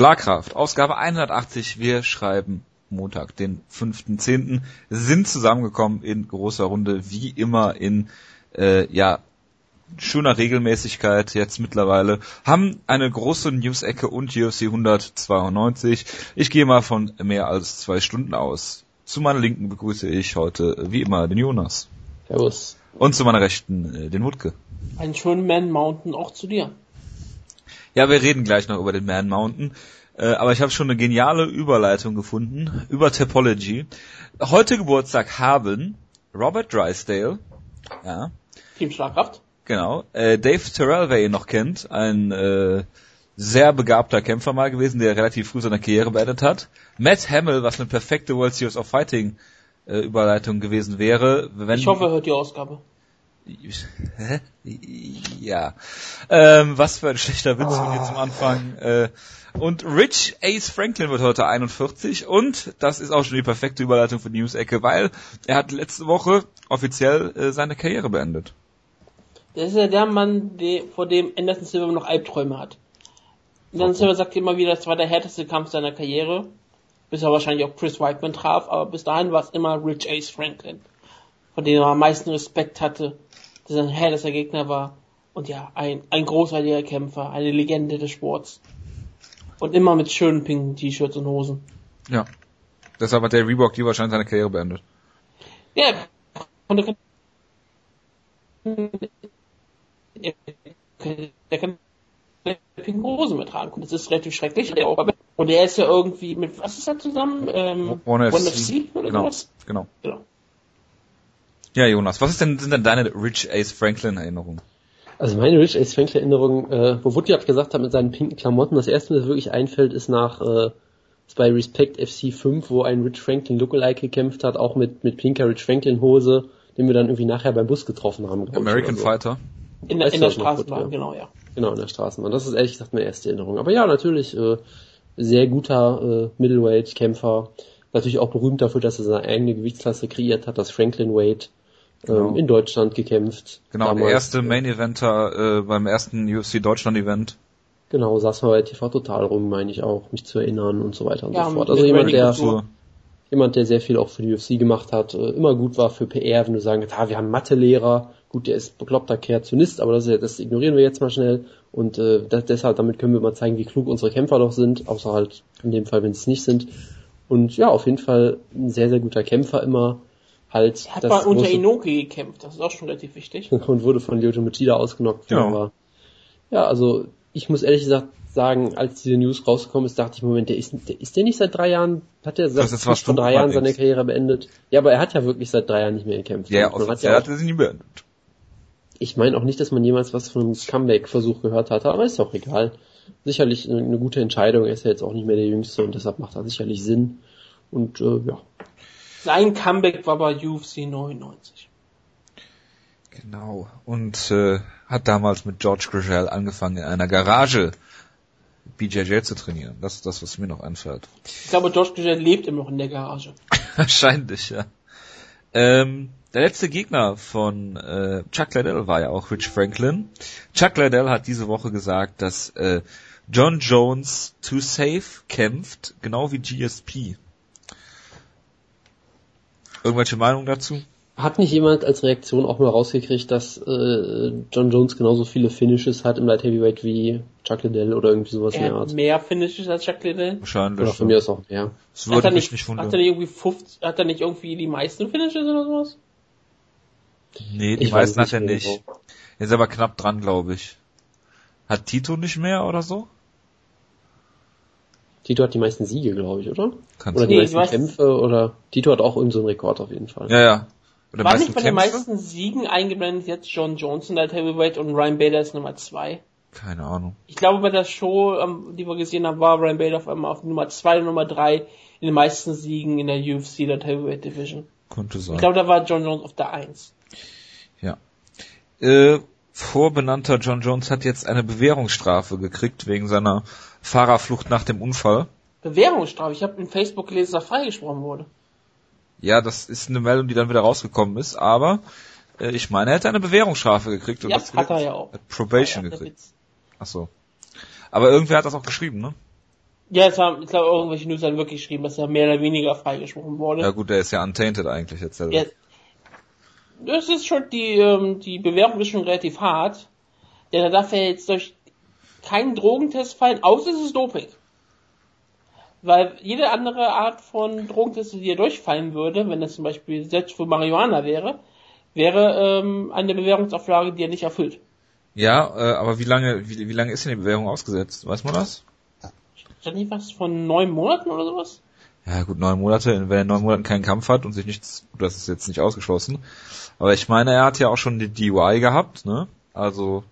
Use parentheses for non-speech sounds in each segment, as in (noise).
Schlagkraft, Ausgabe 180. Wir schreiben Montag, den 5.10. sind zusammengekommen in großer Runde, wie immer in äh, ja schöner Regelmäßigkeit jetzt mittlerweile, haben eine große News-Ecke und UFC 192. Ich gehe mal von mehr als zwei Stunden aus. Zu meiner Linken begrüße ich heute wie immer den Jonas. Servus. Und zu meiner Rechten äh, den Wutke. Einen schönen Man Mountain auch zu dir. Ja, wir reden gleich noch über den Man Mountain. Äh, aber ich habe schon eine geniale Überleitung gefunden über Topology. Heute Geburtstag haben Robert Drysdale, ja. Team Schlagkraft. Genau. Äh, Dave Terrell, wer ihn noch kennt, ein äh, sehr begabter Kämpfer mal gewesen, der relativ früh seine Karriere beendet hat. Matt Hamill, was eine perfekte World Series of Fighting äh, Überleitung gewesen wäre. Wenn ich hoffe, er hört die Ausgabe. Ja. Ähm, was für ein schlechter Witz oh. hier zum Anfang. Äh, und Rich Ace Franklin wird heute 41 und das ist auch schon die perfekte Überleitung für die News-Ecke, weil er hat letzte Woche offiziell äh, seine Karriere beendet. Das ist ja der Mann, der, vor dem Anderson Silver noch Albträume hat. Anderson Silver sagt immer wieder, das war der härteste Kampf seiner Karriere, bis er wahrscheinlich auch Chris Whiteman traf, aber bis dahin war es immer Rich Ace Franklin, von dem er am meisten Respekt hatte, dass er ein härtester Gegner war und ja, ein, ein großartiger Kämpfer, eine Legende des Sports. Und immer mit schönen pinken T-Shirts und Hosen. Ja. Deshalb hat der Reebok die wahrscheinlich seine Karriere beendet. Ja. Und der kann, der kann pinken Hosen mehr tragen. Und das ist relativ schrecklich. Und er ist ja irgendwie mit, was ist er zusammen? Ähm, One, One FC oder genau, sowas? Genau. genau. Ja, Jonas, was ist denn, sind denn deine Rich Ace Franklin Erinnerungen? Also meine Rich Ace Franklin Erinnerung, äh, wo Woody hat gesagt hat mit seinen pinken Klamotten, das erste, was wirklich einfällt, ist nach äh, ist bei Respect FC 5, wo ein Rich Franklin Lookalike gekämpft hat, auch mit mit pinker Rich Franklin Hose, den wir dann irgendwie nachher beim Bus getroffen haben. American so. Fighter. In, der, in der Straßenbahn, gut, ja. genau, ja. Genau, in der Straßenbahn. Das ist ehrlich gesagt meine erste Erinnerung. Aber ja, natürlich äh, sehr guter äh, Middleweight-Kämpfer. Natürlich auch berühmt dafür, dass er seine eigene Gewichtsklasse kreiert hat, das Franklin Weight genau. ähm, in Deutschland gekämpft. Genau, damals. der erste Main Eventer äh, beim ersten UFC Deutschland Event. Genau, saß bei TV Total rum, meine ich auch, mich zu erinnern und so weiter und ja, so fort. Also jemand, der so. jemand, der sehr viel auch für die UFC gemacht hat, äh, immer gut war für PR, wenn du sagen, ah, wir haben Mathelehrer, gut, der ist bekloppter Kreationist, aber das, das ignorieren wir jetzt mal schnell und äh, das, deshalb, damit können wir mal zeigen, wie klug unsere Kämpfer doch sind, außer halt in dem Fall, wenn sie es nicht sind. Und ja, auf jeden Fall ein sehr, sehr guter Kämpfer immer, halt. Er hat mal unter Inoki gekämpft, das ist auch schon relativ wichtig. (laughs) und wurde von Lyoto Machida ausgenockt. Ja. Aber, ja, also ich muss ehrlich gesagt sagen, als diese News rausgekommen ist, dachte ich, Moment, der ist, der ist der nicht seit drei Jahren, hat der seit vor drei Jahren seine Karriere beendet? Ja, aber er hat ja wirklich seit drei Jahren nicht mehr gekämpft. Ja, und hat ja hat er sie nie beendet. Ich meine auch nicht, dass man jemals was von einem Comeback-Versuch gehört hatte, aber ist auch egal. Sicherlich eine, eine, gute Entscheidung, er ist ja jetzt auch nicht mehr der Jüngste und deshalb macht er sicherlich Sinn. Und äh, ja, sein Comeback war bei UFC 99. Genau. Und äh, hat damals mit George Grigel angefangen, in einer Garage BJJ zu trainieren. Das ist das, was mir noch einfällt. Ich glaube, George Grigel lebt immer noch in der Garage. (laughs) Wahrscheinlich, ja. Ähm, der letzte Gegner von äh, Chuck Liddell war ja auch Rich Franklin. Chuck Liddell hat diese Woche gesagt, dass äh, John Jones too safe kämpft, genau wie GSP. Irgendwelche Meinungen dazu? Hat nicht jemand als Reaktion auch mal rausgekriegt, dass äh, John Jones genauso viele Finishes hat im Light Heavyweight wie Chuck Liddell oder irgendwie sowas in der Art? Mehr Finishes als Chuck Liddell? Wahrscheinlich. Oder von mir ist auch mehr. Das würde hat mich nicht, wundern. Hat er nicht irgendwie 50, hat er nicht irgendwie die meisten Finishes oder sowas? Nee, die ich meisten hat er nicht. So. Er ist aber knapp dran, glaube ich. Hat Tito nicht mehr oder so? Tito hat die meisten Siege, glaube ich, oder? Kannst oder die nee, meisten Kämpfe oder Tito hat auch irgendeinen so Rekord auf jeden Fall. Ja, ja. Oder War nicht bei den meisten Siegen eingeblendet jetzt John Johnson als Heavyweight und Ryan Bader ist Nummer zwei? Keine Ahnung. Ich glaube bei der Show, ähm, die wir gesehen haben, war Ryan Bader auf einmal auf Nummer zwei und Nummer drei in den meisten Siegen in der UFC Light Heavyweight Division. Konnte sein. Ich glaube, da war John Jones auf der eins. Ja. Äh, vorbenannter John Jones hat jetzt eine Bewährungsstrafe gekriegt wegen seiner Fahrerflucht nach dem Unfall. Bewährungsstrafe? Ich habe in Facebook gelesen, dass er freigesprochen wurde. Ja, das ist eine Meldung, die dann wieder rausgekommen ist, aber äh, ich meine, er hätte eine Bewährungsstrafe gekriegt. Und ja, das hat er ja auch. Probation ja, gekriegt. Ach so. Aber irgendwer hat das auch geschrieben, ne? Ja, es haben, ich glaube, irgendwelche News haben wirklich geschrieben, dass er mehr oder weniger freigesprochen wurde. Ja gut, der ist ja untainted eigentlich jetzt selber. Ja, das ist schon, die, ähm, die Bewerbung ist schon relativ hart. Denn da darf er jetzt durch keinen Drogentest fallen, außer es ist Doping. Weil jede andere Art von Drogentest, die er durchfallen würde, wenn das zum Beispiel selbst für Marihuana wäre, wäre ähm, eine Bewährungsauflage, die er nicht erfüllt. Ja, äh, aber wie lange, wie, wie lange ist denn die Bewährung ausgesetzt? Weiß man das? Stand nicht was von neun Monaten oder sowas? Ja gut, neun Monate, wenn er neun Monaten keinen Kampf hat und sich nichts, das ist jetzt nicht ausgeschlossen. Aber ich meine, er hat ja auch schon die DUI gehabt, ne? Also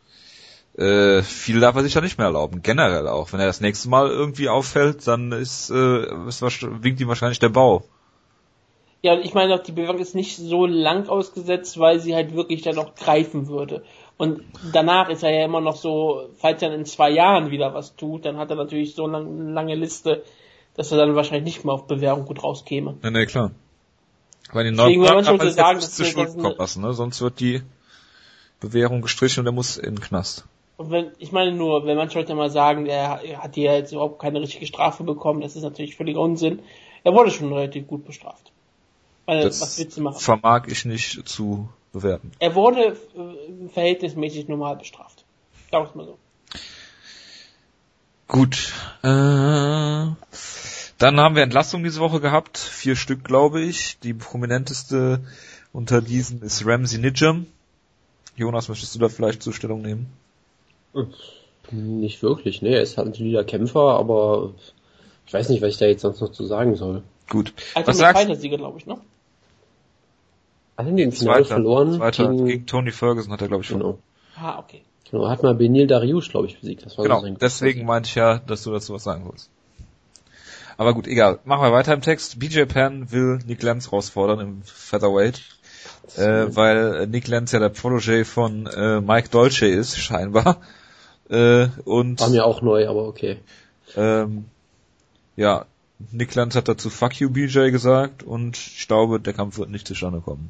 äh, viel darf er sich da nicht mehr erlauben. Generell auch. Wenn er das nächste Mal irgendwie auffällt, dann ist, äh, ist winkt ihm wahrscheinlich der Bau. Ja, und ich meine auch, die Bewährung ist nicht so lang ausgesetzt, weil sie halt wirklich dann noch greifen würde. Und danach ist er ja immer noch so, falls er in zwei Jahren wieder was tut, dann hat er natürlich so eine lange Liste, dass er dann wahrscheinlich nicht mehr auf Bewährung gut rauskäme. Ja, ne, klar. Weil die Deswegen kann man so sagen, zu Schuld kommen lassen, ne? Sonst wird die Bewährung gestrichen und er muss in den Knast. Und wenn, ich meine nur, wenn manche Leute mal sagen, er hat hier jetzt überhaupt keine richtige Strafe bekommen, das ist natürlich völliger Unsinn. Er wurde schon relativ gut bestraft. Weil, das was willst du machen? vermag ich nicht zu bewerten. Er wurde äh, verhältnismäßig normal bestraft. Sagen wir mal so. Gut. Äh, dann haben wir Entlassungen diese Woche gehabt. Vier Stück, glaube ich. Die prominenteste unter diesen ist Ramsey Nijam. Jonas, möchtest du da vielleicht Zustellung nehmen? Nicht wirklich, ne. Er ist halt ein solider Kämpfer, aber ich weiß nicht, was ich da jetzt sonst noch zu sagen soll. Gut. Also was sagst du? Sieger, glaube ich, ne? Hat er den Finale Zweiter, verloren? Zweiter, gegen, gegen Tony Ferguson hat er, glaube ich, genau. Ah, okay. Genau, er hat mal Benil Dariush, glaube ich, besiegt. Das war genau, so deswegen meinte ich ja, dass du dazu was sagen wolltest. Aber gut, egal. Machen wir weiter im Text. BJ Penn will Nick Lenz herausfordern im Featherweight. Äh, weil Nick Lenz ja der Protégé von äh, Mike Dolce ist, scheinbar. Äh, und War mir auch neu, aber okay. Ähm, ja, Nick Lenz hat dazu Fuck you BJ gesagt und ich glaube, der Kampf wird nicht zustande kommen.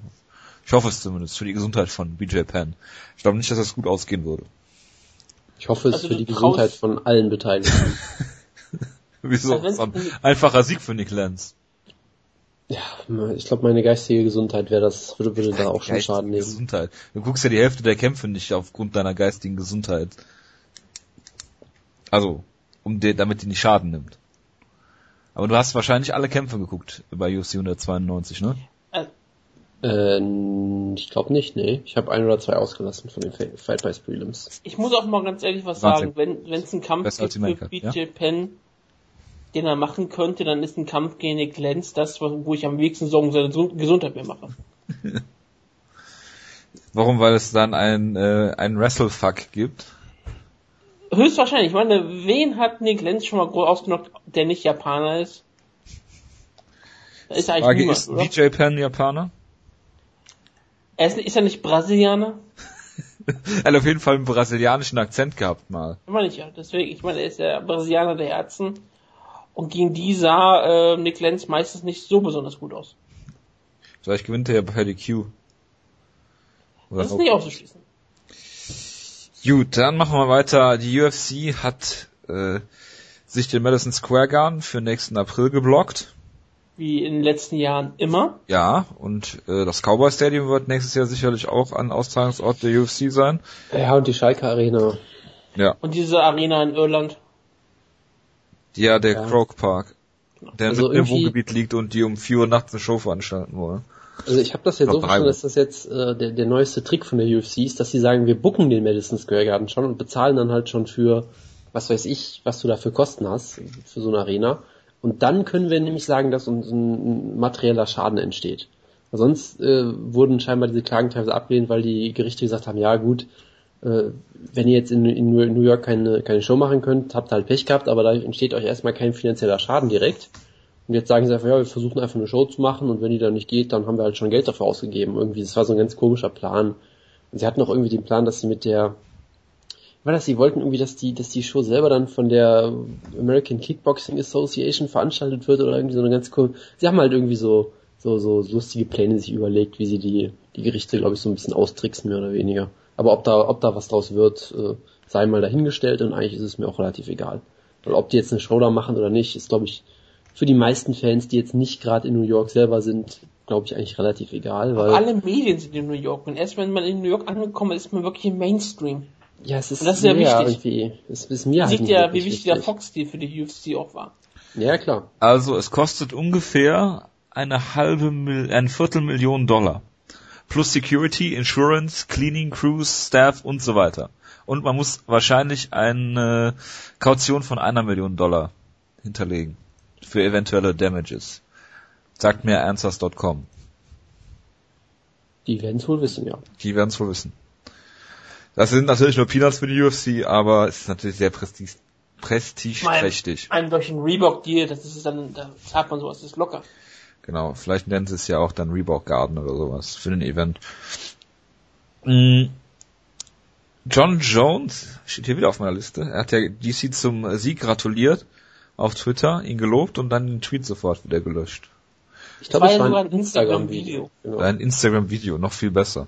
Ich hoffe es zumindest für die Gesundheit von BJ Penn. Ich glaube nicht, dass das gut ausgehen würde. Ich hoffe es also für die Gesundheit von allen Beteiligten. (laughs) (laughs) Wieso? Also einfacher Sieg für Nick Lenz. Ja, ich glaube, meine geistige Gesundheit wäre das, würde, würde da auch schon Schaden nehmen. Gesundheit. Du guckst ja die Hälfte der Kämpfe nicht aufgrund deiner geistigen Gesundheit. Also, um dir, damit die nicht Schaden nimmt. Aber du hast wahrscheinlich alle Kämpfe geguckt bei UFC 192, ne? Äh, ich glaube nicht, nee. Ich habe ein oder zwei ausgelassen von den Fight Pass Prelims. Ich muss auch mal ganz ehrlich was sagen, wenn es einen Kampf gibt für BJ ja? Penn, den er machen könnte, dann ist ein Kampf gegen Lenz das, wo ich am wenigsten Sorgen seine Gesundheit mehr mache. (laughs) Warum? Weil es dann ein, äh, ein Wrestlefuck gibt? Höchstwahrscheinlich. Ich meine, wen hat Nick Lenz schon mal groß ausgenockt, der nicht Japaner ist? ist eigentlich Frage niemand, ist oder? BJ Penn Japaner? Er ist, ist er nicht Brasilianer? (laughs) er hat auf jeden Fall einen brasilianischen Akzent gehabt mal. Ich meine ich deswegen, ich meine, er ist der Brasilianer der Herzen. Und gegen die sah äh, Nick Lenz meistens nicht so besonders gut aus. Vielleicht gewinnt er ja bei DQ. Oder das ist nicht auszuschließen. Gut, dann machen wir weiter. Die UFC hat äh, sich den Madison Square Garden für nächsten April geblockt wie in den letzten Jahren immer. Ja, und äh, das Cowboy Stadium wird nächstes Jahr sicherlich auch ein Austragungsort der UFC sein. Ja, und die Schalke Arena. Ja. Und diese Arena in Irland. Ja, der ja. Croke Park. Der also im Wohngebiet liegt und die um 4 Uhr nachts eine Show veranstalten wollen. Also ich habe das jetzt so verstanden, dass das jetzt äh, der, der neueste Trick von der UFC ist, dass sie sagen, wir bucken den Madison Square Garden schon und bezahlen dann halt schon für, was weiß ich, was du da für Kosten hast, für so eine Arena. Und dann können wir nämlich sagen, dass uns ein materieller Schaden entsteht. Sonst äh, wurden scheinbar diese Klagen teilweise abgelehnt, weil die Gerichte gesagt haben, ja gut, äh, wenn ihr jetzt in, in New York keine, keine Show machen könnt, habt ihr halt Pech gehabt, aber da entsteht euch erstmal kein finanzieller Schaden direkt. Und jetzt sagen sie einfach, ja, wir versuchen einfach eine Show zu machen und wenn die dann nicht geht, dann haben wir halt schon Geld dafür ausgegeben. Irgendwie, das war so ein ganz komischer Plan. Und sie hatten auch irgendwie den Plan, dass sie mit der war das, sie wollten irgendwie, dass die, dass die Show selber dann von der American Kickboxing Association veranstaltet wird oder irgendwie so eine ganz cool. Sie haben halt irgendwie so, so, so lustige Pläne sich überlegt, wie sie die, die Gerichte, glaube ich, so ein bisschen austricksen, mehr oder weniger. Aber ob da, ob da was draus wird, äh, sei mal dahingestellt und eigentlich ist es mir auch relativ egal. Weil ob die jetzt eine Show da machen oder nicht, ist glaube ich für die meisten Fans, die jetzt nicht gerade in New York selber sind, glaube ich eigentlich relativ egal. Weil alle Medien sind in New York und erst wenn man in New York angekommen ist, ist man wirklich im Mainstream. Ja, es ist, und das ist ja wichtig. Irgendwie. Es ist mir man sieht ja, wie wichtig der Fox-Deal für die UFC auch war. Ja, klar. Also es kostet ungefähr eine halbe, Mil ein Viertelmillion Dollar. Plus Security, Insurance, Cleaning Crews, Staff und so weiter. Und man muss wahrscheinlich eine Kaution von einer Million Dollar hinterlegen. Für eventuelle Damages. Sagt mir answers.com. Die werden es wohl wissen, ja. Die werden es wohl wissen. Das sind natürlich nur Peanuts für die UFC, aber es ist natürlich sehr prestige, prestigeträchtig. Ein, ein einen Reebok-Deal, das ist dann, da zahlt man sowas, das ist locker. Genau, vielleicht nennen sie es ja auch dann Reebok Garden oder sowas für den Event. Mhm. John Jones steht hier wieder auf meiner Liste. Er hat ja DC zum Sieg gratuliert auf Twitter, ihn gelobt und dann den Tweet sofort wieder gelöscht. Ich glaube, es war ein Instagram-Video. Genau. Ein Instagram-Video, noch viel besser.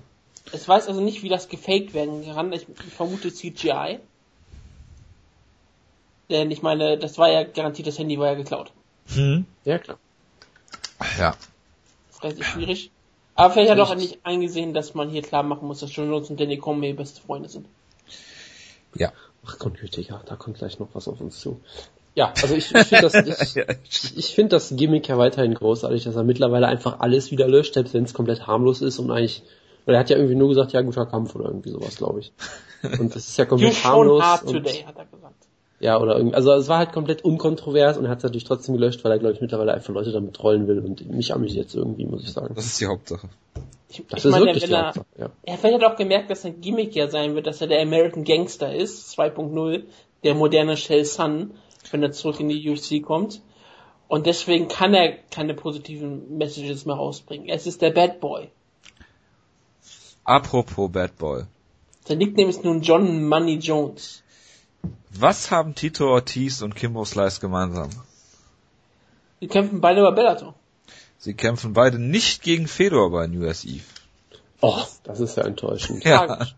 Es weiß also nicht, wie das gefaked werden kann. Ich vermute CGI. Denn ich meine, das war ja garantiert, das Handy war ja geklaut. Hm. Ja, klar. Ja. Das ist schwierig. Aber vielleicht hat er auch nicht eingesehen, dass man hier klar machen muss, dass John Jones und Danny Comey beste Freunde sind. Ja. Ach Gott, Digga, da kommt gleich noch was auf uns zu. Ja, also ich, ich finde das, ich, (laughs) ich finde das Gimmick ja weiterhin großartig, dass er mittlerweile einfach alles wieder löscht, selbst wenn es komplett harmlos ist und eigentlich, weil er hat ja irgendwie nur gesagt, ja, guter Kampf oder irgendwie sowas, glaube ich. Und das ist ja komplett harmlos. Hard today, hat er gesagt. Ja, oder irgendwie, also es war halt komplett unkontrovers und er hat es natürlich trotzdem gelöscht, weil er, glaube ich, mittlerweile einfach Leute damit trollen will und mich amüsiert jetzt irgendwie, muss ich sagen. Das ist die Hauptsache. Ich, das ich ist meine, wirklich die er, ja. Er hat vielleicht auch gemerkt, dass sein Gimmick ja sein wird, dass er der American Gangster ist, 2.0, der moderne Shell Sun, wenn er zurück in die UFC kommt. Und deswegen kann er keine positiven Messages mehr rausbringen. Es ist der Bad Boy. Apropos Bad Boy. Sein Nickname ist nun John Money Jones. Was haben Tito Ortiz und Kimbo Slice gemeinsam? Sie kämpfen beide bei Bellator. Sie kämpfen beide nicht gegen Fedor bei New Year's Eve. Oh, das ist ja enttäuschend. Ja, tragisch.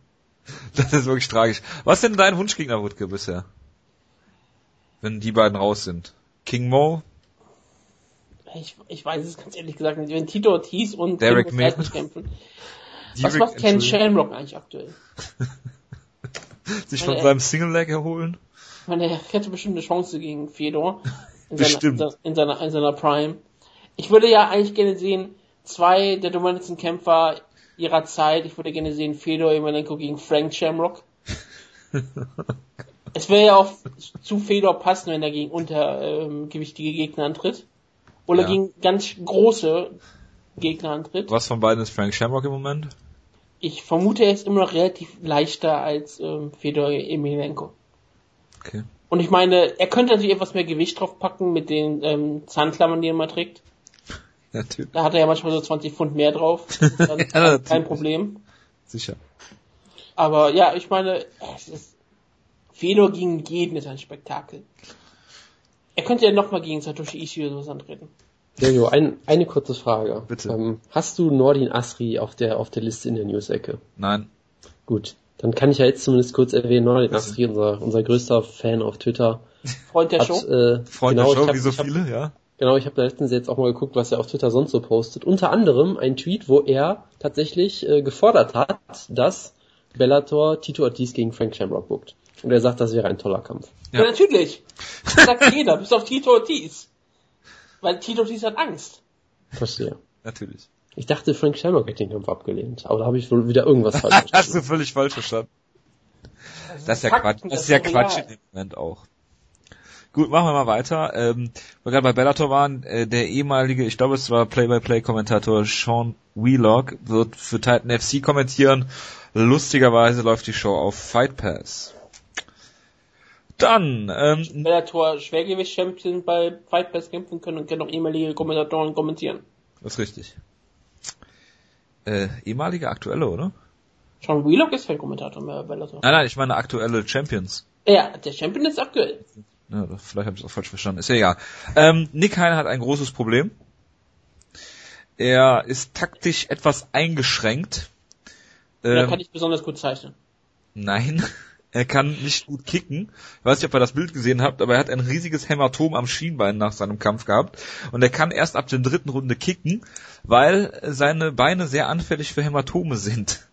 das ist wirklich tragisch. Was ist denn dein Wunschgegner, Wutke, bisher? Wenn die beiden raus sind. King Mo? Ich, ich weiß es ganz ehrlich gesagt nicht. Wenn Tito Ortiz und Derek Kimbo Slice kämpfen. (laughs) Was macht Ken Shamrock eigentlich aktuell? (laughs) sich von seinem Single Leg erholen? Ich meine, er hätte bestimmt eine Chance gegen Fedor. In (laughs) bestimmt. Seiner, in, seiner, in seiner Prime. Ich würde ja eigentlich gerne sehen, zwei der dominantesten Kämpfer ihrer Zeit. Ich würde gerne sehen Fedor Emelianenko gegen Frank Shamrock. Es wäre ja auch zu Fedor passen, wenn er gegen untergewichtige ähm, Gegner antritt. Oder ja. gegen ganz große Gegner antritt. Was von beiden ist Frank Shamrock im Moment? ich vermute, er ist immer noch relativ leichter als ähm, Fedor Emelianenko. Okay. Und ich meine, er könnte natürlich etwas mehr Gewicht draufpacken mit den ähm, Zahnklammern, die er mal trägt. Natürlich. Da hat er ja manchmal so 20 Pfund mehr drauf. (laughs) Ja, kein Problem. Sicher. Aber ja, ich meine, es ist, Fedor gegen jeden ist ein Spektakel. Er könnte ja nochmal gegen Satoshi Ishii oder sowas antreten. Jojo, ein, eine kurze Frage. Bitte. Ähm, hast du Nordin Asri auf der, auf der Liste in der News-Ecke? Nein. Gut. Dann kann ich ja jetzt zumindest kurz erwähnen, Nordin Asri, unser, unser größter Fan auf Twitter. Freund der hat, Show? Äh, Freund genau, der Show, hab, wie so viele, hab, ja. Genau, ich habe letztens jetzt auch mal geguckt, was er auf Twitter sonst so postet. Unter anderem ein Tweet, wo er tatsächlich äh, gefordert hat, dass Bellator Tito Ortiz gegen Frank Shamrock guckt. Und er sagt, das wäre ein toller Kampf. Ja, ja natürlich. Das sagt (laughs) jeder, bis auf Tito Ortiz. Weil Tito Ortiz hat Angst. Verstehe. Natürlich. Ich dachte, Frank Shamrock hätte den Kampf abgelehnt, aber da habe ich wohl wieder irgendwas falsch verstanden. (laughs) Hast du völlig falsch verstanden. Das, das ist ja Quatsch. Das ist ja Quatsch in dem Moment auch. Gut, machen wir mal weiter. Ähm, wir gerade bei Bellator waren, äh, der ehemalige, ich glaube es war Play-by-Play-Kommentator Sean Wheelock wird für Titan FC kommentieren. Lustigerweise läuft die Show auf Fight Pass. Dann, ähm, Bellator Schwergewicht-Champion bei Fight Pass kämpfen können und können auch ehemalige Kommentatoren kommentieren. Das ist richtig. Äh, ehemalige aktuelle, oder? Sean Wheelock ist kein Kommentator mehr bei Bellator. Nein, nein, ich meine aktuelle Champions. Ja, der Champion ist aktuell. Ja, vielleicht habe ich es auch falsch verstanden. Ist ja egal. Ähm, Nick Heine hat ein großes Problem. Er ist taktisch etwas eingeschränkt. Ähm, ja, kann ich besonders gut zeichnen. Nein. Er kann nicht gut kicken. Ich weiß nicht, ob ihr das Bild gesehen habt, aber er hat ein riesiges Hämatom am Schienbein nach seinem Kampf gehabt. Und er kann erst ab der dritten Runde kicken, weil seine Beine sehr anfällig für Hämatome sind.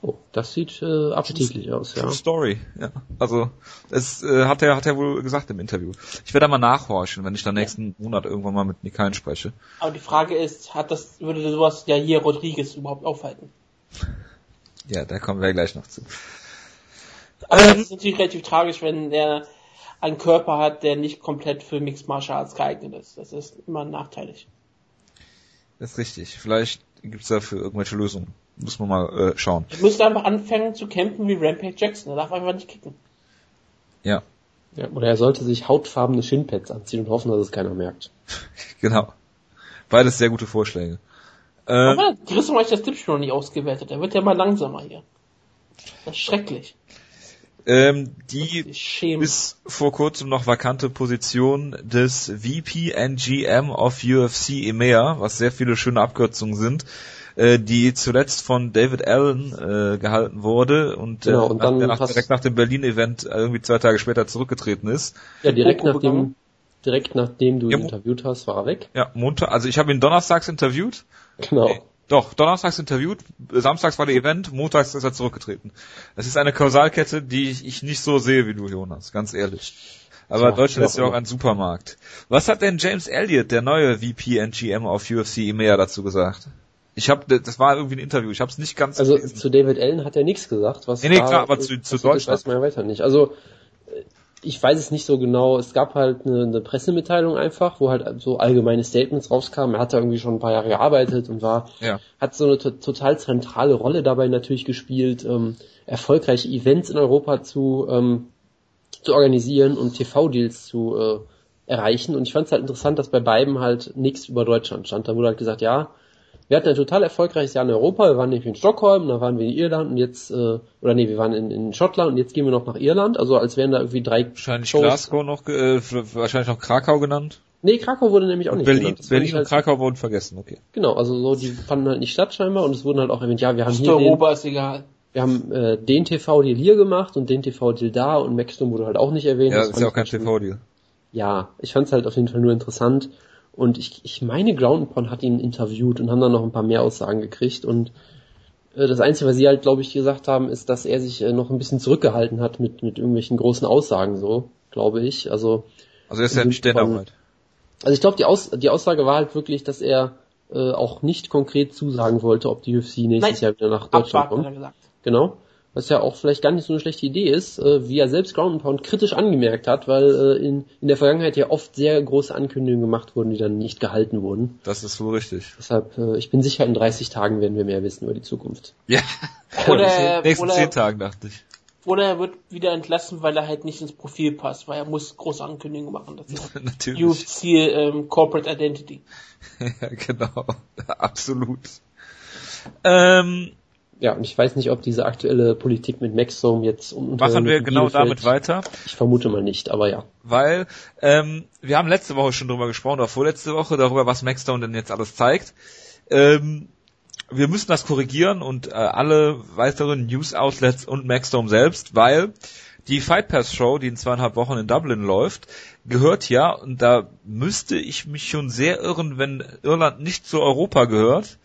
Oh, das sieht äh, appetitlich aus, ja. Story, ja. Also, es äh, hat er hat er wohl gesagt im Interview. Ich werde da mal nachhorchen, wenn ich dann nächsten Monat irgendwann mal mit Nikain spreche. Aber die Frage ist, hat das würde sowas ja hier Rodriguez überhaupt aufhalten? Ja, da kommen wir gleich noch zu. Aber ähm, das ist natürlich relativ tragisch, wenn er einen Körper hat, der nicht komplett für Mixed Martial Arts geeignet ist. Das ist immer nachteilig. Das ist richtig. Vielleicht gibt es dafür irgendwelche Lösungen. Muss man mal äh, schauen. Er müsste einfach anfangen zu kämpfen wie Rampage Jackson. Er darf einfach nicht kicken. Ja. ja. Oder er sollte sich hautfarbene Shinpads anziehen und hoffen, dass es keiner merkt. (laughs) genau. Beides sehr gute Vorschläge. Ähm, Aber Grissom hat das Tippspiel noch nicht ausgewertet. Er wird ja mal langsamer hier. Das ist schrecklich. Ähm, die bis vor kurzem noch vakante Position des VP and GM of UFC EMEA, was sehr viele schöne Abkürzungen sind, äh, die zuletzt von David Allen äh, gehalten wurde und, genau, äh, und dann nach, direkt nach dem Berlin-Event irgendwie zwei Tage später zurückgetreten ist. Ja, direkt nachdem, direkt nachdem du ja, ihn interviewt hast, war er weg. Ja, Montag, also ich habe ihn donnerstags interviewt. Genau. Doch, donnerstags interviewt, samstags war der Event, montags ist er zurückgetreten. Es ist eine Kausalkette, die ich, ich nicht so sehe wie du, Jonas, ganz ehrlich. Aber Deutschland ist ja auch ein Supermarkt. Was hat denn James Elliott, der neue VP and GM auf UFC EMEA dazu gesagt? Ich habe, das war irgendwie ein Interview. Ich habe es nicht ganz. Also gelesen. zu David Allen hat er nichts gesagt. Was nee, nee, klar, aber zu, zu Deutschland. weiß man ja weiter nicht. Also ich weiß es nicht so genau. Es gab halt eine, eine Pressemitteilung einfach, wo halt so allgemeine Statements rauskamen. Er hat da irgendwie schon ein paar Jahre gearbeitet und war, ja. hat so eine total zentrale Rolle dabei natürlich gespielt, ähm, erfolgreiche Events in Europa zu ähm, zu organisieren und TV-Deals zu äh, erreichen. Und ich fand es halt interessant, dass bei beiden halt nichts über Deutschland stand. Da wurde halt gesagt, ja, wir hatten ein total erfolgreiches Jahr in Europa. Wir waren nämlich in Stockholm, dann waren wir in Irland und jetzt, äh, oder nee, wir waren in, in Schottland und jetzt gehen wir noch nach Irland. Also als wären da irgendwie drei Wahrscheinlich Shows. Glasgow noch, äh, wahrscheinlich noch Krakau genannt. Nee, Krakau wurde nämlich auch nicht Berlin, genannt. Berlin und halt, Krakau wurden vergessen, okay. Genau, also so, die fanden halt nicht statt scheinbar und es wurden halt auch erwähnt, ja, wir haben hier Europa den, ist egal. Wir haben äh, den TV-Deal hier gemacht und den TV-Deal da und Maxdom wurde halt auch nicht erwähnt. Ja, das ist ja auch kein TV-Deal. Ja, ich fand's halt auf jeden Fall nur interessant und ich, ich meine, Ground Pound hat ihn interviewt und haben dann noch ein paar mehr Aussagen gekriegt. Und äh, das Einzige, was sie halt, glaube ich, gesagt haben, ist, dass er sich äh, noch ein bisschen zurückgehalten hat mit, mit irgendwelchen großen Aussagen, so, glaube ich. Also, also er ist ja nicht der Arbeit. Also ich glaube, die, Aus, die Aussage war halt wirklich, dass er äh, auch nicht konkret zusagen wollte, ob die UFC nächstes Nein, Jahr wieder nach Deutschland kommt. Genau was ja auch vielleicht gar nicht so eine schlechte Idee ist, äh, wie er selbst Ground Pound kritisch angemerkt hat, weil äh, in, in der Vergangenheit ja oft sehr große Ankündigungen gemacht wurden, die dann nicht gehalten wurden. Das ist wohl richtig. Deshalb, äh, ich bin sicher, in 30 Tagen werden wir mehr wissen über die Zukunft. Ja, (laughs) oder, in den nächsten oder, 10 Tagen, dachte ich. Oder er wird wieder entlassen, weil er halt nicht ins Profil passt, weil er muss große Ankündigungen machen. Das (laughs) ist Natürlich. UFC ähm, Corporate Identity. (laughs) ja, genau. Absolut. Ähm, ja, und ich weiß nicht, ob diese aktuelle Politik mit Maxdome jetzt um Machen wir genau damit weiter? Ich vermute mal nicht, aber ja. Weil ähm, wir haben letzte Woche schon drüber gesprochen, oder vorletzte Woche, darüber, was Maxdome denn jetzt alles zeigt. Ähm, wir müssen das korrigieren und äh, alle weiteren News-Outlets und Maxdome selbst, weil die Fight Pass Show, die in zweieinhalb Wochen in Dublin läuft, gehört ja, und da müsste ich mich schon sehr irren, wenn Irland nicht zu Europa gehört,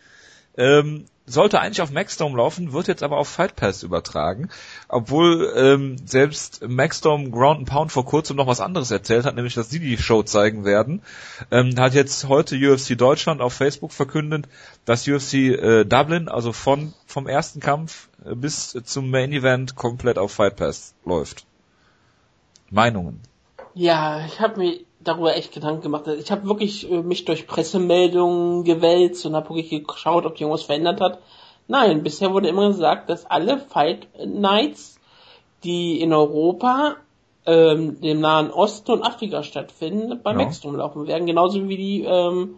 ähm, sollte eigentlich auf Maxdome laufen, wird jetzt aber auf Fight Pass übertragen, obwohl ähm, selbst Maxdome Ground and Pound vor kurzem noch was anderes erzählt hat, nämlich dass sie die Show zeigen werden. Ähm, hat jetzt heute UFC Deutschland auf Facebook verkündet, dass UFC äh, Dublin, also von vom ersten Kampf äh, bis zum Main Event komplett auf Fight Pass läuft. Meinungen? Ja, ich habe mir darüber echt Gedanken gemacht. Ich habe wirklich äh, mich durch Pressemeldungen gewälzt und habe wirklich geschaut, ob die irgendwas verändert hat. Nein, bisher wurde immer gesagt, dass alle Fight Nights, die in Europa, ähm, dem Nahen Osten und Afrika stattfinden, beim ja. Maxdome laufen werden, genauso wie die ähm,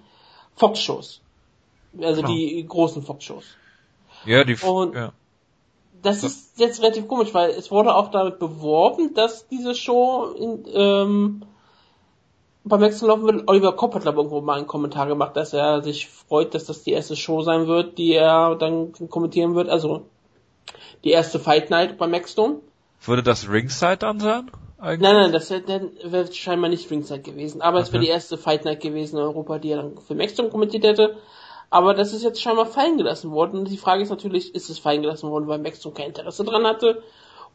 Fox-Shows. Also ja. die großen Fox-Shows. Ja, die und ja. Das ist jetzt relativ komisch, weil es wurde auch damit beworben, dass diese Show in, ähm, beim nächsten Laufen wird Oliver Kopp hat glaube irgendwo mal einen Kommentar gemacht, dass er sich freut, dass das die erste Show sein wird, die er dann kommentieren wird. Also die erste Fight Night beim Maxdome. Würde das Ringside dann sein? Eigentlich? Nein, nein, das wäre scheinbar nicht Ringside gewesen. Aber es wäre die erste Fight Night gewesen in Europa, die er dann für Maxstone kommentiert hätte. Aber das ist jetzt scheinbar fallen gelassen worden. Und die Frage ist natürlich, ist es fallen gelassen worden, weil Maxstone kein Interesse dran hatte?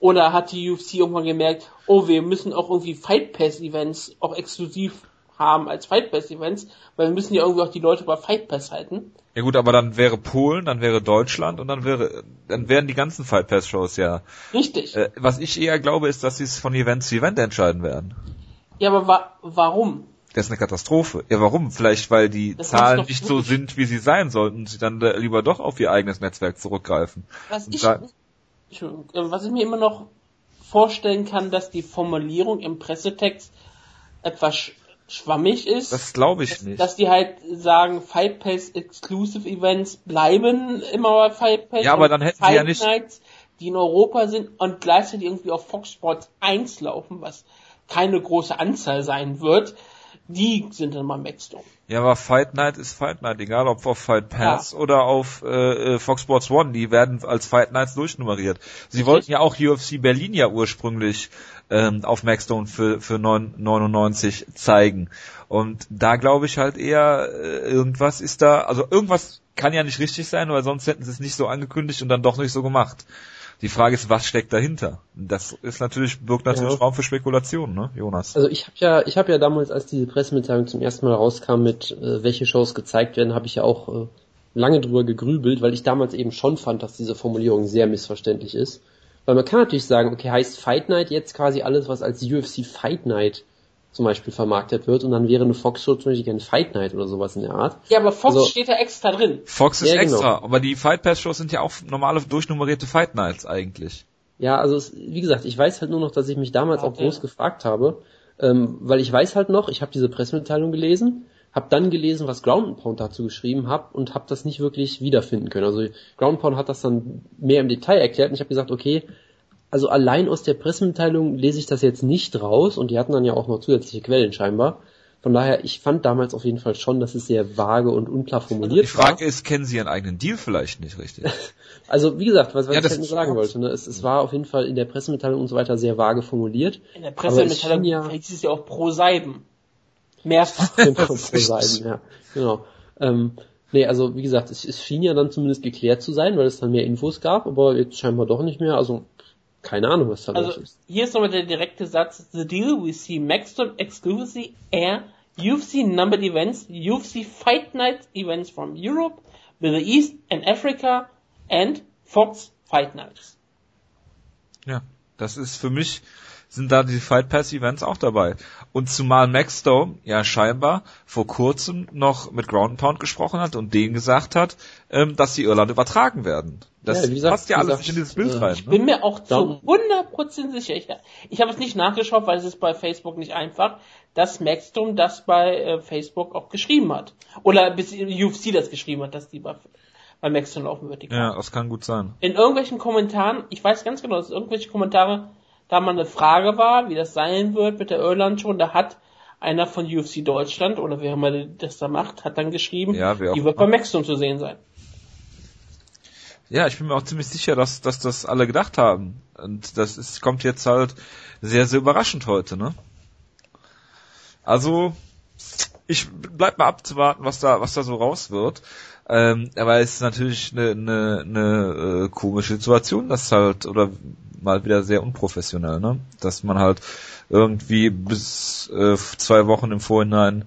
Oder hat die UFC irgendwann gemerkt, oh, wir müssen auch irgendwie Fight Pass Events auch exklusiv haben als Fight Pass Events, weil wir müssen ja irgendwie auch die Leute bei Fight Pass halten. Ja gut, aber dann wäre Polen, dann wäre Deutschland und dann wäre, dann wären die ganzen Fight Pass Shows ja. Richtig. Äh, was ich eher glaube, ist, dass sie es von Event zu Event entscheiden werden. Ja, aber wa warum? Das ist eine Katastrophe. Ja, warum? Vielleicht, weil die das Zahlen nicht so sind, wie sie sein sollten und sie dann lieber doch auf ihr eigenes Netzwerk zurückgreifen. Was ich, äh, was ich mir immer noch vorstellen kann, dass die Formulierung im Pressetext etwas schwammig ist. Das glaube ich nicht. Dass die halt sagen, Fight Pass Exclusive Events bleiben immer bei Fight Pass. Ja, aber dann hätten Fight sie ja nicht Nights, die in Europa sind und gleichzeitig irgendwie auf Fox Sports 1 laufen, was keine große Anzahl sein wird, die sind dann mal Maxdome. Ja, aber Fight Night ist Fight Night, egal ob auf Fight Pass ja. oder auf äh, äh Fox Sports One, die werden als Fight Nights durchnummeriert. Sie wollten ja auch UFC Berlin ja ursprünglich ähm, auf Maxstone für, für 9, 99 zeigen. Und da glaube ich halt eher, äh, irgendwas ist da, also irgendwas kann ja nicht richtig sein, weil sonst hätten sie es nicht so angekündigt und dann doch nicht so gemacht. Die Frage ist, was steckt dahinter? Das ist natürlich birgt natürlich ja. Raum für Spekulationen, ne, Jonas? Also ich habe ja, ich habe ja damals, als diese Pressemitteilung zum ersten Mal rauskam, mit äh, welche Shows gezeigt werden, habe ich ja auch äh, lange drüber gegrübelt, weil ich damals eben schon fand, dass diese Formulierung sehr missverständlich ist. Weil man kann natürlich sagen, okay, heißt Fight Night jetzt quasi alles, was als UFC Fight Night zum Beispiel vermarktet wird und dann wäre eine Fox Show zum Beispiel gerne Fight Night oder sowas in der Art. Ja, aber Fox also, steht da extra drin. Fox ist ja, genau. extra, aber die Fight Pass Shows sind ja auch normale durchnummerierte Fight Nights eigentlich. Ja, also es, wie gesagt, ich weiß halt nur noch, dass ich mich damals okay. auch groß gefragt habe, ähm, weil ich weiß halt noch, ich habe diese Pressemitteilung gelesen, habe dann gelesen, was Ground Pound dazu geschrieben hat und habe das nicht wirklich wiederfinden können. Also Ground Pound hat das dann mehr im Detail erklärt und ich habe gesagt, okay, also allein aus der Pressemitteilung lese ich das jetzt nicht raus und die hatten dann ja auch noch zusätzliche Quellen scheinbar. Von daher, ich fand damals auf jeden Fall schon, dass es sehr vage und unklar formuliert war. Die Frage war. ist, kennen Sie Ihren eigenen Deal vielleicht nicht richtig? (laughs) also, wie gesagt, was, was ja, ich halt nur sagen wollte, ne? es, es war auf jeden Fall in der Pressemitteilung und so weiter sehr vage formuliert. In der Pressemitteilung ja, hieß es ja auch pro Seiden. Mehrfach. (laughs) pro (laughs) Seiden, ja. Genau. Ähm, nee, also wie gesagt, es, es schien ja dann zumindest geklärt zu sein, weil es dann mehr Infos gab, aber jetzt scheinbar doch nicht mehr. Also keine Ahnung, was da also, los ist. Hier ist nochmal der direkte Satz. The deal we see Maxton exclusively air UFC numbered events, UFC Fight Night events from Europe, Middle East and Africa and Fox Fight Nights. Ja, das ist für mich sind da die Fight Pass Events auch dabei. Und zumal Maxdome ja scheinbar vor kurzem noch mit Ground Pound gesprochen hat und denen gesagt hat, ähm, dass sie Irland übertragen werden. Das ja, gesagt, passt ja alles gesagt, in dieses Bild äh, rein. Ich ne? bin mir auch zu 100% sicher. Ich, ich habe es nicht nachgeschaut, weil es ist bei Facebook nicht einfach, dass Maxdome das bei äh, Facebook auch geschrieben hat. Oder bis UFC das geschrieben hat, dass die bei, bei Maxdome laufen wird. ja, das kann gut sein. In irgendwelchen Kommentaren, ich weiß ganz genau, dass irgendwelche Kommentare da mal eine Frage war, wie das sein wird mit der Irland schon, da hat einer von UFC Deutschland oder wer immer das da macht, hat dann geschrieben, ja, die wird bei Maxstone zu sehen sein. Ja, ich bin mir auch ziemlich sicher, dass, dass das alle gedacht haben. Und das ist, kommt jetzt halt sehr, sehr überraschend heute, ne? Also, ich bleib mal abzuwarten, was da, was da so raus wird. Ähm, aber es ist natürlich eine, eine, eine äh, komische Situation, dass halt, oder mal wieder sehr unprofessionell, ne? Dass man halt irgendwie bis äh, zwei Wochen im Vorhinein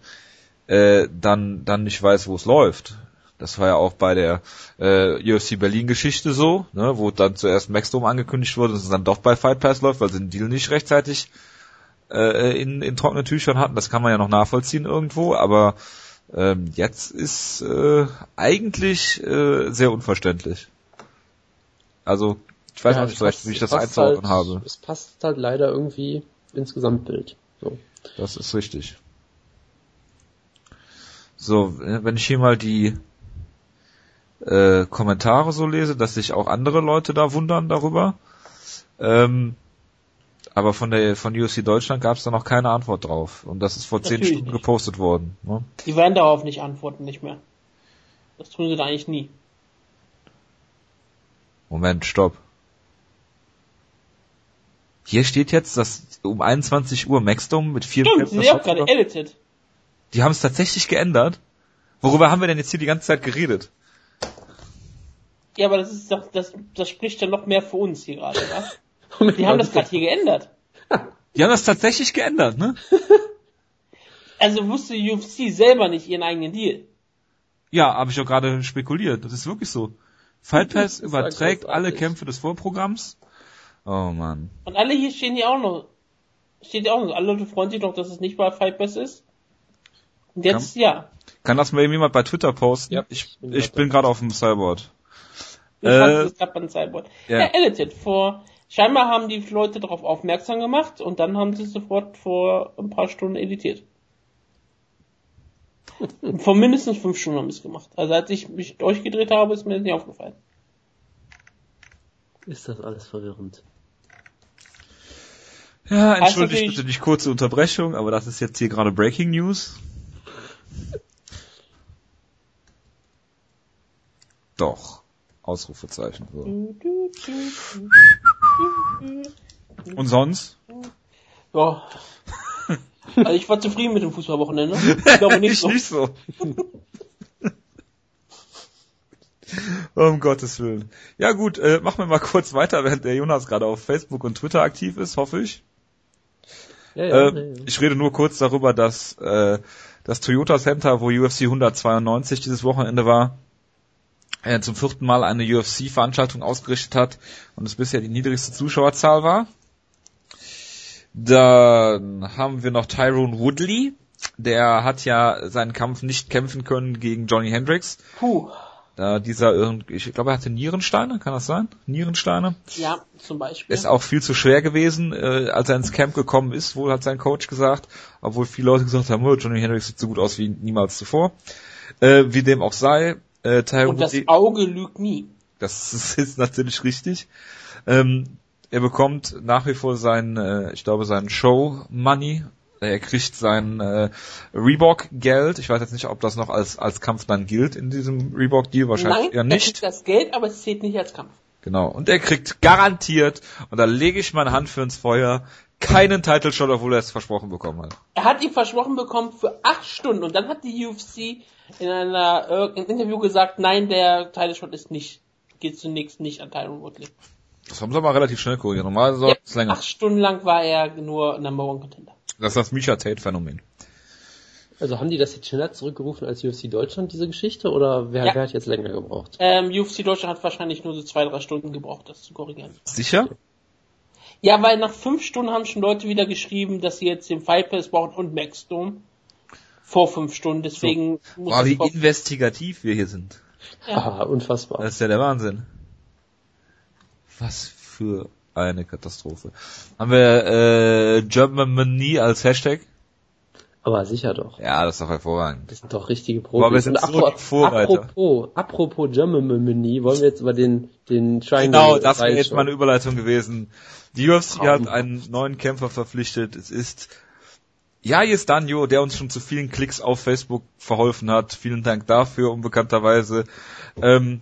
äh, dann dann nicht weiß, wo es läuft. Das war ja auch bei der äh, UFC Berlin Geschichte so, ne, wo dann zuerst Maxdome angekündigt wurde und es dann doch bei Fight Pass läuft, weil sie den Deal nicht rechtzeitig äh, in, in trockenen Tüchern hatten. Das kann man ja noch nachvollziehen irgendwo, aber ähm, jetzt ist äh, eigentlich äh, sehr unverständlich. Also ich weiß ja, nicht so recht, wie ich das einzuordnen halt, habe. Es passt halt leider irgendwie ins Gesamtbild. So. Das ist richtig. So, wenn ich hier mal die äh, Kommentare so lese, dass sich auch andere Leute da wundern darüber. Ähm, aber von der von UFC Deutschland gab es da noch keine Antwort drauf. Und das ist vor Natürlich zehn Stunden nicht. gepostet worden. Ne? Die werden darauf nicht antworten, nicht mehr. Das tun sie da eigentlich nie. Moment, stopp. Hier steht jetzt, dass um 21 Uhr Maxdome mit vier Stimmt, sie auch gerade edited. Die haben es tatsächlich geändert. Worüber haben wir denn jetzt hier die ganze Zeit geredet? Ja, aber das ist doch, das, das spricht ja noch mehr für uns hier gerade, was? (laughs) Die haben das gerade hier geändert. Die haben das tatsächlich geändert, ne? (laughs) Also wusste UFC selber nicht ihren eigenen Deal. Ja, habe ich auch gerade spekuliert. Das ist wirklich so. Fight (laughs) Pass überträgt alle Kämpfe des Vorprogramms. Oh man. Und alle hier stehen hier auch noch. Steht ja auch noch. Alle Leute freuen sich doch, dass es nicht bei Fight Pass ist. Und jetzt, kann, ja. Kann das mal jemand bei Twitter posten? Ja, ich, ich bin gerade auf dem Cyborg. Ich äh, gerade beim Cyborg. Ja, ja edited. Vor, scheinbar haben die Leute darauf aufmerksam gemacht und dann haben sie sofort vor ein paar Stunden editiert. (laughs) Vor mindestens fünf Stunden haben wir es gemacht. Also als ich mich durchgedreht habe, ist mir das nicht aufgefallen. Ist das alles verwirrend? Ja, entschuldigt bitte die kurze Unterbrechung, aber das ist jetzt hier gerade Breaking News. Doch. Ausrufezeichen. So. Und sonst? Ja. (laughs) Also ich war zufrieden mit dem Fußballwochenende. (laughs) Ich glaube nicht so. nicht so. um Gottes Willen. Ja gut, äh, machen wir mal kurz weiter, während der Jonas gerade auf Facebook und Twitter aktiv ist, hoffe ich. Ja, ja, äh, ja, ich rede nur kurz darüber, dass äh, das Toyota Center, wo UFC 192 dieses Wochenende war, äh, zum vierten Mal eine UFC-Veranstaltung ausgerichtet hat und es bisher die niedrigste Zuschauerzahl war. Dann haben wir noch Tyrone Woodley. Der hat ja seinen Kampf nicht kämpfen können gegen Johnny Hendricks. Puh. Da dieser irgendwie, ich glaube, er hatte Nierensteine, kann das sein? Nierensteine? Ja, zum Beispiel. Ist auch viel zu schwer gewesen, äh, als er ins Camp gekommen ist, wohl hat sein Coach gesagt, obwohl viele Leute gesagt haben, oh, Johnny Hendricks sieht so gut aus wie niemals zuvor. Äh, wie dem auch sei, äh, Tyrone Und das Auge lügt nie. Das (laughs) ist natürlich richtig. Ähm, er bekommt nach wie vor sein, äh, ich glaube, sein Show Money. Er kriegt sein äh, Reebok Geld. Ich weiß jetzt nicht, ob das noch als als Kampf dann gilt in diesem Reebok Deal. Wahrscheinlich Nein, eher nicht. Er kriegt das Geld, aber es zählt nicht als Kampf. Genau. Und er kriegt garantiert, und da lege ich meine Hand für ins Feuer, keinen Title Shot, obwohl er es versprochen bekommen hat. Er hat ihn versprochen bekommen für acht Stunden und dann hat die UFC in einer äh, im Interview gesagt, nein, der Title Shot ist nicht, geht zunächst nicht an Tyron Woodley. Das haben sie aber relativ schnell korrigiert. Normal soll es länger. Acht Stunden lang war er nur Number One Contender. Das ist das Misha Tate Phänomen. Also haben die das jetzt schneller zurückgerufen als UFC Deutschland, diese Geschichte, oder wer, ja. wer hat jetzt länger gebraucht? Ähm, UFC Deutschland hat wahrscheinlich nur so zwei, drei Stunden gebraucht, das zu korrigieren. Sicher? Ja, weil nach fünf Stunden haben schon Leute wieder geschrieben, dass sie jetzt den Fight Pass brauchen und Maxdome. Vor fünf Stunden, deswegen so. muss Boah, wie investigativ wir hier sind. Ja. Ah, unfassbar. Das ist ja der Wahnsinn. Was für eine Katastrophe. Haben wir äh, Germany als Hashtag? Aber sicher doch. Ja, das ist doch hervorragend. Das sind doch richtige Profis. Aber wir sind apropos, Vorreiter. apropos, apropos Germany, wollen wir jetzt über den, den Triangle Genau, das wäre jetzt meine Überleitung gewesen. Die UFC Traum. hat einen neuen Kämpfer verpflichtet. Es ist Jayes Danjo, der uns schon zu vielen Klicks auf Facebook verholfen hat. Vielen Dank dafür, unbekannterweise. Ähm,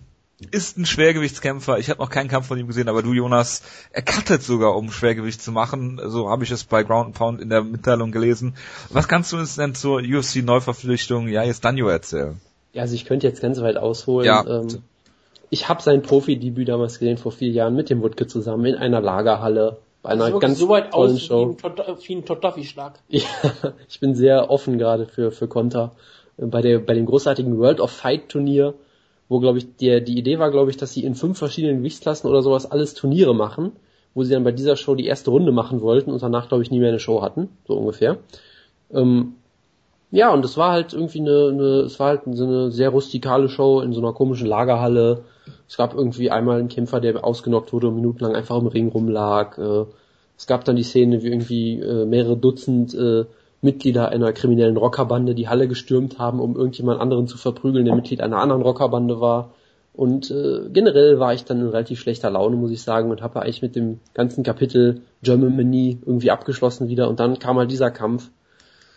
ist ein Schwergewichtskämpfer. Ich habe noch keinen Kampf von ihm gesehen, aber du, Jonas, er cuttet sogar, um Schwergewicht zu machen. So habe ich es bei Ground Pound in der Mitteilung gelesen. Was kannst du uns denn zur UFC-Neuverpflichtung ja jetzt Danjo erzählen? Ja, also ich könnte jetzt ganz weit ausholen. Ja. Ähm, ich habe sein Profidebüt damals gesehen vor vier Jahren mit dem Wutke zusammen in einer Lagerhalle bei einer ganz so weit tollen aus Show. Wie ein Todd-Duffy-Schlag. (laughs) Ja, ich bin sehr offen gerade für für Konter. Bei der bei dem großartigen World of Fight Turnier wo glaube ich der die Idee war glaube ich, dass sie in fünf verschiedenen Gewichtsklassen oder sowas alles Turniere machen, wo sie dann bei dieser Show die erste Runde machen wollten und danach glaube ich nie mehr eine Show hatten, so ungefähr. Ähm, ja, und es war halt irgendwie eine, eine es war halt so eine sehr rustikale Show in so einer komischen Lagerhalle. Es gab irgendwie einmal einen Kämpfer, der ausgenockt wurde und minutenlang einfach im Ring rumlag. Äh, es gab dann die Szene, wie irgendwie äh, mehrere Dutzend äh, Mitglieder einer kriminellen Rockerbande die Halle gestürmt haben, um irgendjemand anderen zu verprügeln, der Mitglied einer anderen Rockerbande war. Und äh, generell war ich dann in relativ schlechter Laune, muss ich sagen, und habe eigentlich mit dem ganzen Kapitel Germany irgendwie abgeschlossen wieder. Und dann kam halt dieser Kampf,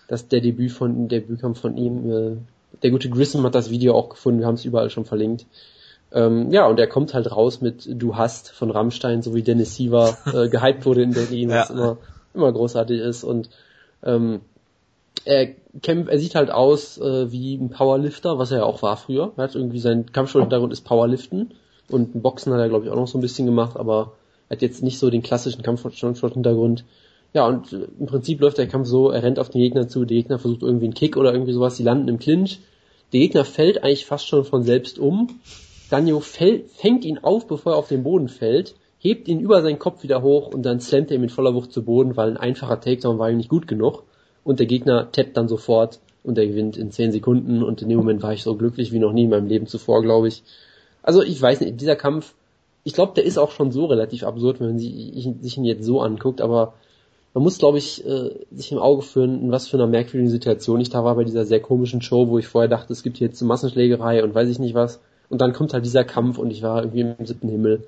dass der Debüt von der Debütkampf von ihm. Äh, der gute Grissom hat das Video auch gefunden, wir haben es überall schon verlinkt. Ähm, ja, und er kommt halt raus mit Du hast von Rammstein, so wie Dennis Siever äh, gehypt wurde in Berlin, (laughs) was ja. immer, immer großartig ist. Und ähm, er, kämpft, er sieht halt aus äh, wie ein Powerlifter, was er ja auch war früher. Er hat irgendwie sein Kampfsporthintergrund ist Powerliften und Boxen hat er glaube ich auch noch so ein bisschen gemacht, aber er hat jetzt nicht so den klassischen Kampfsporthintergrund. Ja, und äh, im Prinzip läuft der Kampf so, er rennt auf den Gegner zu, der Gegner versucht irgendwie einen Kick oder irgendwie sowas, die landen im Clinch. Der Gegner fällt eigentlich fast schon von selbst um. Danjo fällt, fängt ihn auf, bevor er auf den Boden fällt, hebt ihn über seinen Kopf wieder hoch und dann slammt er ihn mit voller Wucht zu Boden, weil ein einfacher Takedown war ihm nicht gut genug. Und der Gegner tappt dann sofort und er gewinnt in 10 Sekunden und in dem Moment war ich so glücklich wie noch nie in meinem Leben zuvor, glaube ich. Also ich weiß nicht, dieser Kampf, ich glaube, der ist auch schon so relativ absurd, wenn man sich ihn jetzt so anguckt, aber man muss, glaube ich, äh, sich im Auge führen, in was für einer merkwürdigen Situation ich da war bei dieser sehr komischen Show, wo ich vorher dachte, es gibt hier jetzt eine Massenschlägerei und weiß ich nicht was. Und dann kommt halt dieser Kampf und ich war irgendwie im siebten Himmel.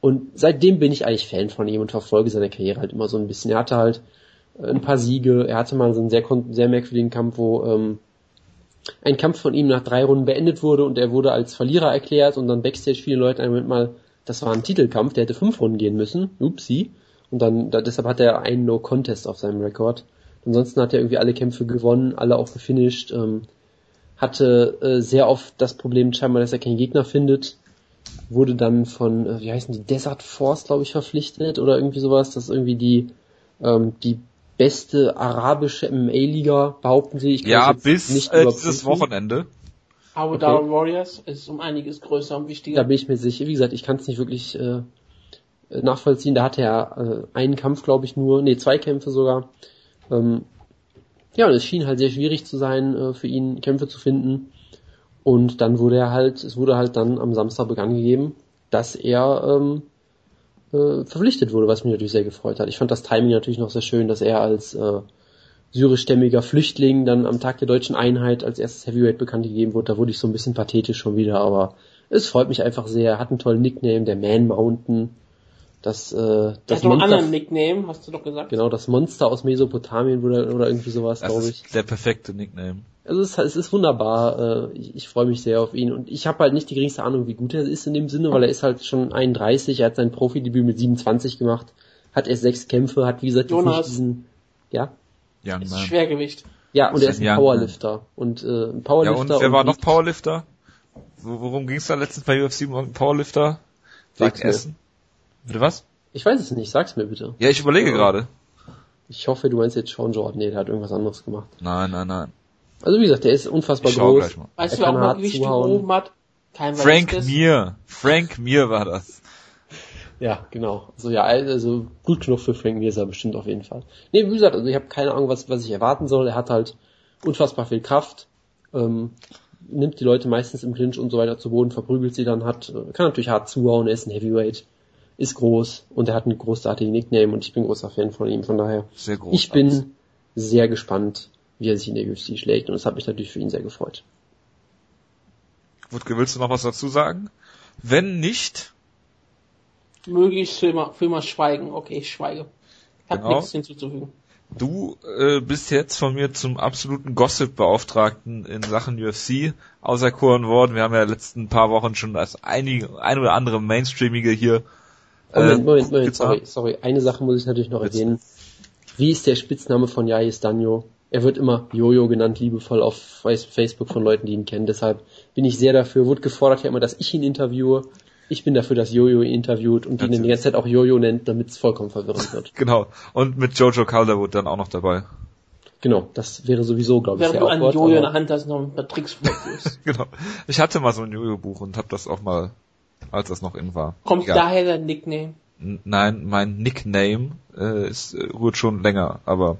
Und seitdem bin ich eigentlich Fan von ihm und verfolge seine Karriere halt immer so ein bisschen. Er hatte halt ein paar Siege, er hatte mal so einen sehr, sehr merkwürdigen Kampf, wo ähm, ein Kampf von ihm nach drei Runden beendet wurde und er wurde als Verlierer erklärt und dann Backstage viele Leute einmal mal, das war ein Titelkampf, der hätte fünf Runden gehen müssen. Upsi. Und dann, da, deshalb hat er einen No-Contest auf seinem Rekord. Ansonsten hat er irgendwie alle Kämpfe gewonnen, alle auch gefinisht. Ähm, hatte äh, sehr oft das Problem scheinbar, dass er keinen Gegner findet. Wurde dann von, äh, wie heißen die, Desert Force, glaube ich, verpflichtet oder irgendwie sowas. Das ist irgendwie die, ähm, die beste arabische MMA-Liga, behaupten sie. Ich ja, bis nicht äh, dieses Wochenende. Aber okay. Down Warriors ist um einiges größer und wichtiger. Da bin ich mir sicher. Wie gesagt, ich kann es nicht wirklich äh, äh, nachvollziehen. Da hatte er äh, einen Kampf, glaube ich, nur, nee, zwei Kämpfe sogar. Ähm, ja, und es schien halt sehr schwierig zu sein, äh, für ihn Kämpfe zu finden. Und dann wurde er halt, es wurde halt dann am Samstag bekannt gegeben, dass er ähm, äh, verpflichtet wurde, was mich natürlich sehr gefreut hat. Ich fand das Timing natürlich noch sehr schön, dass er als äh, syrischstämmiger Flüchtling dann am Tag der deutschen Einheit als erstes Heavyweight bekannt gegeben wurde. Da wurde ich so ein bisschen pathetisch schon wieder, aber es freut mich einfach sehr. Er hat einen tollen Nickname, der Man Mountain. Das, äh, das Monster, einen anderen Nickname, hast du doch gesagt. Genau, das Monster aus Mesopotamien oder, oder irgendwie sowas, glaube ich. der perfekte Nickname. Also es ist, es ist wunderbar. Äh, ich, ich freue mich sehr auf ihn und ich habe halt nicht die geringste Ahnung, wie gut er ist in dem Sinne, weil er ist halt schon 31. Er hat sein Profidebüt mit 27 gemacht, hat erst sechs Kämpfe, hat wie gesagt Jonas. diesen, ja. Young ist Schwergewicht. Ja, und er ist ein Powerlifter und äh, ein Powerlifter. Ja, und wer war noch Powerlifter? Worum ging es da letztens bei UFC Powerlifter? Sag Essen. Bitte was? Ich weiß es nicht, sag's mir bitte. Ja, ich überlege gerade. Ich hoffe, du meinst jetzt Sean Jordan. Nee, der hat irgendwas anderes gemacht. Nein, nein, nein. Also wie gesagt, der ist unfassbar groß. Weißt du, auch mal Gewicht oben hat? Kein Frank Mir. Frank Mir war das. Ja, genau. Also ja, also gut genug für Frank Mir ist er bestimmt auf jeden Fall. Nee, wie gesagt, also ich habe keine Ahnung, was, was ich erwarten soll. Er hat halt unfassbar viel Kraft. Ähm, nimmt die Leute meistens im Clinch und so weiter zu Boden, verprügelt sie dann, hat, kann natürlich hart zuhauen, er ist ein Heavyweight ist groß und er hat einen großartigen Nickname und ich bin großer Fan von ihm. Von daher, sehr groß, ich bin sehr gespannt, wie er sich in der UFC schlägt und es hat mich natürlich für ihn sehr gefreut. Wutke, willst du noch was dazu sagen? Wenn nicht, möge ich für immer, für immer schweigen. Okay, ich schweige. Hat genau. nichts hinzuzufügen. Du äh, bist jetzt von mir zum absoluten Gossip-Beauftragten in Sachen UFC auserkoren worden. Wir haben ja letzten paar Wochen schon das einige, ein oder andere Mainstreamige hier Moment, äh, Moment, Moment, sorry, sorry. Eine Sache muss ich natürlich noch erwähnen. Wie ist der Spitzname von Yais Danjo? Er wird immer Jojo genannt, liebevoll auf Facebook von Leuten, die ihn kennen. Deshalb bin ich sehr dafür. Wurde gefordert ja immer, dass ich ihn interviewe. Ich bin dafür, dass Jojo ihn interviewt und ihn die ganze Zeit auch Jojo nennt, damit es vollkommen verwirrend wird. (laughs) genau. Und mit Jojo Calderwood dann auch noch dabei. Genau, das wäre sowieso, glaube ich, Während du ein Jojo in der Hand hast, noch ein paar Tricks (laughs) Genau. Ich hatte mal so ein Jojo-Buch und habe das auch mal als das noch in war. Kommt ja. daher dein Nickname? Nein, mein Nickname äh, ist, äh, ruht schon länger, aber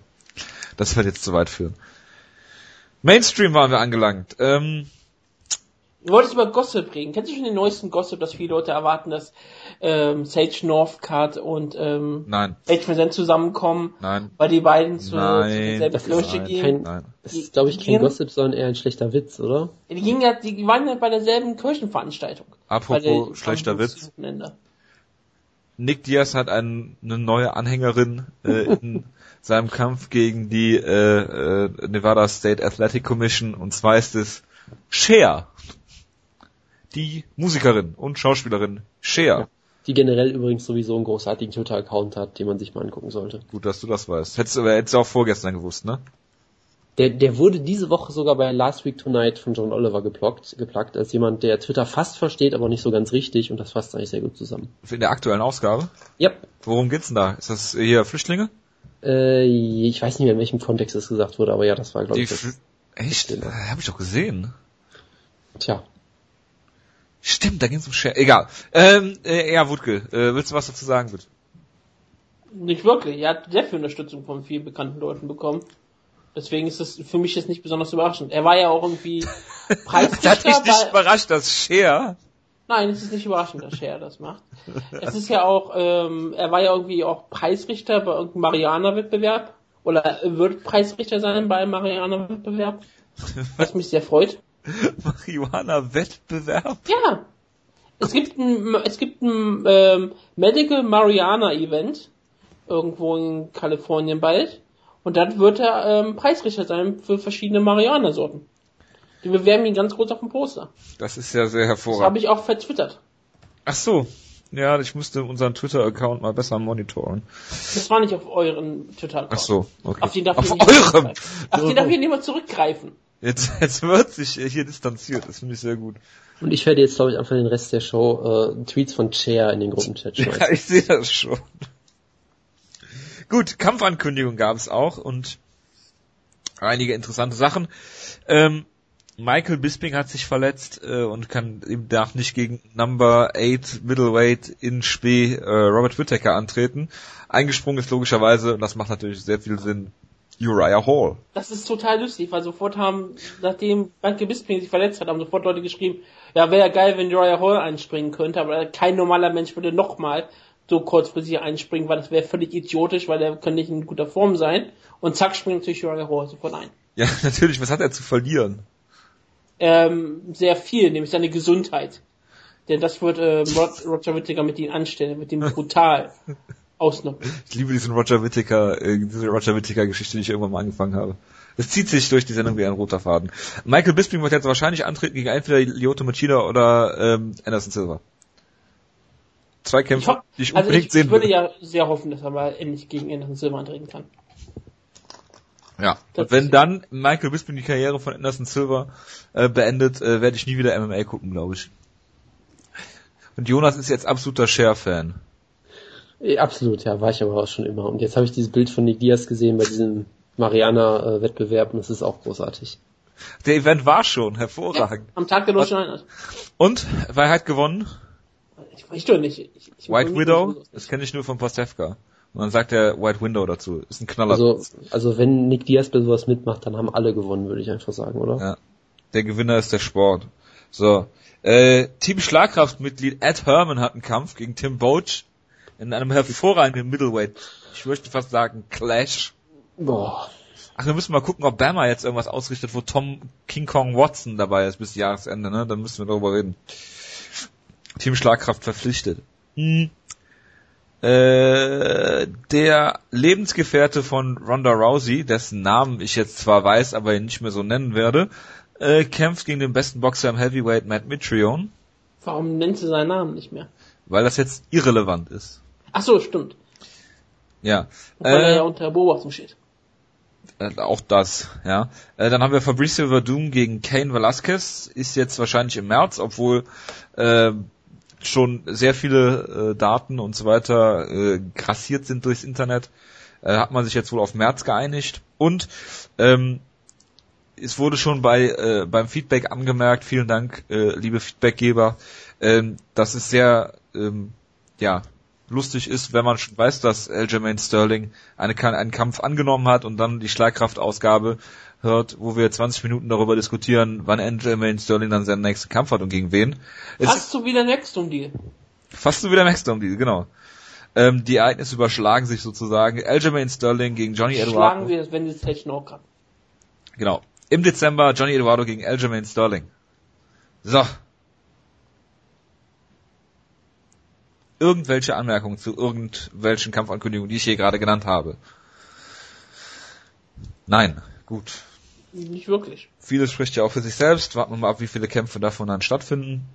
das wird jetzt zu weit führen. Mainstream waren wir angelangt. Ähm, Du wolltest über Gossip reden. Kennst du schon den neuesten Gossip, dass viele Leute erwarten, dass ähm, Sage Northcutt und ähm, Nein. Age Present zusammenkommen? Nein. Weil die beiden zu, nein. zu derselben Kirche gehen? Kein, nein. Das ist, glaube ich, kein Gossip, sondern eher ein schlechter Witz, oder? Die, gingen ja, die waren ja bei derselben Kirchenveranstaltung. Apropos schlechter Witz. Nick Diaz hat ein, eine neue Anhängerin äh, in (laughs) seinem Kampf gegen die äh, äh, Nevada State Athletic Commission und zwar ist es Cher die Musikerin und Schauspielerin Cher. Ja, die generell übrigens sowieso einen großartigen Twitter-Account hat, den man sich mal angucken sollte. Gut, dass du das weißt. Hättest du, hättest du auch vorgestern gewusst, ne? Der, der wurde diese Woche sogar bei Last Week Tonight von John Oliver geplockt, geplagt, als jemand, der Twitter fast versteht, aber nicht so ganz richtig und das fasst eigentlich sehr gut zusammen. In der aktuellen Ausgabe? Yep. Worum geht's denn da? Ist das hier Flüchtlinge? Äh, ich weiß nicht mehr, in welchem Kontext das gesagt wurde, aber ja, das war, glaube ich. Das Echt? Äh, hab ich doch gesehen. Tja. Stimmt, da ging's um Share. Egal. Ähm, äh, ja, Wutke, äh, willst du was dazu sagen, bitte? Nicht wirklich. Er hat sehr viel Unterstützung von vielen bekannten Leuten bekommen. Deswegen ist das für mich jetzt nicht besonders überraschend. Er war ja auch irgendwie (laughs) Preisrichter. das hat dich nicht überrascht, dass Cher Nein, es ist nicht überraschend, dass Cher das macht. Es ist ja auch, ähm, er war ja irgendwie auch Preisrichter bei irgendeinem Mariana-Wettbewerb. Oder wird Preisrichter sein bei einem Mariana-Wettbewerb. Was mich sehr freut. (laughs) Marihuana-Wettbewerb? Ja. Es gibt ein, es gibt ein ähm, Medical Mariana Event irgendwo in Kalifornien bald. Und dann wird er ähm, Preisrichter sein für verschiedene Marihuana-Sorten. Wir bewerben ihn ganz groß auf dem Poster. Das ist ja sehr hervorragend. Das habe ich auch vertwittert. Ach so. Ja, ich musste unseren Twitter-Account mal besser monitoren. Das war nicht auf euren Twitter-Account. Ach so, okay. Auf den darf auf eurem? Auf den darf hier niemand zurückgreifen. Jetzt, jetzt wird sich hier distanziert, das finde ich sehr gut. Und ich werde jetzt, glaube ich, einfach den Rest der Show äh, Tweets von Chair in den Gruppenchat schmeißen. Ja, ich sehe das schon. Gut, Kampfankündigung gab es auch und einige interessante Sachen. Ähm, Michael Bisping hat sich verletzt äh, und kann ihm darf nicht gegen Number 8 Middleweight in Spee äh, Robert Whittaker antreten. Eingesprungen ist logischerweise, und das macht natürlich sehr viel Sinn, Uriah Hall. Das ist total lustig, weil sofort haben, nachdem Michael Bisping sich verletzt hat, haben sofort Leute geschrieben, ja, wäre ja geil, wenn Uriah Hall einspringen könnte, aber kein normaler Mensch würde nochmal so kurzfristig einspringen, weil das wäre völlig idiotisch, weil er könnte nicht in guter Form sein. Und zack, springt natürlich Hall sofort ein. Ja, (laughs) natürlich, was hat er zu verlieren? ähm, sehr viel, nämlich seine Gesundheit. Denn das wird äh, (laughs) Roger Whittaker mit ihm anstellen, mit ihm brutal ausnutzen. Ich liebe diesen Roger Whittaker, äh, diese Roger Whittaker Geschichte, die ich irgendwann mal angefangen habe. Es zieht sich durch die Sendung wie ein roter Faden. Michael Bisping wird jetzt wahrscheinlich antreten gegen entweder Lyoto Machida oder ähm, Anderson Silva. Zwei Kämpfe, die ich also unbedingt ich, sehen würde. Ich würde ja sehr hoffen, dass er mal endlich gegen Anderson Silva antreten kann. Ja, und wenn dann Michael Bisping die Karriere von Anderson Silver äh, beendet, äh, werde ich nie wieder MMA gucken, glaube ich. Und Jonas ist jetzt absoluter Share-Fan. Absolut, ja, war ich aber auch schon immer. Und jetzt habe ich dieses Bild von Nick Diaz gesehen bei diesem Mariana-Wettbewerb und das ist auch großartig. Der Event war schon hervorragend. Ja, am Tag der deutschen Einheit. Und? Wer hat gewonnen? Ich weiß doch nicht. Ich, ich White Widow? Das kenne ich nur von Postevka. Und dann sagt er White Window dazu. Ist ein Knaller. Also, also wenn Nick Diaz bei sowas mitmacht, dann haben alle gewonnen, würde ich einfach sagen, oder? Ja. Der Gewinner ist der Sport. So. Äh, Team Schlagkraftmitglied Ed Herman hat einen Kampf gegen Tim Boach in einem hervorragenden Middleweight. Ich möchte fast sagen Clash. Boah. Ach, wir müssen mal gucken, ob Bama jetzt irgendwas ausrichtet, wo Tom King Kong Watson dabei ist bis Jahresende, ne? Dann müssen wir darüber reden. Team Schlagkraft verpflichtet. Hm. Äh, der Lebensgefährte von Ronda Rousey, dessen Namen ich jetzt zwar weiß, aber ihn nicht mehr so nennen werde, äh, kämpft gegen den besten Boxer im Heavyweight Matt Mitrione. Warum nennt sie seinen Namen nicht mehr? Weil das jetzt irrelevant ist. Ach so, stimmt. Ja. Weil äh, er ja unter Beobachtung steht. Äh, auch das, ja. Äh, dann haben wir Fabricio Verdum gegen Kane Velasquez, ist jetzt wahrscheinlich im März, obwohl äh, schon sehr viele äh, Daten und so weiter äh, grassiert sind durchs Internet, äh, hat man sich jetzt wohl auf März geeinigt. Und ähm, es wurde schon bei äh, beim Feedback angemerkt, vielen Dank, äh, liebe Feedbackgeber, ähm, dass es sehr ähm, ja lustig ist, wenn man schon weiß, dass Aljamain Sterling eine, einen Kampf angenommen hat und dann die Schlagkraftausgabe hört, wo wir 20 Minuten darüber diskutieren, wann Aljamain Sterling dann seinen nächsten Kampf hat und gegen wen. Fast so wie der Maxdom Deal. Fast so wie der Maxdom Deal, genau. Ähm, die Ereignisse überschlagen sich sozusagen. Aljamain Sterling gegen Johnny Eduardo. Schlagen wir es, wenn es Techno auch kann. Genau. Im Dezember Johnny Eduardo gegen Aljamain Sterling. So. Irgendwelche Anmerkungen zu irgendwelchen Kampfankündigungen, die ich hier gerade genannt habe? Nein. Gut. Nicht wirklich. Vieles spricht ja auch für sich selbst. Warten wir mal ab, wie viele Kämpfe davon dann stattfinden.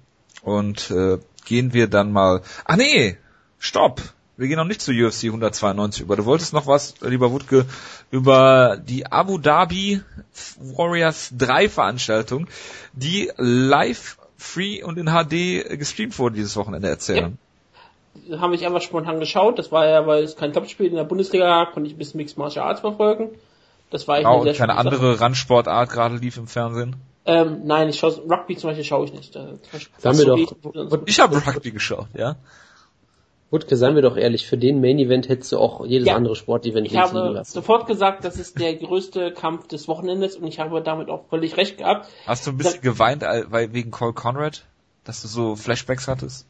Und äh, gehen wir dann mal. Ah nee, stopp! Wir gehen noch nicht zu UFC 192 über. Du wolltest noch was, lieber Wutke, über die Abu Dhabi Warriors 3 Veranstaltung, die live, free und in HD gestreamt wurde dieses Wochenende erzählen. Ja. Haben mich einfach spontan geschaut. Das war ja, weil es kein Topspiel in der Bundesliga gab, konnte ich ein bisschen Mixed Martial Arts verfolgen. Das war ich oh, sehr keine andere Randsportart gerade lief im Fernsehen. Ähm, nein, ich schaue Rugby zum Beispiel schaue ich nicht. Da, Sagen wir doch. Ich, ich habe Rugby geschaut, ja. Wutke, seien wir doch ehrlich, für den Main Event hättest du auch jedes ja, andere Sportevent Ich habe lassen. sofort gesagt, das ist der größte Kampf des Wochenendes und ich habe damit auch völlig recht gehabt. Hast du ein bisschen das, geweint weil, wegen Cole Conrad? Dass du so Flashbacks hattest?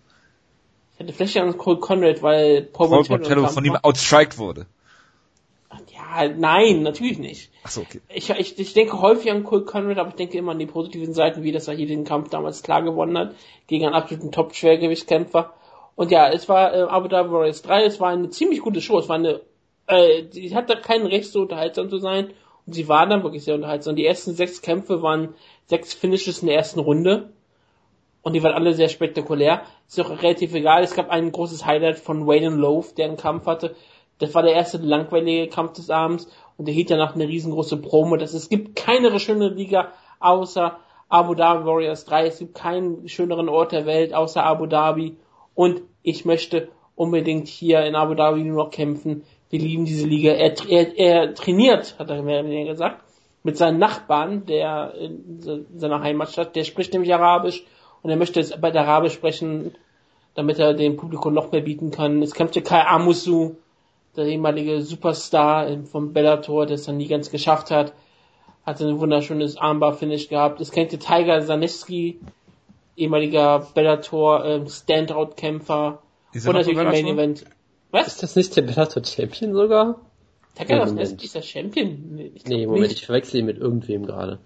Ich hatte Flashbacks an Cole Conrad, weil Paul, Paul Montello von ihm outstriked wurde. Ja, nein, natürlich nicht. Ach so, okay. Ich, ich, ich denke häufig an Cole Conrad, aber ich denke immer an die positiven Seiten, wie dass er hier den Kampf damals klar gewonnen hat, gegen einen absoluten Top-Schwergewichtskämpfer. Und ja, es war äh, Abu Dhabi Warriors 3, es war eine ziemlich gute Show, es war eine, äh, die hatte kein Recht so unterhaltsam zu sein und sie war dann wirklich sehr unterhaltsam. Die ersten sechs Kämpfe waren sechs Finishes in der ersten Runde und die waren alle sehr spektakulär. Ist auch relativ egal, es gab ein großes Highlight von Wayne Loaf, der einen Kampf hatte. Das war der erste langweilige Kampf des Abends und der hielt danach eine riesengroße Promo. Das, es gibt keine schöne Liga außer Abu Dhabi Warriors 3. Es gibt keinen schöneren Ort der Welt außer Abu Dhabi und ich möchte unbedingt hier in Abu Dhabi nur noch kämpfen. Wir lieben diese Liga. Er, er, er trainiert, hat er mir gesagt, mit seinen Nachbarn, der in seiner Heimatstadt, der spricht nämlich Arabisch und er möchte jetzt bald Arabisch sprechen, damit er dem Publikum noch mehr bieten kann. Es kämpfte Kai Amusu, der ehemalige Superstar vom Bellator, der es dann nie ganz geschafft hat, hatte ein wunderschönes Armbar-Finish gehabt. Es kämpfte Tiger Zaneski, ehemaliger Bellator ähm, Standout-Kämpfer und natürlich im Main Event. Was? Ist das nicht der Bellator Champion sogar? Takara ja, ist der Champion? Nee, nee Moment, nicht. ich verwechsel ihn mit irgendwem gerade.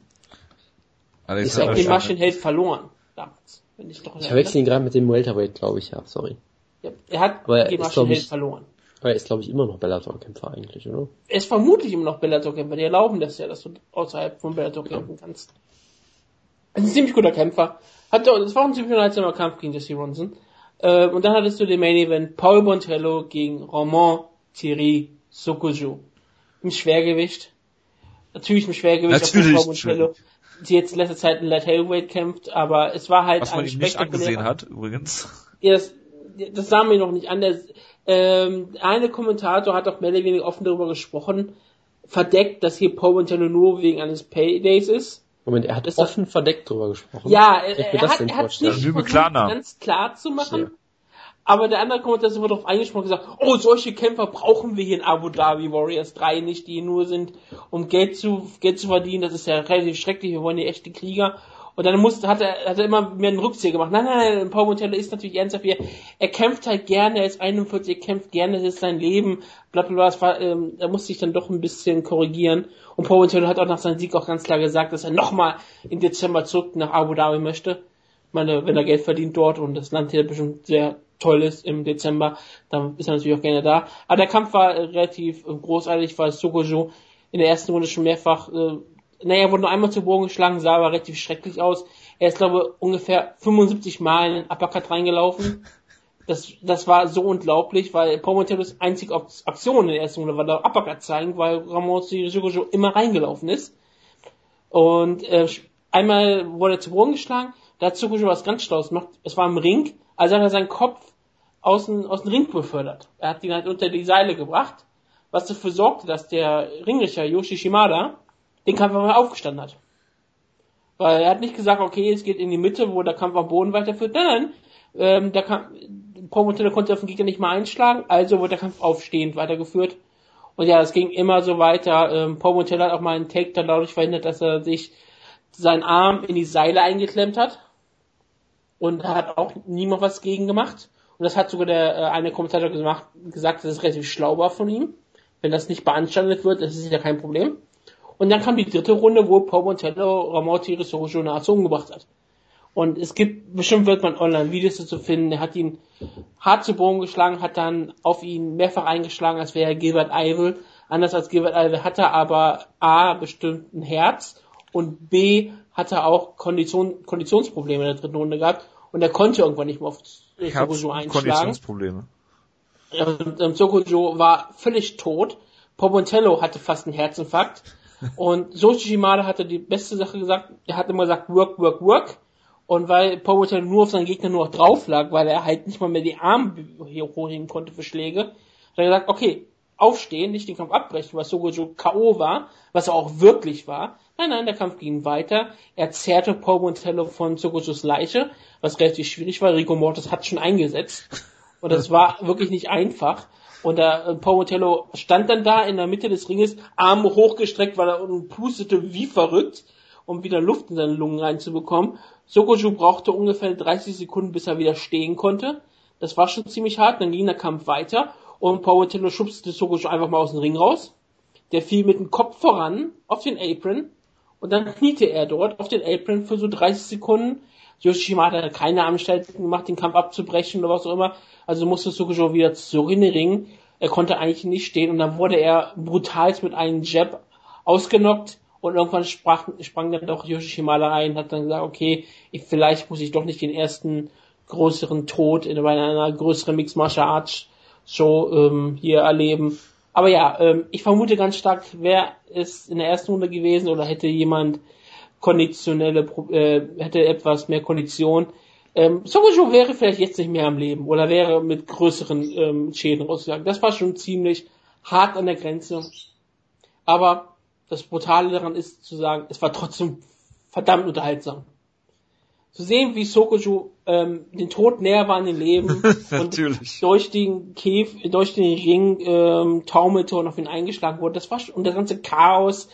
Ist er den Maschinenheld verloren damals. Wenn ich, doch ich verwechsel ihn gerade mit dem Welterweight, glaube ich, ja, sorry. Ja, er hat Aber den Maschinenheld verloren. Er ist, glaube ich, immer noch Bellator-Kämpfer eigentlich, oder? Er ist vermutlich immer noch Bellator-Kämpfer. Die erlauben das ja, dass du außerhalb von Bellator kämpfen kannst. Ein ziemlich guter Kämpfer. Hatte, das war ein ziemlich unterhaltsamer Kampf gegen Jesse Ronson. Äh, und dann hattest du den Main Event Paul Bontello gegen Roman Thierry Sokojo. Im Schwergewicht. Natürlich im Schwergewicht, Natürlich Paul Bontello, die jetzt in letzter Zeit in Light Heavyweight kämpft, aber es war halt Was man ihm nicht angesehen hat, übrigens. Ja, das, das sah mir noch nicht an. Der, ähm, eine Kommentator hat auch mehr oder weniger offen darüber gesprochen, verdeckt, dass hier Paul Bontello nur wegen eines Paydays ist Moment, er hat ist offen das, verdeckt drüber gesprochen. Ja, er, er, er hat, er hat nicht versucht, ganz klar zu machen. Ja. Aber der andere Kommentar ist immer darauf eingesprochen und gesagt, oh, solche Kämpfer brauchen wir hier in Abu Dhabi Warriors 3 nicht, die nur sind, um Geld zu, Geld zu verdienen. Das ist ja relativ schrecklich. Wir wollen hier echte Krieger. Und dann musste, hat er, hat er immer mehr einen Rückzieher gemacht. Nein, nein, nein, Paul Montello ist natürlich ernsthaft hier. Er kämpft halt gerne, er ist 41, er kämpft gerne, das ist sein Leben, bla, bla, bla. War, ähm, er musste sich dann doch ein bisschen korrigieren. Und Paul Montello hat auch nach seinem Sieg auch ganz klar gesagt, dass er nochmal im Dezember zurück nach Abu Dhabi möchte. Ich meine, wenn er Geld verdient dort und das Land hier bestimmt sehr toll ist im Dezember, dann ist er natürlich auch gerne da. Aber der Kampf war relativ großartig, weil Sokojo in der ersten Runde schon mehrfach äh, naja, er wurde nur einmal zu Boden geschlagen, sah aber relativ schrecklich aus. Er ist, glaube ungefähr 75 Mal in den Uppercut reingelaufen. Das, das war so unglaublich, weil Pomoteros einzige Aktion in der ersten Runde war der Uppercut zeigen, weil Ramon Shikojo immer reingelaufen ist. Und äh, einmal wurde er zu Boden geschlagen, da hat Tsukujo was ganz Schlaues gemacht. Es war im Ring, also hat er seinen Kopf aus dem, aus dem Ring befördert. Er hat ihn halt unter die Seile gebracht, was dafür sorgte, dass der Ringrichter Yoshi Shimada den Kampf einfach aufgestanden hat. Weil er hat nicht gesagt, okay, es geht in die Mitte, wo der Kampf am Boden weiterführt. Nein, nein. Ähm, der Kampf, Promoteur konnte auf den Gegner nicht mehr einschlagen, also wurde der Kampf aufstehend weitergeführt. Und ja, es ging immer so weiter. Ähm, Paul Montella hat auch mal einen Take dann dadurch verhindert, dass er sich seinen Arm in die Seile eingeklemmt hat. Und hat auch niemand was gegen gemacht. Und das hat sogar der äh, eine Kommentator gemacht, gesagt, das ist relativ schlau war von ihm. Wenn das nicht beanstandet wird, das ist ja kein Problem. Und dann kam die dritte Runde, wo Paul Montello Ramotti Risorgio nahezu umgebracht hat. Und es gibt, bestimmt wird man online Videos dazu finden, er hat ihn hart zu Boden geschlagen, hat dann auf ihn mehrfach eingeschlagen, als wäre er Gilbert Eivel. Anders als Gilbert Eivel hat er aber A, bestimmt ein Herz und B, hat er auch Kondition, Konditionsprobleme in der dritten Runde gehabt. Und und er konnte irgendwann nicht mehr auf Sokojo einschlagen. Konditionsprobleme. Und ähm, Sokojo war völlig tot. Pomontello hatte fast einen Herzinfarkt. Und Soichi Shimada hatte die beste Sache gesagt, er hat immer gesagt, work, work, work. Und weil Pomontello nur auf seinen Gegner nur noch drauf lag, weil er halt nicht mal mehr die Arme hier hochheben konnte für Schläge, hat er gesagt, okay, aufstehen, nicht den Kampf abbrechen, was Sogojo K.O. war, was er auch wirklich war. Nein, nein, der Kampf ging weiter. Er zerrte Paul von Sogojos Leiche, was relativ schwierig war. Rico Mortis hat schon eingesetzt. Und das war wirklich nicht einfach. Und der äh, Paul Montello stand dann da in der Mitte des Ringes, Arme hochgestreckt, weil er pustete wie verrückt, um wieder Luft in seine Lungen reinzubekommen. Sogojo brauchte ungefähr 30 Sekunden, bis er wieder stehen konnte. Das war schon ziemlich hart. Dann ging der Kampf weiter und Power schubste Sokocho einfach mal aus dem Ring raus. Der fiel mit dem Kopf voran auf den Apron und dann kniete er dort auf den Apron für so 30 Sekunden. Yoshima hat keine Anstalten gemacht, den Kampf abzubrechen oder was auch immer. Also musste Sokocho wieder zurück in den Ring. Er konnte eigentlich nicht stehen und dann wurde er brutal mit einem Jab ausgenockt und irgendwann sprach, sprang dann doch Yoshimada ein, hat dann gesagt, okay, ich, vielleicht muss ich doch nicht den ersten größeren Tod in einer größeren Mixed Martial Arts Show ähm, hier erleben. Aber ja, ähm, ich vermute ganz stark, wäre es in der ersten Runde gewesen oder hätte jemand konditionelle, äh, hätte etwas mehr Kondition. Ähm, Sogojo wäre vielleicht jetzt nicht mehr am Leben oder wäre mit größeren ähm, Schäden rausgegangen. Das war schon ziemlich hart an der Grenze. Aber das Brutale daran ist zu sagen, es war trotzdem verdammt unterhaltsam zu sehen, wie Sokoju ähm, den Tod näher war an den Leben (laughs) und durch den Käf, durch den Ring ähm, taumelte und auf ihn eingeschlagen wurde. Das war schon, und das ganze Chaos,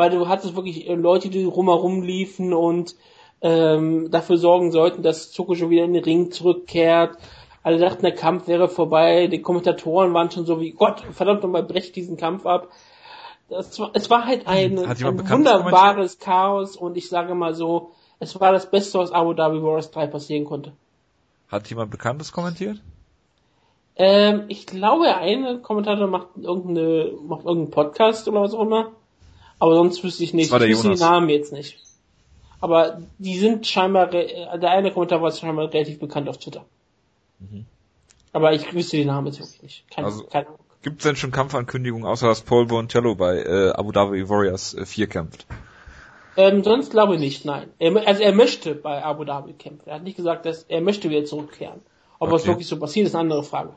weil du hattest wirklich äh, Leute, die rumherum liefen und ähm, dafür sorgen sollten, dass Sokoju wieder in den Ring zurückkehrt. Alle dachten, der Kampf wäre vorbei. Die Kommentatoren waren schon so wie Gott, verdammt nochmal, brecht diesen Kampf ab. War, es war halt ein, ein wunderbares Chaos und ich sage mal so, es war das Beste, was Abu Dhabi Warriors 3 passieren konnte. Hat jemand Bekanntes kommentiert? Ähm, ich glaube, eine Kommentator macht irgendeine, macht irgendeinen Podcast oder was auch immer. Aber sonst wüsste ich nicht. Das ich wüsste die Namen jetzt nicht. Aber die sind scheinbar, der eine Kommentar war scheinbar relativ bekannt auf Twitter. Mhm. Aber ich wüsste die Namen jetzt wirklich nicht. Keine, also, keine Ahnung. Gibt es denn schon Kampfankündigungen, außer dass Paul Bontello bei äh, Abu Dhabi Warriors äh, 4 kämpft? Ähm, sonst glaube ich nicht, nein. Er, also er möchte bei Abu Dhabi kämpfen. Er hat nicht gesagt, dass er möchte wieder zurückkehren. Ob okay. es wirklich so passiert, ist eine andere Frage.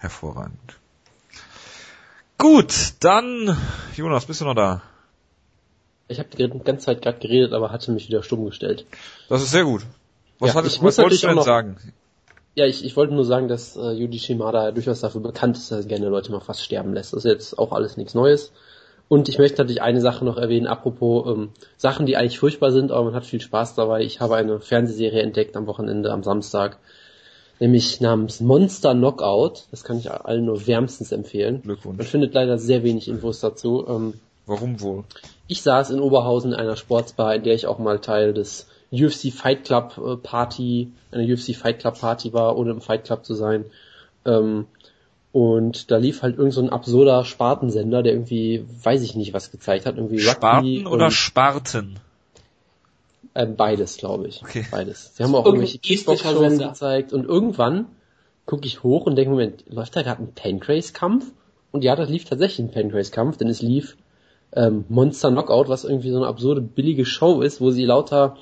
Hervorragend. Gut, dann Jonas, bist du noch da? Ich habe die ganze Zeit gerade geredet, aber hatte mich wieder stumm gestellt. Das ist sehr gut. Was, ja, hattest, was wolltest du denn noch, sagen? Ja, ich, ich wollte nur sagen, dass äh, Yuji Shimada durchaus dafür bekannt ist, dass er gerne Leute mal fast sterben lässt. Das ist jetzt auch alles nichts Neues. Und ich möchte natürlich eine Sache noch erwähnen, apropos ähm, Sachen, die eigentlich furchtbar sind, aber man hat viel Spaß dabei. Ich habe eine Fernsehserie entdeckt am Wochenende, am Samstag, nämlich namens Monster Knockout. Das kann ich allen nur wärmstens empfehlen. Glückwunsch. Man findet leider sehr wenig Infos dazu. Ähm, Warum wohl? Ich saß in Oberhausen in einer Sportsbar, in der ich auch mal Teil des UFC Fight Club äh, Party, einer UFC Fight Club Party war, ohne im Fight Club zu sein. Ähm, und da lief halt irgend so ein absurder Spartensender, der irgendwie, weiß ich nicht, was gezeigt hat. Irgendwie Sparten oder Sparten? Äh, beides, glaube ich. Okay. Beides. Sie haben auch irgendwelche Kickbox-Shows gezeigt. Und irgendwann gucke ich hoch und denke, Moment, läuft da gerade ein Pancrase-Kampf? Und ja, das lief tatsächlich ein Pancrase-Kampf, denn es lief ähm, Monster Knockout, was irgendwie so eine absurde, billige Show ist, wo sie lauter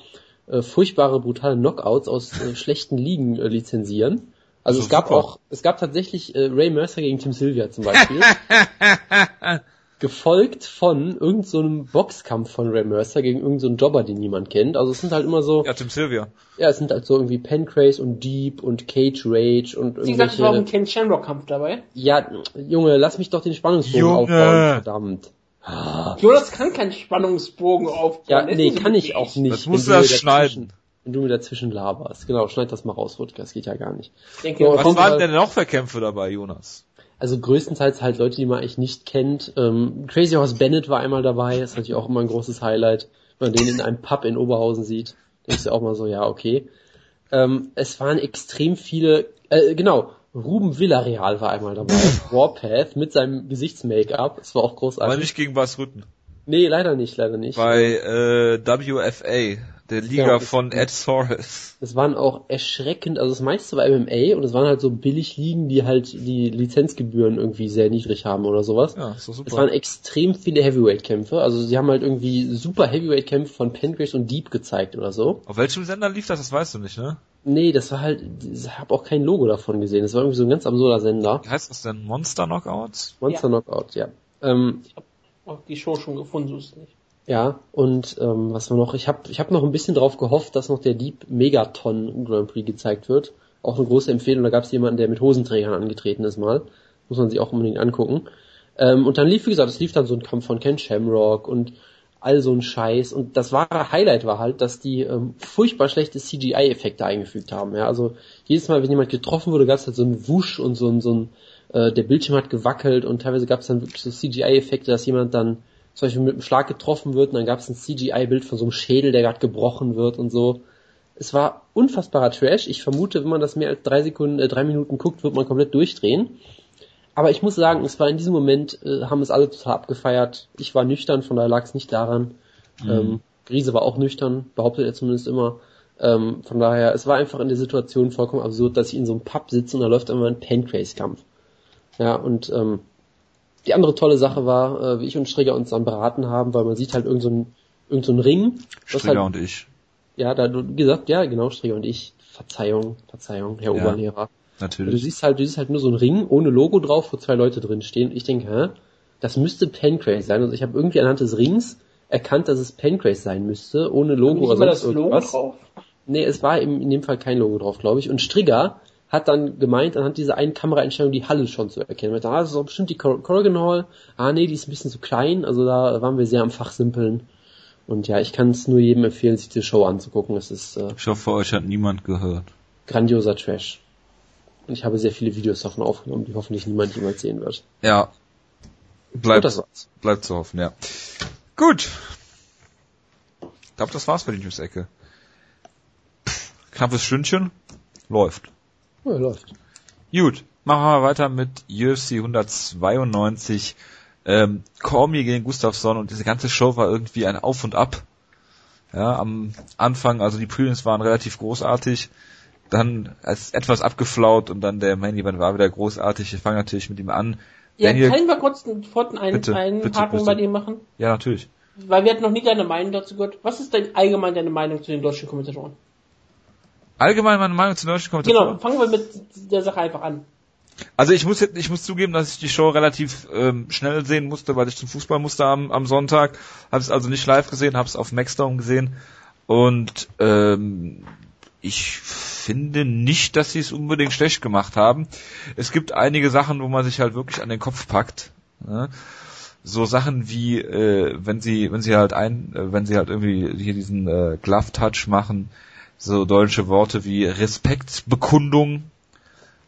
äh, furchtbare, brutale Knockouts aus äh, (laughs) schlechten Ligen äh, lizenzieren. Also es gab super. auch, es gab tatsächlich äh, Ray Mercer gegen Tim Sylvia zum Beispiel. (laughs) gefolgt von irgendeinem so Boxkampf von Ray Mercer gegen irgendeinen so Jobber, den niemand kennt. Also es sind halt immer so. Ja, Tim Sylvia. Ja, es sind halt so irgendwie Pancrase und Deep und Cage Rage und irgendwelche. Sie gesagt, war auch ein Ken Shamrock Kampf dabei. Ja, Junge, lass mich doch den Spannungsbogen Junge. aufbauen, verdammt. Jonas kann keinen Spannungsbogen aufbauen. Ja, nee, kann ich auch nicht. Das musst du erst schneiden wenn du mir dazwischen laberst. Genau, schneid das mal raus, Rutger, das geht ja gar nicht. denke, so, was waren denn noch für Kämpfe dabei, Jonas? Also größtenteils halt Leute, die man eigentlich nicht kennt. Ähm, Crazy Horse Bennett war einmal dabei, das ist natürlich auch immer ein großes Highlight, wenn man den in einem Pub in Oberhausen sieht. Denkst du auch mal so, ja, okay. Ähm, es waren extrem viele, äh, genau, Ruben Villarreal war einmal dabei, (laughs) Warpath mit seinem Gesichtsmake-up, das war auch großartig. Aber nicht gegen Bas Rütten. Nee, leider nicht, leider nicht. Bei äh, WFA der Liga ja, von Ed Soares. Es waren auch erschreckend, also das meiste war MMA und es waren halt so billig Ligen, die halt die Lizenzgebühren irgendwie sehr niedrig haben oder sowas. Ja, ist super. Es waren extrem viele Heavyweight-Kämpfe, also sie haben halt irgendwie super Heavyweight-Kämpfe von Pancrase und Deep gezeigt oder so. Auf welchem Sender lief das, das weißt du nicht, ne? Nee, das war halt, ich habe auch kein Logo davon gesehen, das war irgendwie so ein ganz absurder Sender. Wie heißt das denn? Monster Knockouts? Monster ja. Knockouts, ja. Ähm, ich habe auch die Show schon gefunden, so ist es nicht. Ja, und ähm, was war noch? Ich habe ich hab noch ein bisschen drauf gehofft, dass noch der Deep Megaton Grand Prix gezeigt wird. Auch eine große Empfehlung, da gab es jemanden, der mit Hosenträgern angetreten ist mal. Muss man sich auch unbedingt angucken. Ähm, und dann lief, wie gesagt, es lief dann so ein Kampf von Ken Shamrock und all so ein Scheiß. Und das wahre Highlight war halt, dass die ähm, furchtbar schlechte CGI-Effekte eingefügt haben. Ja, also jedes Mal, wenn jemand getroffen wurde, gab es halt so einen Wusch und so ein, so ein äh, der Bildschirm hat gewackelt und teilweise gab es dann wirklich so CGI-Effekte, dass jemand dann zum Beispiel mit einem Schlag getroffen wird und dann gab es ein CGI-Bild von so einem Schädel, der gerade gebrochen wird und so. Es war unfassbarer Trash. Ich vermute, wenn man das mehr als drei Sekunden, äh, drei Minuten guckt, wird man komplett durchdrehen. Aber ich muss sagen, es war in diesem Moment, äh, haben es alle total abgefeiert. Ich war nüchtern, von daher lag es nicht daran. Mhm. Ähm, Grise war auch nüchtern, behauptet er zumindest immer. Ähm, von daher, es war einfach in der Situation vollkommen absurd, dass ich in so einem Pub sitze und da läuft immer ein Pancrase-Kampf. Ja, und ähm, die andere tolle Sache war, äh, wie ich und Strigger uns dann beraten haben, weil man sieht halt irgendein so irgend so Ring. Strigger halt, und ich. Ja, da du gesagt, ja genau, Strigger und ich. Verzeihung, Verzeihung, Herr ja, Oberlehrer. Natürlich. Du siehst halt, du siehst halt nur so ein Ring ohne Logo drauf, wo zwei Leute drin stehen. Und ich denke, hä, das müsste Pancrase sein. Also ich habe irgendwie anhand des Rings erkannt, dass es Pancrase sein müsste, ohne Logo oder sonst irgendwas. Logo drauf? Nee, es war in dem Fall kein Logo drauf, glaube ich. Und Strigger hat dann gemeint, anhand dieser einen Kameraeinstellung die Halle schon zu erkennen. Ah, das ist auch bestimmt die Corrigan Hall. Ah, nee, die ist ein bisschen zu klein. Also da waren wir sehr am Fachsimpeln. Und ja, ich kann es nur jedem empfehlen, sich die Show anzugucken. Es ist, äh, ich hoffe, euch hat niemand gehört. Grandioser Trash. Und ich habe sehr viele Videos davon aufgenommen, die hoffentlich niemand jemals sehen wird. Ja. Bleibt, das war's. bleibt zu hoffen, ja. Gut. Ich glaube, das war's für die News-Ecke. Knappes Stündchen. Läuft. Ja, läuft. Gut, machen wir weiter mit UFC 192. Ähm, Cormier gegen Gustafsson und diese ganze Show war irgendwie ein Auf und Ab. Ja, am Anfang, also die Prelims waren relativ großartig, dann als etwas abgeflaut und dann der Main Event war wieder großartig. Ich fange natürlich mit ihm an. Ja, Daniel, kann ich mal kurz einen, einen, bitte. bei dem machen? Ja, natürlich. Weil wir hatten noch nie deine Meinung dazu gehört. Was ist denn allgemein deine Meinung zu den deutschen Kommentatoren? Allgemein meine Meinung zu deutschen Kommentatoren. Genau, fangen wir mit der Sache einfach an. Also ich muss jetzt, ich muss zugeben, dass ich die Show relativ ähm, schnell sehen musste, weil ich zum Fußball musste am, am Sonntag. Habe es also nicht live gesehen, habe es auf Maxdome gesehen und ähm, ich finde nicht, dass sie es unbedingt schlecht gemacht haben. Es gibt einige Sachen, wo man sich halt wirklich an den Kopf packt. Ne? So Sachen wie, äh, wenn sie, wenn sie halt ein, äh, wenn sie halt irgendwie hier diesen äh, Glove Touch machen, so deutsche Worte wie Respektbekundung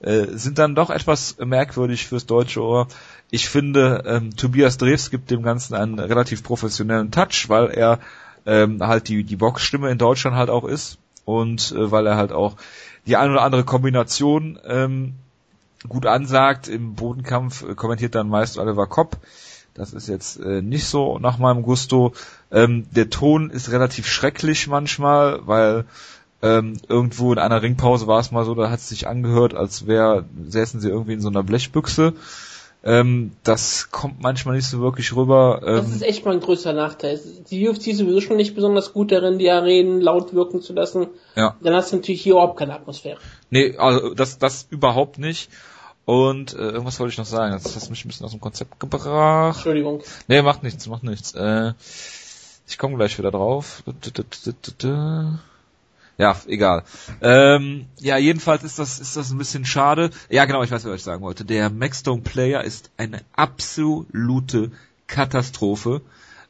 äh, sind dann doch etwas merkwürdig fürs deutsche Ohr. Ich finde, ähm, Tobias Drews gibt dem Ganzen einen relativ professionellen Touch, weil er ähm, halt die, die Boxstimme in Deutschland halt auch ist und äh, weil er halt auch die eine oder andere Kombination ähm, gut ansagt. Im Bodenkampf äh, kommentiert dann meist Oliver Kopp. Das ist jetzt äh, nicht so nach meinem Gusto. Ähm, der Ton ist relativ schrecklich manchmal, weil ähm, irgendwo in einer Ringpause war es mal so, da hat es sich angehört, als wäre, säßen sie irgendwie in so einer Blechbüchse. Ähm, das kommt manchmal nicht so wirklich rüber. Ähm, das ist echt mal ein größer Nachteil. Die UFC ist sowieso schon nicht besonders gut darin, die Arenen laut wirken zu lassen. Ja. Dann hast du natürlich hier überhaupt keine Atmosphäre. Nee, also das, das überhaupt nicht. Und äh, irgendwas wollte ich noch sagen. Das hast mich ein bisschen aus dem Konzept gebracht. Entschuldigung. Nee, macht nichts, macht nichts. Äh, ich komme gleich wieder drauf. Ja, egal. Ähm, ja, jedenfalls ist das, ist das ein bisschen schade. Ja, genau, ich weiß, was ich sagen wollte. Der Maxstone Player ist eine absolute Katastrophe,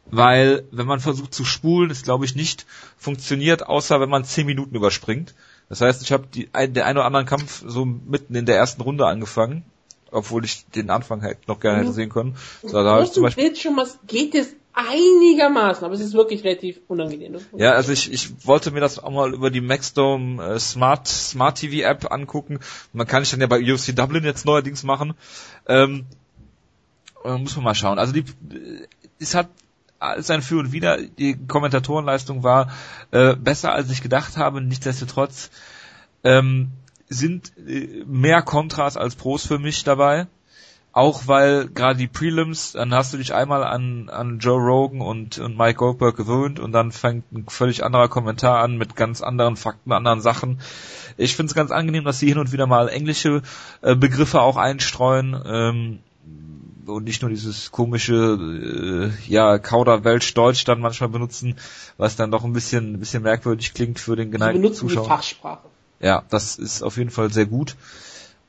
weil wenn man versucht zu spulen, es glaube ich nicht funktioniert, außer wenn man zehn Minuten überspringt. Das heißt, ich habe die ein, der ein oder anderen Kampf so mitten in der ersten Runde angefangen, obwohl ich den Anfang halt noch gerne hätte sehen können. So, da ich zum Beispiel schon was geht es einigermaßen, aber es ist wirklich relativ unangenehm. Ja, also ich, ich wollte mir das auch mal über die Maxdome äh, Smart Smart TV App angucken. Man kann ich dann ja bei UFC Dublin jetzt neuerdings machen. Ähm, äh, muss man mal schauen. Also die, es hat alles ein Für und Wider. Die Kommentatorenleistung war äh, besser, als ich gedacht habe. Nichtsdestotrotz ähm, sind äh, mehr Kontras als Pros für mich dabei. Auch weil gerade die Prelims, dann hast du dich einmal an, an Joe Rogan und, und Mike Goldberg gewöhnt und dann fängt ein völlig anderer Kommentar an mit ganz anderen Fakten, anderen Sachen. Ich finde es ganz angenehm, dass sie hin und wieder mal englische äh, Begriffe auch einstreuen. Ähm, und nicht nur dieses komische, äh, ja, Kauderwelsch-Deutsch dann manchmal benutzen, was dann doch ein bisschen, ein bisschen merkwürdig klingt für den geneigten sie benutzen Zuschauer. Die Fachsprache. Ja, das ist auf jeden Fall sehr gut.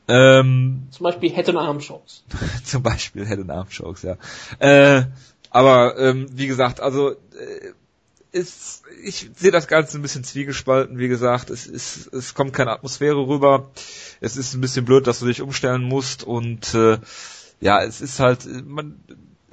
Ähm, Zum Beispiel Head and Arm Shows. (laughs) zum Beispiel Head and Arm Shows, ja. Äh, aber ähm, wie gesagt, also äh, ist, ich sehe das Ganze ein bisschen zwiegespalten, wie gesagt, es ist, es kommt keine Atmosphäre rüber. Es ist ein bisschen blöd, dass du dich umstellen musst und äh, ja, es ist halt, man,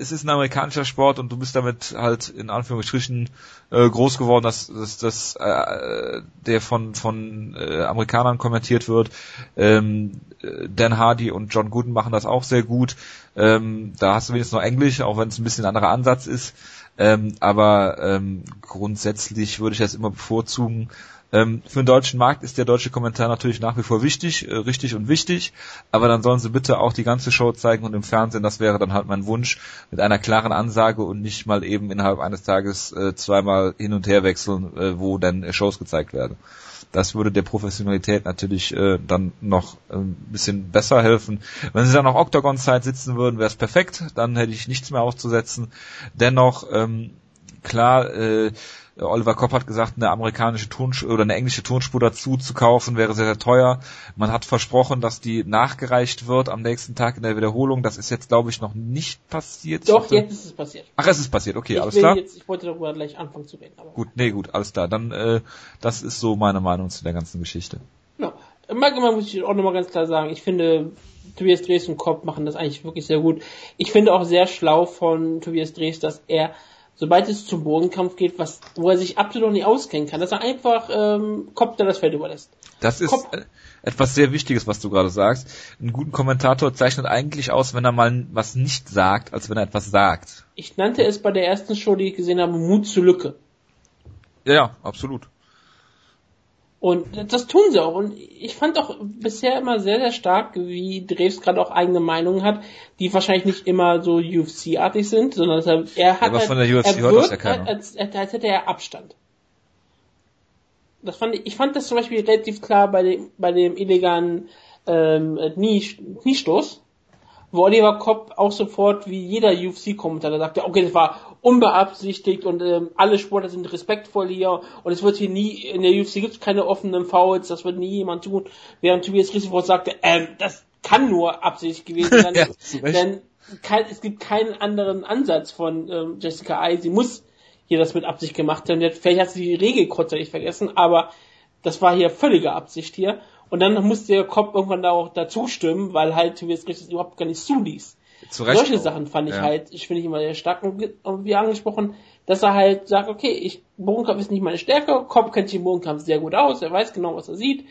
es ist ein amerikanischer Sport und du bist damit halt in Anführungsstrichen äh, groß geworden, dass, dass, dass äh, der von von äh, Amerikanern kommentiert wird. Ähm, Dan Hardy und John Gooden machen das auch sehr gut. Ähm, da hast du wenigstens noch Englisch, auch wenn es ein bisschen ein anderer Ansatz ist. Ähm, aber ähm, grundsätzlich würde ich das immer bevorzugen, ähm, für den deutschen Markt ist der deutsche Kommentar natürlich nach wie vor wichtig, äh, richtig und wichtig, aber dann sollen sie bitte auch die ganze Show zeigen und im Fernsehen, das wäre dann halt mein Wunsch, mit einer klaren Ansage und nicht mal eben innerhalb eines Tages äh, zweimal hin und her wechseln, äh, wo dann Shows gezeigt werden. Das würde der Professionalität natürlich äh, dann noch äh, ein bisschen besser helfen. Wenn sie dann noch Octagon-Zeit sitzen würden, wäre es perfekt. Dann hätte ich nichts mehr auszusetzen. Dennoch, ähm, klar, äh, Oliver Kopp hat gesagt, eine amerikanische Tonspur oder eine englische Tonspur dazu zu kaufen wäre sehr, sehr teuer. Man hat versprochen, dass die nachgereicht wird am nächsten Tag in der Wiederholung. Das ist jetzt, glaube ich, noch nicht passiert. Doch, jetzt ist es passiert. Ach, es ist passiert, okay, ich alles klar. Jetzt, ich wollte darüber gleich anfangen zu reden. Aber gut, nee, gut, alles klar. Dann, äh, das ist so meine Meinung zu der ganzen Geschichte. Im Allgemeinen muss ich auch nochmal ganz klar sagen, ich finde, Tobias Drees und Kopp machen das eigentlich wirklich sehr gut. Ich finde auch sehr schlau von Tobias Drees, dass er sobald es zum Bodenkampf geht, was, wo er sich absolut nicht auskennen kann, dass er einfach ähm, Kopter das Feld überlässt. Das ist Kopf etwas sehr Wichtiges, was du gerade sagst. Einen guten Kommentator zeichnet eigentlich aus, wenn er mal was nicht sagt, als wenn er etwas sagt. Ich nannte es bei der ersten Show, die ich gesehen habe, Mut zur Lücke. Ja, ja, absolut. Und das tun sie auch. Und ich fand auch bisher immer sehr, sehr stark, wie Dreves gerade auch eigene Meinungen hat, die wahrscheinlich nicht immer so UFC-artig sind, sondern er, er hat. Aber halt, von der UFC er das ja. Als, als, als hätte er Abstand. Das fand ich, ich fand das zum Beispiel relativ klar bei dem, bei dem illegalen ähm, Kniestoß wo Oliver Kopp auch sofort wie jeder UFC-Kommentator sagte, okay, das war unbeabsichtigt und ähm, alle Sportler sind respektvoll hier und es wird hier nie, in der UFC gibt es keine offenen Fouls, das wird nie jemand tun, während Tobias Riesenfort sagte, ähm, das kann nur Absicht gewesen (laughs) sein, ja, denn kein, es gibt keinen anderen Ansatz von ähm, Jessica Ai, sie muss hier das mit Absicht gemacht haben, vielleicht hat sie die Regel kurzzeitig vergessen, aber das war hier völlige Absicht hier. Und dann musste der Kopf irgendwann da auch dazu stimmen, weil halt Tobias Griffiths überhaupt gar nicht zuließ. Solche auch. Sachen fand ich ja. halt, ich finde ich immer sehr stark und wie angesprochen, dass er halt sagt, okay, ich, Bogenkampf ist nicht meine Stärke, Kopf kennt sich im Bogenkampf sehr gut aus, er weiß genau, was er sieht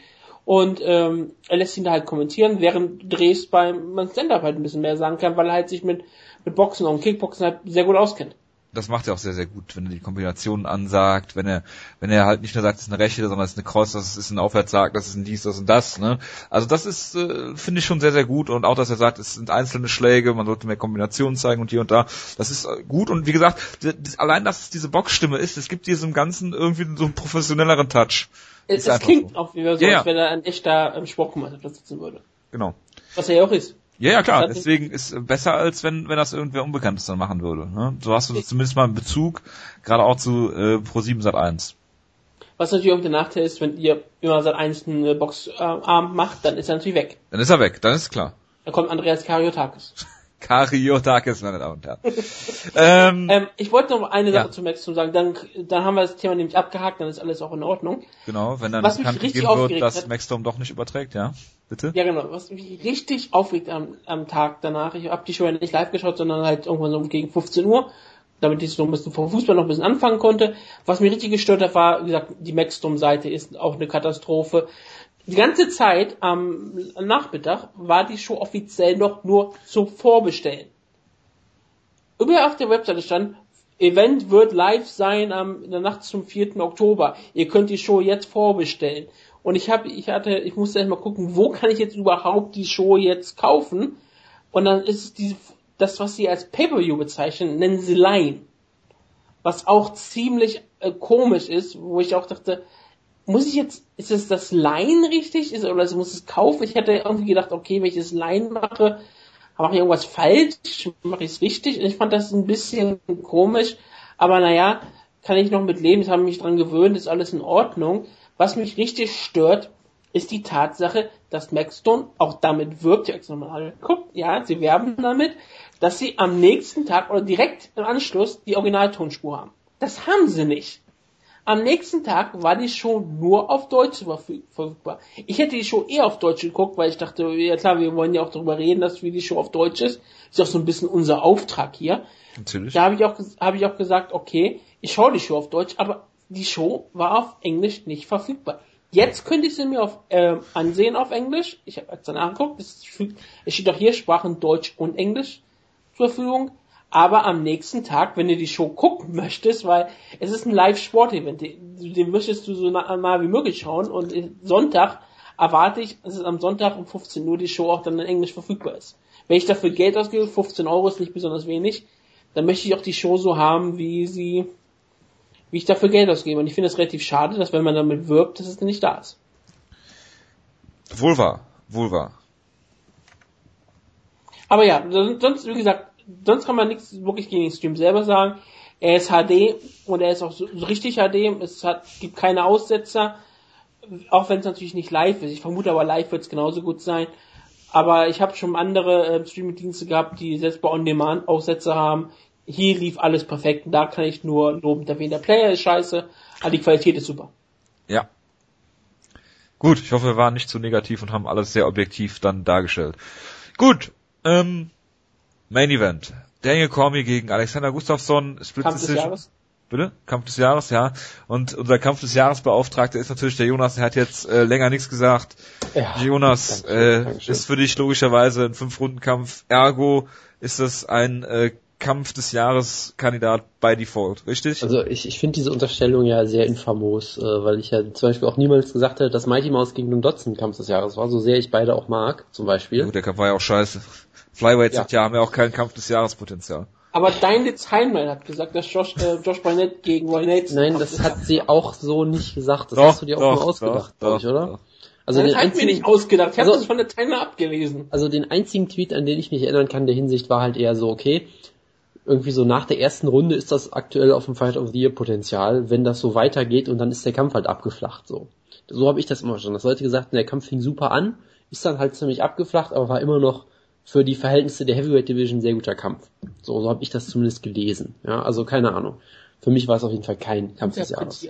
und ähm, er lässt ihn da halt kommentieren, während Dres beim, beim Stand-Up halt ein bisschen mehr sagen kann, weil er halt sich mit, mit Boxen und Kickboxen halt sehr gut auskennt das macht er auch sehr, sehr gut, wenn er die Kombinationen ansagt, wenn er, wenn er halt nicht nur sagt, es ist eine Rechte, sondern es ist eine Cross, das ist ein Aufwärtssag, das ist ein dies, das und das, ne? Also das ist, äh, finde ich schon sehr, sehr gut und auch, dass er sagt, es sind einzelne Schläge, man sollte mehr Kombinationen zeigen und hier und da, das ist äh, gut und wie gesagt, das, allein, dass es diese Boxstimme ist, es gibt diesem Ganzen irgendwie so einen professionelleren Touch. Es, es klingt so. auch wie so, ja, als wenn er ein echter ähm, Sportkommentator sitzen würde. Genau. Was er ja auch ist. Ja, ja, klar. Deswegen ist besser, als wenn, wenn das irgendwer Unbekanntes dann machen würde. Ne? So hast du zumindest mal einen Bezug, gerade auch zu äh, Pro7 Sat 1. Was natürlich auch der Nachteil ist, wenn ihr immer Sat 1 einen Boxarm macht, dann ist er natürlich weg. Dann ist er weg, dann ist klar. Dann kommt Andreas Kariotakis. (laughs) Kariotakis, meine Damen und Herren. ähm, ähm, ich wollte noch eine Sache ja. zu Max sagen, dann, dann haben wir das Thema nämlich abgehakt, dann ist alles auch in Ordnung. Genau, wenn dann was bekannt gegeben wird, dass Maxstorm doch nicht überträgt, ja? Bitte? Ja, genau. Was mich richtig aufregt am, am Tag danach, ich habe die Show ja nicht live geschaut, sondern halt irgendwann so gegen 15 Uhr, damit ich so ein bisschen vom Fußball noch ein bisschen anfangen konnte. Was mir richtig gestört hat, war, wie gesagt, die Maxstorm-Seite ist auch eine Katastrophe die ganze Zeit am Nachmittag war die Show offiziell noch nur zum Vorbestellen. Überall auf der Webseite stand, Event wird live sein am, in der Nacht zum 4. Oktober. Ihr könnt die Show jetzt vorbestellen. Und ich habe, ich hatte, ich musste erstmal gucken, wo kann ich jetzt überhaupt die Show jetzt kaufen? Und dann ist es diese, das, was sie als Pay-Per-View bezeichnen, nennen sie Line. Was auch ziemlich äh, komisch ist, wo ich auch dachte, muss ich jetzt, ist es das Line richtig? Ist, oder muss es kaufen? Ich hätte irgendwie gedacht, okay, wenn ich das Line mache, mache ich irgendwas falsch? Mache ich es richtig? Und ich fand das ein bisschen komisch. Aber naja, kann ich noch mit leben. Ich habe mich dran gewöhnt, ist alles in Ordnung. Was mich richtig stört, ist die Tatsache, dass Maxstone auch damit wirbt, ich nochmal geguckt, ja, sie werben damit, dass sie am nächsten Tag oder direkt im Anschluss die Originaltonspur haben. Das haben sie nicht. Am nächsten Tag war die Show nur auf Deutsch verfügbar. Ich hätte die Show eher auf Deutsch geguckt, weil ich dachte, ja klar, wir wollen ja auch darüber reden, dass wie die Show auf Deutsch ist. Ist auch so ein bisschen unser Auftrag hier. Natürlich. Da habe ich auch, habe ich auch gesagt, okay, ich schaue die Show auf Deutsch, aber die Show war auf Englisch nicht verfügbar. Jetzt könnte ich sie mir auf, äh, ansehen auf Englisch. Ich habe jetzt danach geguckt. Es steht auch hier Sprachen Deutsch und Englisch zur Verfügung. Aber am nächsten Tag, wenn du die Show gucken (laughs) möchtest, weil es ist ein Live-Sport-Event, den, den möchtest du so nah wie möglich schauen. Und Sonntag erwarte ich, dass es am Sonntag um 15 Uhr die Show auch dann in Englisch verfügbar ist. Wenn ich dafür Geld ausgebe, 15 Euro ist nicht besonders wenig, dann möchte ich auch die Show so haben, wie sie wie ich dafür Geld ausgebe. Und ich finde es relativ schade, dass wenn man damit wirbt, dass es dann nicht da ist. Wohl wahr, wohl wahr. Aber ja, sonst, wie gesagt, sonst kann man nichts wirklich gegen den Stream selber sagen. Er ist HD und er ist auch so, richtig HD. Es hat, gibt keine Aussetzer, auch wenn es natürlich nicht live ist. Ich vermute aber live wird es genauso gut sein. Aber ich habe schon andere äh, Streaming-Dienste gehabt, die selbst bei On-Demand Aussetzer haben hier lief alles perfekt und da kann ich nur lobend erwähnen. Der Player ist scheiße, aber die Qualität ist super. Ja. Gut, ich hoffe, wir waren nicht zu negativ und haben alles sehr objektiv dann dargestellt. Gut, ähm, Main Event. Daniel Cormier gegen Alexander Gustafsson. Split Kampf des Jahres? Bitte? Kampf des Jahres, ja. Und unser Kampf des Jahresbeauftragte ist natürlich der Jonas. Er hat jetzt äh, länger nichts gesagt. Ja, Jonas, äh, ist für dich logischerweise ein Fünf-Runden-Kampf. Ergo ist das ein äh, Kampf des Jahres Kandidat by Default, richtig? Also ich, ich finde diese Unterstellung ja sehr infamos, äh, weil ich ja zum Beispiel auch niemals gesagt hätte, dass Mighty Mouse gegen den Dotson Kampf des Jahres war, so sehr ich beide auch mag, zum Beispiel. Gut, der Kampf war ja auch scheiße. Flyweights ja. ja haben ja auch kein Kampf des Jahres Potenzial. Aber dein Detailman hat gesagt, dass Josh, äh, Josh Barnett gegen Roy Nates Nein, das hat sie auch so nicht gesagt. Das doch, hast du dir auch doch, nur ausgedacht, glaube ich, oder? Doch. Also das den einzigen, mir nicht ausgedacht. Ich habe also, das von der Timer abgelesen. Also den einzigen Tweet, an den ich mich erinnern kann, der Hinsicht war halt eher so, okay, irgendwie so nach der ersten Runde ist das aktuell auf dem Fight of the Year Potenzial, wenn das so weitergeht und dann ist der Kampf halt abgeflacht so. So habe ich das immer schon. Das Leute gesagt, der Kampf fing super an, ist dann halt ziemlich abgeflacht, aber war immer noch für die Verhältnisse der Heavyweight Division sehr guter Kampf. So, so habe ich das zumindest gelesen. Ja, also keine Ahnung. Für mich war es auf jeden Fall kein Kampf des Jahres.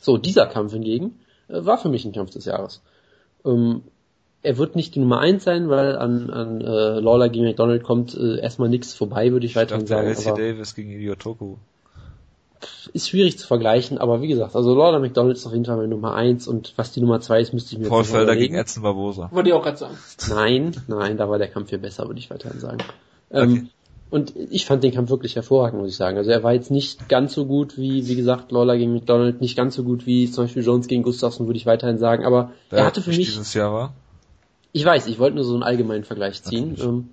So, dieser Kampf hingegen äh, war für mich ein Kampf des Jahres. Ähm, er wird nicht die Nummer eins sein, weil an, an äh, Lawler gegen McDonald kommt äh, erstmal nichts vorbei, würde ich, ich weiterhin sagen. Aber Davis gegen Yotoku. Ist schwierig zu vergleichen, aber wie gesagt, also Lawler McDonald ist auf jeden Fall meine Nummer eins und was die Nummer zwei ist, müsste ich mir Paul Felder gegen Edson Barbosa. Wollte ich auch gerade sagen. Nein, nein, da war der Kampf viel besser, würde ich weiterhin sagen. Ähm, okay. Und ich fand den Kampf wirklich hervorragend, muss ich sagen. Also er war jetzt nicht ganz so gut wie, wie gesagt, Lawler gegen McDonald, nicht ganz so gut wie zum Beispiel Jones gegen Gustafsson, würde ich weiterhin sagen, aber der er hatte für mich... dieses Jahr war? Ich weiß, ich wollte nur so einen allgemeinen Vergleich ziehen, ähm,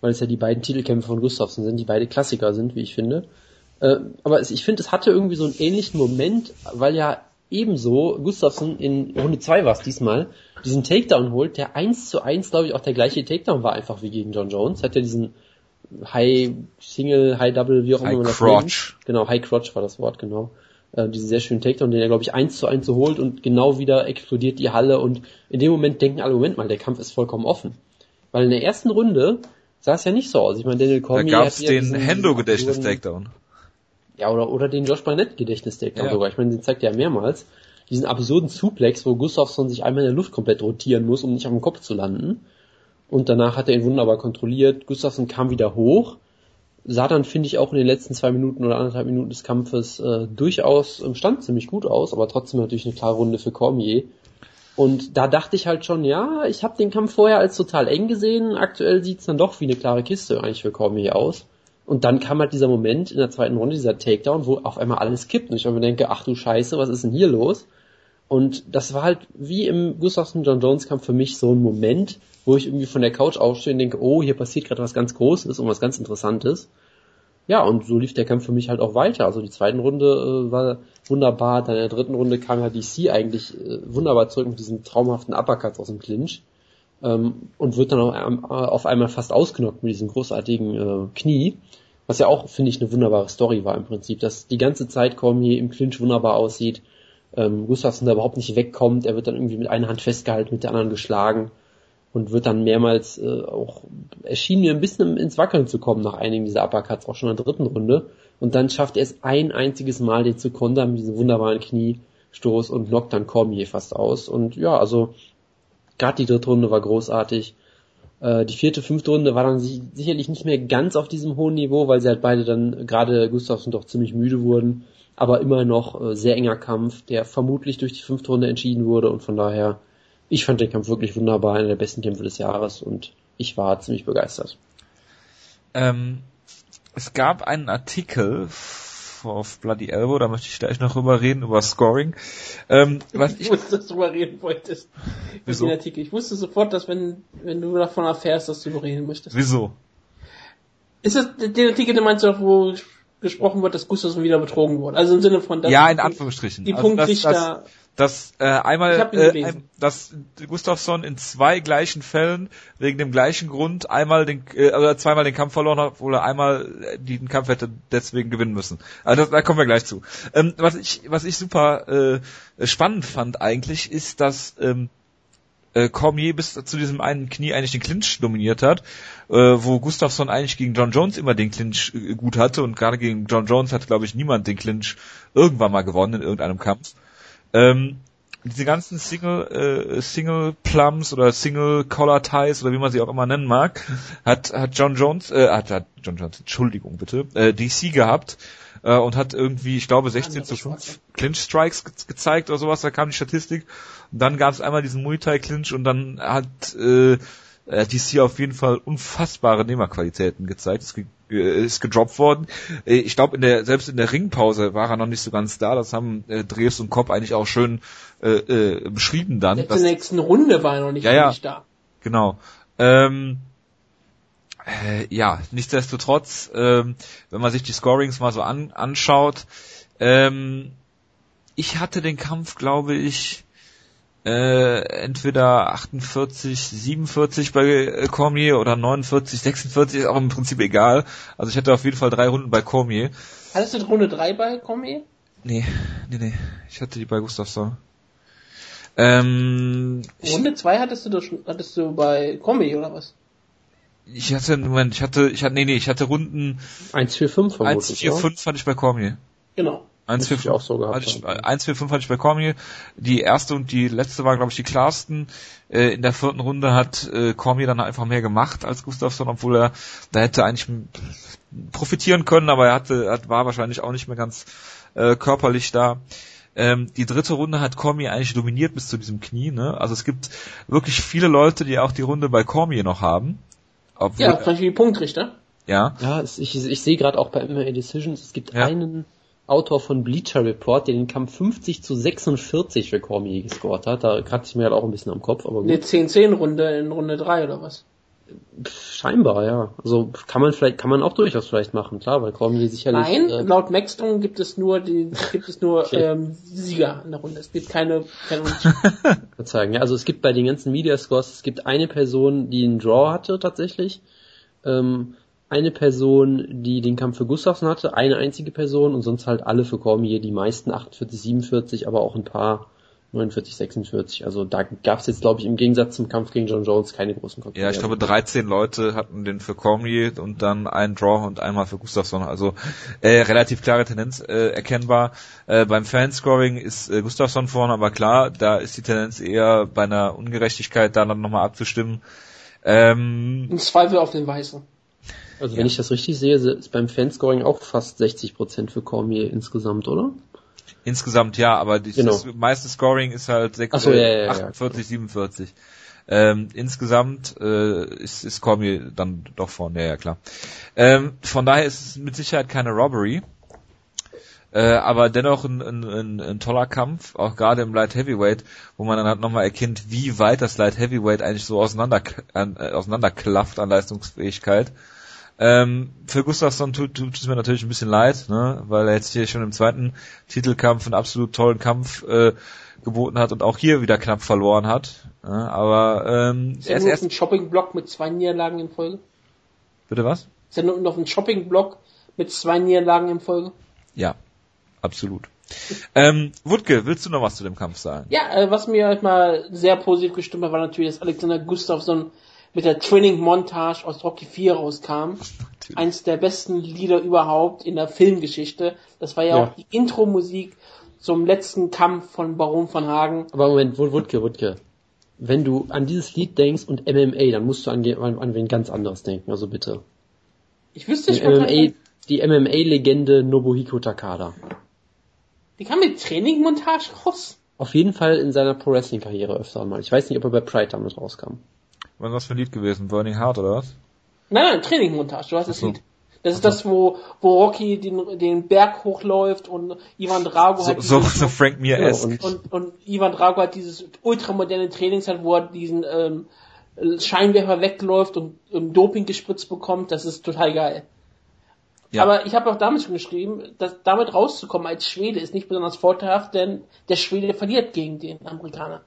weil es ja die beiden Titelkämpfe von Gustafsson sind, die beide Klassiker sind, wie ich finde. Äh, aber es, ich finde, es hatte irgendwie so einen ähnlichen Moment, weil ja ebenso Gustafsson in Runde 2 war es diesmal, diesen Takedown holt, der 1 zu 1, glaube ich, auch der gleiche Takedown war einfach wie gegen John Jones. Hat ja diesen High Single, High Double, wie auch immer man das Crotch. nennt. Genau, High Crotch war das Wort, genau äh, diesen sehr schönen Takedown, den er, glaube ich, eins zu eins so holt und genau wieder explodiert die Halle und in dem Moment denken alle, Moment mal, der Kampf ist vollkommen offen. Weil in der ersten Runde sah es ja nicht so aus. Ich meine, Daniel Cormier Da gab's den ja Hendo-Gedächtnis-Takedown. Ja, oder, oder den Josh Barnett-Gedächtnis-Takedown ja. sogar. Ich meine, den zeigt er ja mehrmals. Diesen absurden Suplex, wo Gustafsson sich einmal in der Luft komplett rotieren muss, um nicht auf dem Kopf zu landen. Und danach hat er ihn wunderbar kontrolliert. Gustafsson kam wieder hoch sah dann, finde ich, auch in den letzten zwei Minuten oder anderthalb Minuten des Kampfes äh, durchaus, ähm, stand ziemlich gut aus, aber trotzdem natürlich eine klare Runde für Cormier. Und da dachte ich halt schon, ja, ich habe den Kampf vorher als total eng gesehen. Aktuell sieht's dann doch wie eine klare Kiste eigentlich für Cormier aus. Und dann kam halt dieser Moment in der zweiten Runde, dieser Takedown, wo auf einmal alles kippt. Und ich mir denke, ach du Scheiße, was ist denn hier los? Und das war halt wie im Gustafsson John Jones Kampf für mich so ein Moment, wo ich irgendwie von der Couch aufstehe und denke, oh, hier passiert gerade was ganz Großes und was ganz Interessantes. Ja, und so lief der Kampf für mich halt auch weiter. Also die zweiten Runde äh, war wunderbar, dann in der dritten Runde kam ja DC eigentlich äh, wunderbar zurück mit diesem traumhaften Uppercut aus dem Clinch ähm, und wird dann auch, ähm, auf einmal fast ausgenockt mit diesem großartigen äh, Knie. Was ja auch, finde ich, eine wunderbare Story war im Prinzip, dass die ganze Zeit Cormier im Clinch wunderbar aussieht, ähm, Gustafsson da überhaupt nicht wegkommt, er wird dann irgendwie mit einer Hand festgehalten, mit der anderen geschlagen und wird dann mehrmals äh, auch erschien mir ein bisschen ins Wackeln zu kommen nach einigen dieser Uppercuts, auch schon in der dritten Runde. Und dann schafft er es ein einziges Mal, den zu kontern mit diesem wunderbaren Kniestoß und knockt dann Cormier fast aus. Und ja, also gerade die dritte Runde war großartig. Äh, die vierte, fünfte Runde war dann sicherlich nicht mehr ganz auf diesem hohen Niveau, weil sie halt beide dann, gerade Gustafsson doch ziemlich müde wurden. Aber immer noch äh, sehr enger Kampf, der vermutlich durch die fünfte Runde entschieden wurde und von daher ich fand den Kampf wirklich wunderbar, einer der besten Kämpfe des Jahres und ich war ziemlich begeistert. Ähm, es gab einen Artikel auf Bloody Elbow, da möchte ich gleich noch drüber reden, über Scoring. Ähm, was ich, ich wusste, dass du darüber reden wolltest. Wieso? Den Artikel. Ich wusste sofort, dass wenn, wenn du davon erfährst, dass du darüber reden möchtest. Wieso? Ist das den Artikel, den meinst du, wo gesprochen wird, dass Gustafsson wieder betrogen wurde? Also im Sinne von, dass ja, in Anführungsstrichen. Die also Punktrichter das, das, dass äh, einmal äh, dass Gustafsson in zwei gleichen Fällen wegen dem gleichen Grund einmal den äh, oder zweimal den Kampf verloren hat, obwohl er einmal äh, den Kampf hätte deswegen gewinnen müssen. Also das, da kommen wir gleich zu. Ähm, was ich was ich super äh, spannend fand eigentlich ist, dass ähm, äh, Cormier bis zu diesem einen Knie eigentlich den Clinch dominiert hat, äh, wo Gustafsson eigentlich gegen John Jones immer den Clinch äh, gut hatte und gerade gegen John Jones hat glaube ich niemand den Clinch irgendwann mal gewonnen in irgendeinem Kampf. Ähm, diese ganzen Single äh, Single Plums oder Single Collar Ties oder wie man sie auch immer nennen mag, hat hat John Jones äh, hat, hat John Jones Entschuldigung bitte äh, DC gehabt äh, und hat irgendwie ich glaube 16 zu 5 Clinch Strikes ge gezeigt oder sowas, da kam die Statistik dann gab es einmal diesen Muay Thai Clinch und dann hat äh, DC auf jeden Fall unfassbare Nehmerqualitäten gezeigt. Es äh, ist gedroppt worden. Äh, ich glaube, in der selbst in der Ringpause war er noch nicht so ganz da. Das haben äh, Dreves und Kopp eigentlich auch schön äh, äh, beschrieben dann. In der nächsten Runde war er noch nicht, ja, ja, da. Genau. Ähm, äh, ja, nichtsdestotrotz, ähm, wenn man sich die Scorings mal so an, anschaut, ähm, ich hatte den Kampf, glaube ich, äh, entweder 48, 47 bei äh, Cormier oder 49, 46, ist auch im Prinzip egal. Also ich hatte auf jeden Fall drei Runden bei Cormier. Hattest du Runde 3 bei Cormier? Nee, nee, nee. Ich hatte die bei Gustafsson. Ähm, Runde 2 hattest du doch schon, hattest du bei Cormier oder was? Ich hatte, Moment, ich hatte, ich hatte, nee, nee, ich hatte Runden 1, 4, 5 vermutlich. 1, 4, 5 fand ich bei Cormier. Genau. 1, 4, 5, auch so gehabt. Ich, 1, 4, 5 hatte ich bei Cormier. Die erste und die letzte war, glaube ich, die klarsten. Äh, in der vierten Runde hat äh, Cormier dann einfach mehr gemacht als Gustafsson, obwohl er da hätte eigentlich profitieren können, aber er hatte, hat, war wahrscheinlich auch nicht mehr ganz äh, körperlich da. Ähm, die dritte Runde hat Cormier eigentlich dominiert bis zu diesem Knie. Ne? Also es gibt wirklich viele Leute, die auch die Runde bei Cormier noch haben. Obwohl, ja, vielleicht wie Punktrichter. Ja. Ja, ich, ich sehe gerade auch bei MMA Decisions, es gibt ja. einen Autor von Bleacher Report, der den Kampf 50 zu 46 für Cormier gescored hat. Da kratze ich mir halt auch ein bisschen am Kopf. Aber gut. Eine 10-10-Runde in Runde 3 oder was? Scheinbar, ja. Also kann man vielleicht, kann man auch durchaus vielleicht machen, klar, weil Cormier sicherlich. Nein, äh, laut Maxstone gibt es nur die, gibt es nur okay. ähm, Sieger in der Runde. Es gibt keine, keine (laughs) sagen. Ja, also es gibt bei den ganzen Media Scores, es gibt eine Person, die einen Draw hatte tatsächlich. Ähm, eine Person, die den Kampf für Gustafsson hatte, eine einzige Person und sonst halt alle für Cormier, die meisten 48, 47, aber auch ein paar 49, 46. Also da gab es jetzt, glaube ich, im Gegensatz zum Kampf gegen John Jones keine großen Konkurrenz. Ja, ich glaube 13 Leute hatten den für Cormier und dann einen Draw und einmal für Gustafsson. Also äh, relativ klare Tendenz äh, erkennbar. Äh, beim Fanscoring ist äh, Gustafsson vorne, aber klar, da ist die Tendenz eher bei einer Ungerechtigkeit da dann nochmal abzustimmen. Ähm, Im Zweifel auf den Weißen. Also ja. wenn ich das richtig sehe, ist beim Fanscoring auch fast 60% für Cormier insgesamt, oder? Insgesamt ja, aber die, genau. das meiste Scoring ist halt 6, so, ja, ja, 48, 47. Ähm, insgesamt äh, ist, ist Cormier dann doch vorne, ja, ja klar. Ähm, von daher ist es mit Sicherheit keine Robbery. Äh, aber dennoch ein, ein, ein, ein toller Kampf, auch gerade im Light Heavyweight, wo man dann halt nochmal erkennt, wie weit das Light Heavyweight eigentlich so auseinander, äh, auseinanderklafft an Leistungsfähigkeit. Ähm, für Gustafsson tut, tut es mir natürlich ein bisschen leid, ne, weil er jetzt hier schon im zweiten Titelkampf einen absolut tollen Kampf äh, geboten hat und auch hier wieder knapp verloren hat. Ja, aber ähm, ist er ist erst ein Shopping-Block mit zwei Niederlagen in Folge. Bitte was? Ist er nur noch ein Shopping-Block mit zwei Niederlagen in Folge? Ja, absolut. Ähm, Wutke, willst du noch was zu dem Kampf sagen? Ja, äh, was mir halt mal sehr positiv gestimmt hat, war natürlich, dass Alexander Gustafsson mit der Training-Montage aus Rocky 4 rauskam. Natürlich. Eins der besten Lieder überhaupt in der Filmgeschichte. Das war ja, ja. auch die Intro-Musik zum letzten Kampf von Baron von Hagen. Aber Moment, Wutke, Wutke. Wenn du an dieses Lied denkst und MMA, dann musst du an, an, an wen ganz anderes denken, also bitte. Ich wüsste nicht, MMA, Die MMA-Legende Nobuhiko Takada. Die kam mit Training-Montage raus? Auf jeden Fall in seiner Pro-Wrestling-Karriere öfter mal. Ich weiß nicht, ob er bei Pride damit rauskam. Was ist das für ein Lied gewesen? Burning Heart oder was? Nein, nein, Training-Montage, du hast das so. Lied. Das ist das, wo, wo Rocky den, den Berg hochläuft und Ivan Drago so, halt so, so Frank Mir ja, und, und, und Ivan Drago hat dieses ultramoderne Trainings hat, wo er diesen ähm, Scheinwerfer wegläuft und ähm, Doping gespritzt bekommt. Das ist total geil. Ja. Aber ich habe auch damit schon geschrieben, dass damit rauszukommen als Schwede ist nicht besonders vorteilhaft, denn der Schwede verliert gegen den Amerikaner.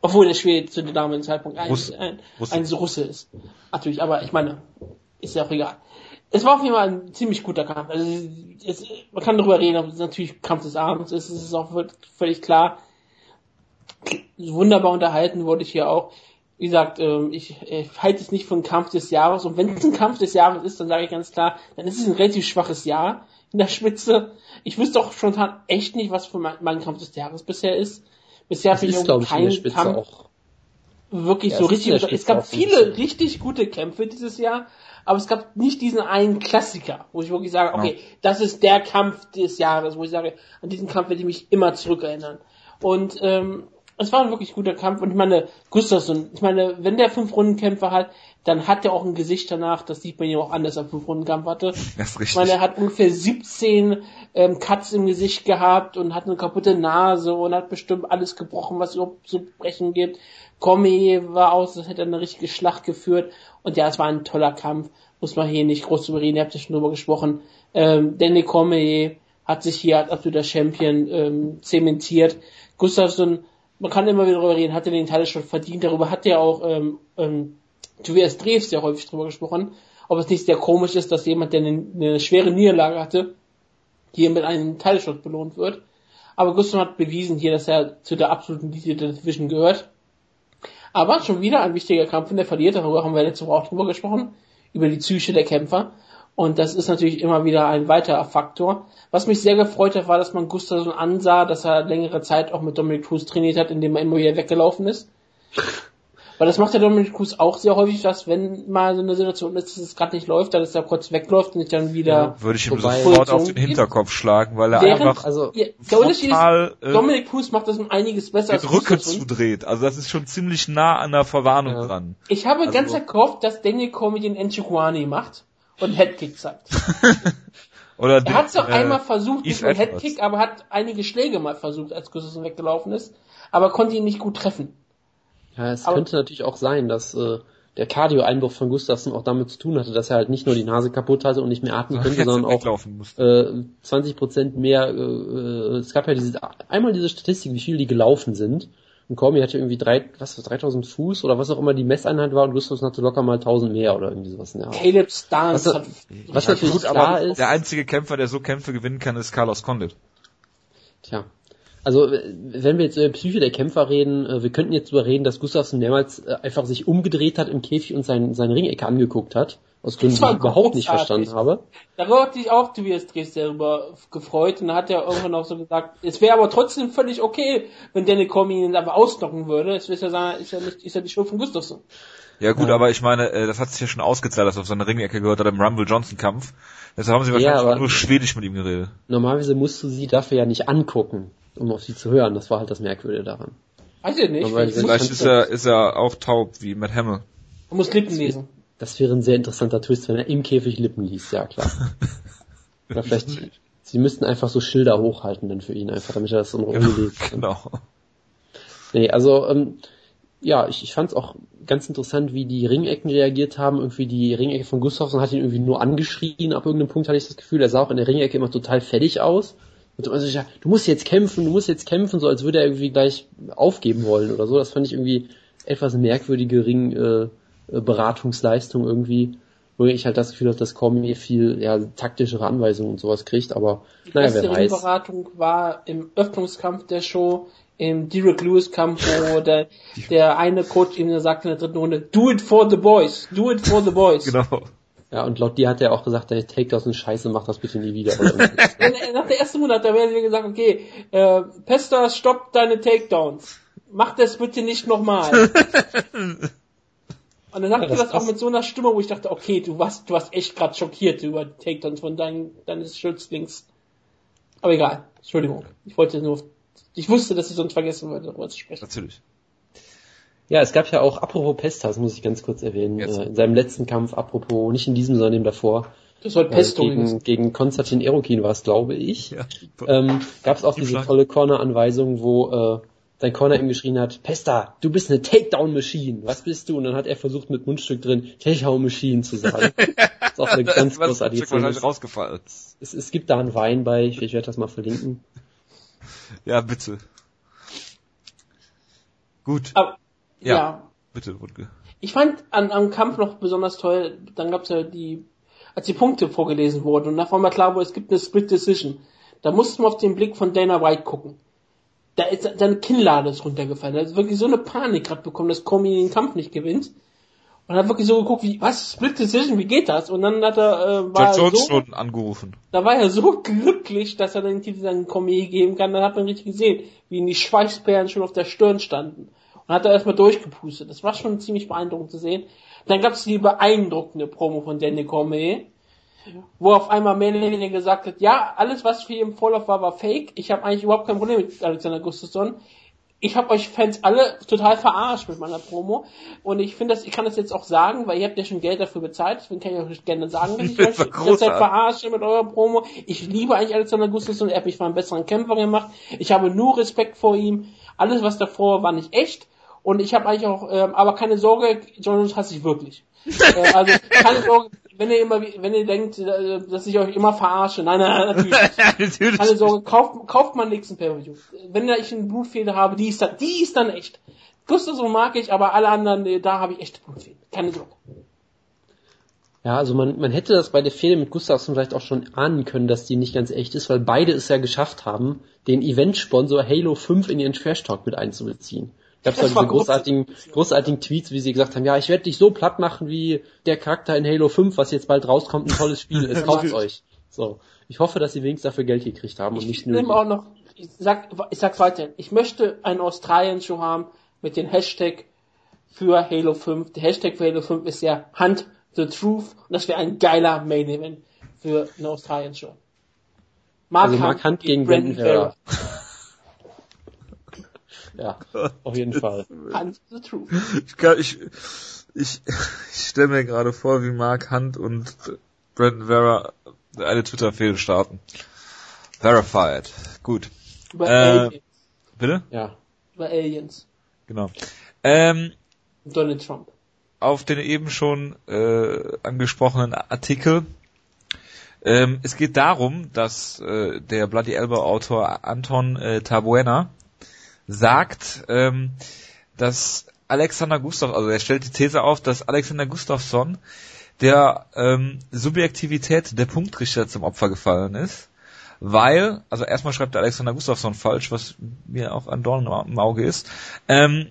Obwohl der Schwede zu dem damaligen Zeitpunkt ein, Russ, ein, Russe. ein Russe ist. Natürlich, aber ich meine, ist ja auch egal. Es war auf jeden Fall ein ziemlich guter Kampf. Also es, man kann darüber reden, aber es natürlich Kampf des Abends ist. Es ist auch völlig klar. Wunderbar unterhalten wurde ich hier auch. Wie gesagt, ähm, ich, ich halte es nicht für einen Kampf des Jahres. Und wenn es ein Kampf des Jahres ist, dann sage ich ganz klar, dann ist es ein relativ schwaches Jahr in der Spitze. Ich wüsste auch schon echt nicht, was für mein, mein Kampf des Jahres bisher ist. Bisher habe ich irgendwie keinen Kampf auch. wirklich ja, so richtig. Es gab viele richtig gute Kämpfe dieses Jahr, aber es gab nicht diesen einen Klassiker, wo ich wirklich sage, okay, ja. das ist der Kampf des Jahres, wo ich sage, an diesen Kampf werde ich mich immer zurückerinnern. Und ähm, es war ein wirklich guter Kampf und ich meine, Gustafsson, ich meine, wenn der fünf Rundenkämpfer hat, dann hat er auch ein Gesicht danach, das sieht man ja auch anders, als fünf Rundenkampf hatte. Das ist richtig. Ich meine, er hat ungefähr 17 ähm, Cuts im Gesicht gehabt und hat eine kaputte Nase und hat bestimmt alles gebrochen, was überhaupt zu brechen gibt. Comey war aus, das hätte eine richtige Schlacht geführt und ja, es war ein toller Kampf, muss man hier nicht groß drüber reden, ihr habt ja schon drüber gesprochen. Ähm, Danny Comey hat sich hier als absoluter Champion ähm, zementiert. Gustafsson man kann immer wieder darüber reden, hat er den Teil schon verdient, darüber hat er auch ähm, ähm, Tobias Dreves sehr häufig drüber gesprochen, ob es nicht sehr komisch ist, dass jemand, der eine, eine schwere Niederlage hatte, hier mit einem Teilshot belohnt wird. Aber Gustav hat bewiesen hier, dass er zu der absoluten Elite der Division gehört. Aber schon wieder ein wichtiger Kampf, und der verliert, darüber haben wir letzte Woche auch drüber gesprochen, über die Psyche der Kämpfer. Und das ist natürlich immer wieder ein weiterer Faktor. Was mich sehr gefreut hat, war, dass man Gustafsson ansah, dass er längere Zeit auch mit Dominic Cruz trainiert hat, indem er immer wieder weggelaufen ist. Weil das macht der Dominic Cruz auch sehr häufig, dass wenn mal so eine Situation ist, dass es gerade nicht läuft, dass er kurz wegläuft und sich dann wieder. Ja, würde ich ihm sofort auf den Hinterkopf schlagen, weil er Während, einfach. Also, ja, der Unterschied ist, äh, Dominic Cruz macht das um einiges besser als Rücken zudreht. Also das ist schon ziemlich nah an der Verwarnung ja. dran. Ich habe also, ganz gehofft, dass Daniel Cormier den Enchiquani macht und Headkick sagt. (laughs) Oder er hat es doch äh, einmal versucht mit einem Headkick, aber hat einige Schläge mal versucht, als Gustafsson weggelaufen ist, aber konnte ihn nicht gut treffen. Ja, es aber könnte natürlich auch sein, dass äh, der Cardio-Einbruch von Gustafsson auch damit zu tun hatte, dass er halt nicht nur die Nase kaputt hatte und nicht mehr atmen könnte, sondern auch äh, 20% mehr, äh, äh, es gab ja diese, einmal diese Statistik, wie viel die gelaufen sind. Und Cormier hatte irgendwie drei, was, 3000 Fuß oder was auch immer die Messeinheit war und Gustafsson hatte locker mal 1000 mehr oder irgendwie sowas. Ja. Caleb Stans was, hat, was natürlich gut, klar ist. Der einzige Kämpfer, der so Kämpfe gewinnen kann, ist Carlos Condit. Tja. Also, wenn wir jetzt über Psyche der Kämpfer reden, äh, wir könnten jetzt darüber reden, dass Gustafsson mehrmals äh, einfach sich umgedreht hat im Käfig und sein, seine Ringecke angeguckt hat. Aus Gründen, die ich überhaupt nicht verstanden habe. Darüber hat sich auch Tobias Dres darüber gefreut und hat ja irgendwann auch so gesagt, es wäre aber trotzdem völlig okay, wenn Danny Cormier ihn aber ausnocken würde. Es ist ja, sagen, ist ja nicht, ist ja die Schuld von Gustafsson. Ja gut, ja. aber ich meine, äh, das hat sich ja schon ausgezahlt, dass er auf seine Ringecke gehört hat im Rumble Johnson Kampf. Deshalb haben sie wahrscheinlich ja, nur Schwedisch mit ihm geredet. Normalerweise musst du sie dafür ja nicht angucken, um auf sie zu hören. Das war halt das Merkwürdige daran. Weiß ich nicht. Aber vielleicht ist er, ist er auch taub wie Matt Hamill. Er muss Lippen lesen. Das wäre ein sehr interessanter Twist, wenn er im Käfig Lippen liest, ja klar. (laughs) Oder vielleicht, sie müssten einfach so Schilder hochhalten dann für ihn, einfach damit er das in Ruhe liest. Genau. Nee, also, ähm, ja, ich, ich fand es auch ganz interessant, wie die Ringecken reagiert haben. Irgendwie die Ringecke von Gustafsson hat ihn irgendwie nur angeschrien. Ab irgendeinem Punkt hatte ich das Gefühl, er sah auch in der Ringecke immer total fertig aus. Und also, ja, du musst jetzt kämpfen, du musst jetzt kämpfen, so als würde er irgendwie gleich aufgeben wollen oder so. Das fand ich irgendwie etwas merkwürdige Ring-Beratungsleistung äh, irgendwie. Wo ich halt das Gefühl habe, dass Cormier viel ja, taktischere Anweisungen und sowas kriegt, aber die naja, wer weiß. Die Beratung war im Öffnungskampf der Show im Derek Lewis Kampf, wo (laughs) der, der eine Coach ihm sagt in der dritten Runde, do it for the boys, do it for the boys. (laughs) Genau. Ja, und laut dir hat er auch gesagt, der Takedowns sind scheiße, mach das bitte nie wieder. (laughs) Nach der ersten Runde hat er mir gesagt, okay, äh, Pesta, stopp deine Takedowns. Mach das bitte nicht nochmal. (laughs) Und dann sagte ja, das, das auch mit so einer Stimme, wo ich dachte, okay, du warst, du warst echt gerade schockiert über die Takedowns von dein, deines Schützlings. Aber egal, Entschuldigung. Ich wollte nur ich wusste, dass ich sonst vergessen würde, darüber zu sprechen. Natürlich. Ja, es gab ja auch, apropos Pesta, das muss ich ganz kurz erwähnen, äh, in seinem letzten Kampf, apropos, nicht in diesem, sondern dem davor, das war Pesto. Äh, gegen, gegen Konstantin Erokin war es, glaube ich. Ja. Ähm, Gab es auch diese Schlag. tolle Corner-Anweisung, wo äh, sein Corner ihm geschrien hat, Pesta, du bist eine Takedown-Machine, was bist du? Und dann hat er versucht mit Mundstück drin, Takedown-Machine zu sagen. das (laughs) ist auch eine ganz großartige Szene. rausgefallen. Es, es gibt da einen Wein bei, ich, ich werde das mal verlinken. Ja, bitte. Gut. Aber, ja, ja. Bitte, Wutke. Ich fand an, am Kampf noch besonders toll, dann gab's ja die, als die Punkte vorgelesen wurden und nach war mal klar, wo es gibt eine Split Decision. Da mussten wir auf den Blick von Dana White gucken. Da ist seine Kinnlade ist runtergefallen. Da ist wirklich so eine Panik gerade bekommen, dass Comi den Kampf nicht gewinnt. Und hat wirklich so geguckt, wie, was, Split Decision, wie geht das? Und dann hat er, äh, war George Jones so, schon angerufen. Da war er so (laughs) glücklich, dass er den Titel an Cormier geben kann. Dann hat man richtig gesehen, wie ihn die Schweißperlen schon auf der Stirn standen. Und hat er erstmal durchgepustet. Das war schon ziemlich beeindruckend zu sehen. Dann gab es die beeindruckende Promo von Danny Cormier, wo auf einmal Melanie gesagt hat, ja, alles was für ihn im Vorlauf war, war fake. Ich habe eigentlich überhaupt kein Problem mit Alexander Gustafsson ich habe euch Fans alle total verarscht mit meiner Promo und ich finde das, ich kann das jetzt auch sagen, weil ihr habt ja schon Geld dafür bezahlt, deswegen kann ich euch gerne sagen, dass (laughs) ich euch derzeit verarsche mit eurer Promo. Ich liebe eigentlich Alexander Gustafsson, er hat mich für einen besseren Kämpfer gemacht. Ich habe nur Respekt vor ihm. Alles, was davor war, nicht echt. Und ich habe eigentlich auch, ähm, aber keine Sorge, John Jones hasse ich wirklich. äh, also keine Sorge, wenn ihr immer, wenn ihr denkt, äh, dass ich euch immer verarsche, nein, nein, natürlich. (laughs) natürlich. Keine Sorge, kauft, kauft mal nächsten Pay-Per-View. Wenn ich eine Blutfehde habe, die ist dann, die ist dann echt. Gustafsson mag ich, aber alle anderen, da habe ich echte Blutfehde. Keine Sorge. Ja, also man, man hätte das bei der Fehde mit Gustafsson vielleicht auch schon ahnen können, dass die nicht ganz echt ist, weil beide es ja geschafft haben, den Eventsponsor Halo 5 in ihren Trash Talk mit einzubeziehen. Gab es diese großartigen, großartigen Tweets, wie sie gesagt haben, ja, ich werde dich so platt machen wie der Charakter in Halo 5, was jetzt bald rauskommt, ein tolles Spiel ist, kauft (laughs) euch. So. Ich hoffe, dass sie wenigstens dafür Geld gekriegt haben und nicht nur. Ich auch noch, ich sag, ich sag's weiter, ich möchte einen Australien-Show haben mit dem Hashtag für Halo 5. Der Hashtag für Halo 5 ist ja Hunt the Truth und das wäre ein geiler Main Event für eine Australien-Show. Mark, also Mark Hunt, Hunt gegen Brandon Farrell. Ja, auf jeden Fall. the truth. Ich, ich, ich, ich stelle mir gerade vor, wie Mark Hunt und Brandon Vera eine Twitter-Fehde starten. Verified. Gut. Über äh, Aliens. Bitte? Ja. Über Aliens. Genau. Ähm, Donald Trump. Auf den eben schon äh, angesprochenen Artikel. Ähm, es geht darum, dass äh, der Bloody Elbow Autor Anton äh, Tabuena sagt, ähm, dass Alexander Gustav, also er stellt die These auf, dass Alexander Gustafsson der ähm, Subjektivität der Punktrichter zum Opfer gefallen ist, weil, also erstmal schreibt der Alexander Gustafsson falsch, was mir auch ein Dorn im Auge ist. Ähm,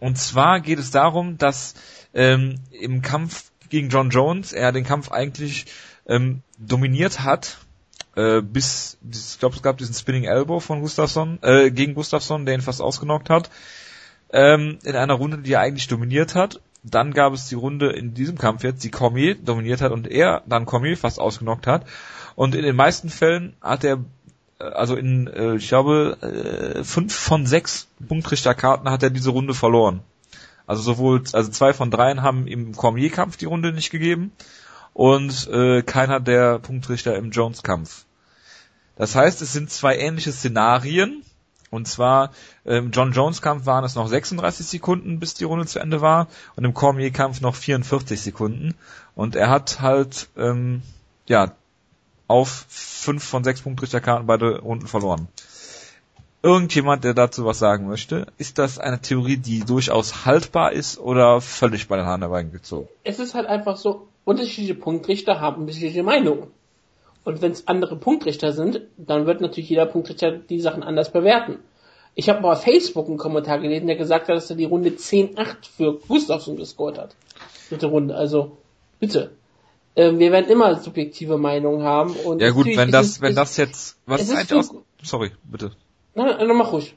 und zwar geht es darum, dass ähm, im Kampf gegen John Jones er den Kampf eigentlich ähm, dominiert hat äh, bis, ich glaube, es gab diesen Spinning Elbow von Gustafsson, äh, gegen Gustafsson, der ihn fast ausgenockt hat, ähm, in einer Runde, die er eigentlich dominiert hat. Dann gab es die Runde in diesem Kampf jetzt, die Cormier dominiert hat und er dann Cormier fast ausgenockt hat. Und in den meisten Fällen hat er äh, also in, äh, ich glaube, äh, fünf von sechs Punktrichterkarten hat er diese Runde verloren. Also sowohl, also zwei von dreien haben im Cormier-Kampf die Runde nicht gegeben und äh, keiner der Punktrichter im Jones-Kampf. Das heißt, es sind zwei ähnliche Szenarien. Und zwar im John Jones Kampf waren es noch 36 Sekunden, bis die Runde zu Ende war, und im Cormier Kampf noch 44 Sekunden. Und er hat halt ähm, ja auf fünf von sechs Punktrichterkarten beide Runden verloren. Irgendjemand, der dazu was sagen möchte, ist das eine Theorie, die durchaus haltbar ist oder völlig bei den Haaren herbeigezogen? Es ist halt einfach so, unterschiedliche Punktrichter haben unterschiedliche Meinungen. Und wenn es andere Punktrichter sind, dann wird natürlich jeder Punktrichter die Sachen anders bewerten. Ich habe mal auf Facebook einen Kommentar gelesen, der gesagt hat, dass er die Runde 10-8 für Gustafsson gescored hat. Dritte Runde. Also, bitte. Ähm, wir werden immer subjektive Meinungen haben. Und ja gut, wenn das, wenn das jetzt, was ist eigentlich aus, sorry, bitte. Nein, nein, mach ruhig.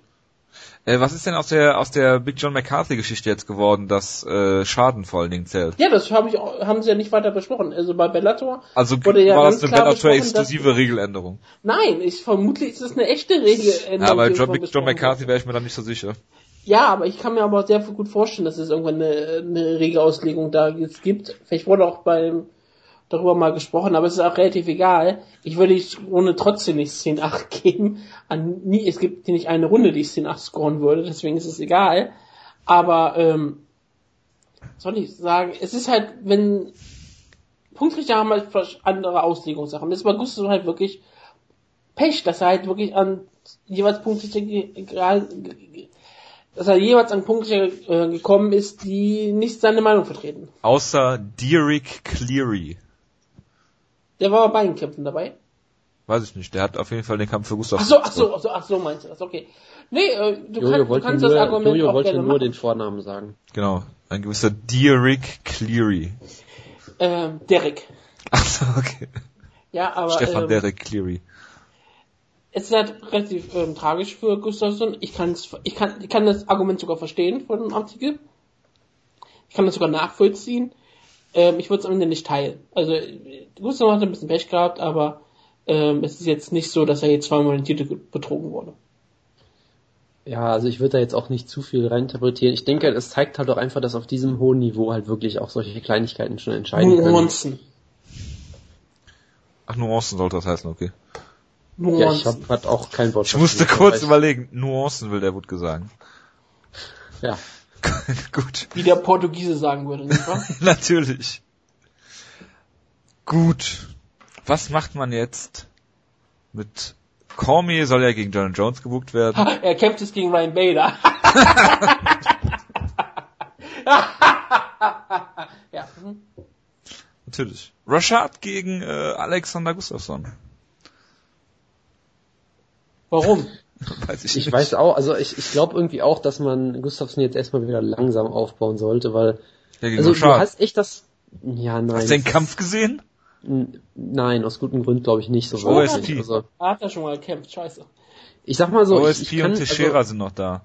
Äh, was ist denn aus der aus der Big John McCarthy Geschichte jetzt geworden, dass äh, Schaden vor allen Dingen zählt? Ja, das hab ich auch, haben sie ja nicht weiter besprochen. Also bei Bellator also wurde ja war das eine Bellator exklusive Regeländerung? Nein, ich vermutlich ist das eine echte Regeländerung. Ja, bei John, John McCarthy wäre ich mir da nicht so sicher. Ja, aber ich kann mir aber sehr gut vorstellen, dass es irgendwann eine, eine Regelauslegung da jetzt gibt. Vielleicht wurde auch beim darüber mal gesprochen, aber es ist auch relativ egal. Ich würde die Runde trotzdem nicht 10-8 (laughs) geben. An, nie, es gibt nicht eine Runde, die ich 10-8 scoren würde, deswegen ist es egal. Aber, ähm, soll ich sagen, es ist halt, wenn Punktrichter haben halt andere Auslegungssachen. Das bei Gusto halt wirklich Pech, dass er halt wirklich an jeweils Punktrichter dass er jeweils an Punkte äh, gekommen ist, die nicht seine Meinung vertreten. Außer Derek Cleary. Der war bei beiden Kämpfen dabei. Weiß ich nicht. Der hat auf jeden Fall den Kampf für Gustav. Ach so, ach so, ach so, ach so meinst du das? Okay. Nee, äh, du, Jojo kann, du kannst nur, das Argument Jojo auch wollte gerne nur machen. den Vornamen sagen. Genau. Ein gewisser Derek Cleary. Ähm, Derek. Ach so, okay. Ja, aber Stefan ähm, Derek Cleary. es ist halt relativ ähm, tragisch für Gustafsson. Ich kann ich kann, ich kann das Argument sogar verstehen von dem Artikel. Ich kann das sogar nachvollziehen. Ähm, ich würde es am Ende nicht teilen. Also Gustafsson hat ein bisschen Pech gehabt, aber ähm, es ist jetzt nicht so, dass er jetzt zweimal den Titel betrogen wurde. Ja, also ich würde da jetzt auch nicht zu viel reininterpretieren. Ich denke, es zeigt halt auch einfach, dass auf diesem hohen Niveau halt wirklich auch solche Kleinigkeiten schon entscheiden können. Nuancen. Ach, Nuancen sollte das heißen, okay. Nuancen. Ja, ich habe gerade auch kein Wort. Ich musste kurz überlegen. Nuancen will der Wutke sagen. Ja. (laughs) Gut. Wie der Portugiese sagen würde, nicht wahr? (laughs) Natürlich. Gut. Was macht man jetzt mit Cormier soll ja gegen John Jones gebucht werden. (laughs) er kämpft jetzt gegen Ryan Bader. ja. mhm. Natürlich. Rashad gegen äh, Alexander Gustafsson. Warum? (laughs) Weiß ich, Ich nicht. weiß auch, also ich, ich glaube irgendwie auch, dass man Gustafsson jetzt erstmal wieder langsam aufbauen sollte, weil Ja, also du hast echt das ja nein. Hast du den Kampf gesehen? Nein, aus gutem Grund glaube ich nicht so Oh. OSP. Also, Er hat ja schon mal gekämpft, scheiße. ich sag mal so, ich, OSP ich kann, und Teixeira also, sind noch da.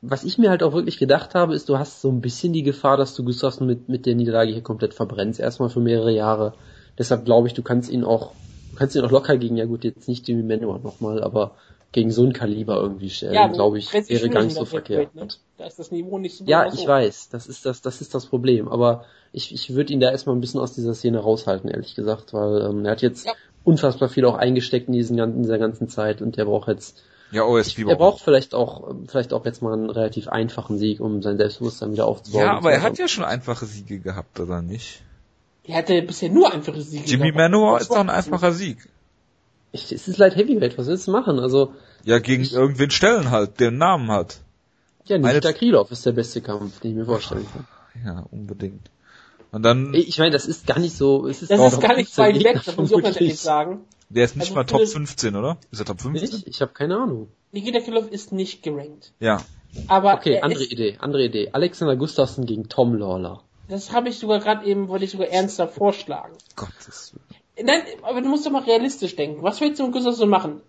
was ich mir halt auch wirklich gedacht habe, ist, du hast so ein bisschen die Gefahr, dass du Gustafsson mit, mit der Niederlage hier komplett verbrennst, erstmal für mehrere Jahre. Deshalb glaube ich, du kannst ihn auch, du kannst ihn auch locker gegen, ja gut, jetzt nicht Jimmy Manuel nochmal, aber gegen so ein Kaliber irgendwie stellen, glaube ich, Brett ist wäre gar nicht so verkehrt. Ne? Da ist das Niveau nicht so Ja, besonders ich weiß, das ist das, das ist das Problem. Aber ich, ich würde ihn da erstmal ein bisschen aus dieser Szene raushalten, ehrlich gesagt, weil ähm, er hat jetzt Ja. unfassbar viel auch eingesteckt in, diesen, in dieser ganzen Zeit und der braucht jetzt, Ja, OSP er braucht vielleicht auch, vielleicht auch jetzt mal einen relativ einfachen Sieg, um sein Selbstbewusstsein wieder aufzubauen. Ja, aber er hat ja schon einfache Siege gehabt, oder nicht? Er hatte bisher nur einfache Siege. Jimmy gehabt. Manowar ist doch ein einfacher Sieg. Ich, es ist Light Heavyweight, was willst du machen? Also, Ja, gegen Ich- irgendwen stellen halt, der einen Namen hat. ja, Nikita Krylov ist der beste Kampf, den ich mir vorstellen kann. Ja, unbedingt. Und dann, Ich meine, das ist gar nicht so, es ist Das ist gar nicht 15 weit weg, das muss ich auch ehrlich sagen. der ist nicht also mal Top viele- 15, oder? Ist er Top 15? Nicht? Ich habe keine Ahnung. Nikita Krylov ist nicht gerankt. Ja. Aber Okay, er andere ist, Idee, andere Idee. Alexander Gustafsson gegen Tom Lawler. das habe ich sogar gerade eben, wollte ich sogar ernster vorschlagen. Gottes Nein, aber du musst doch mal realistisch denken. Was willst du mit Gustafsson machen?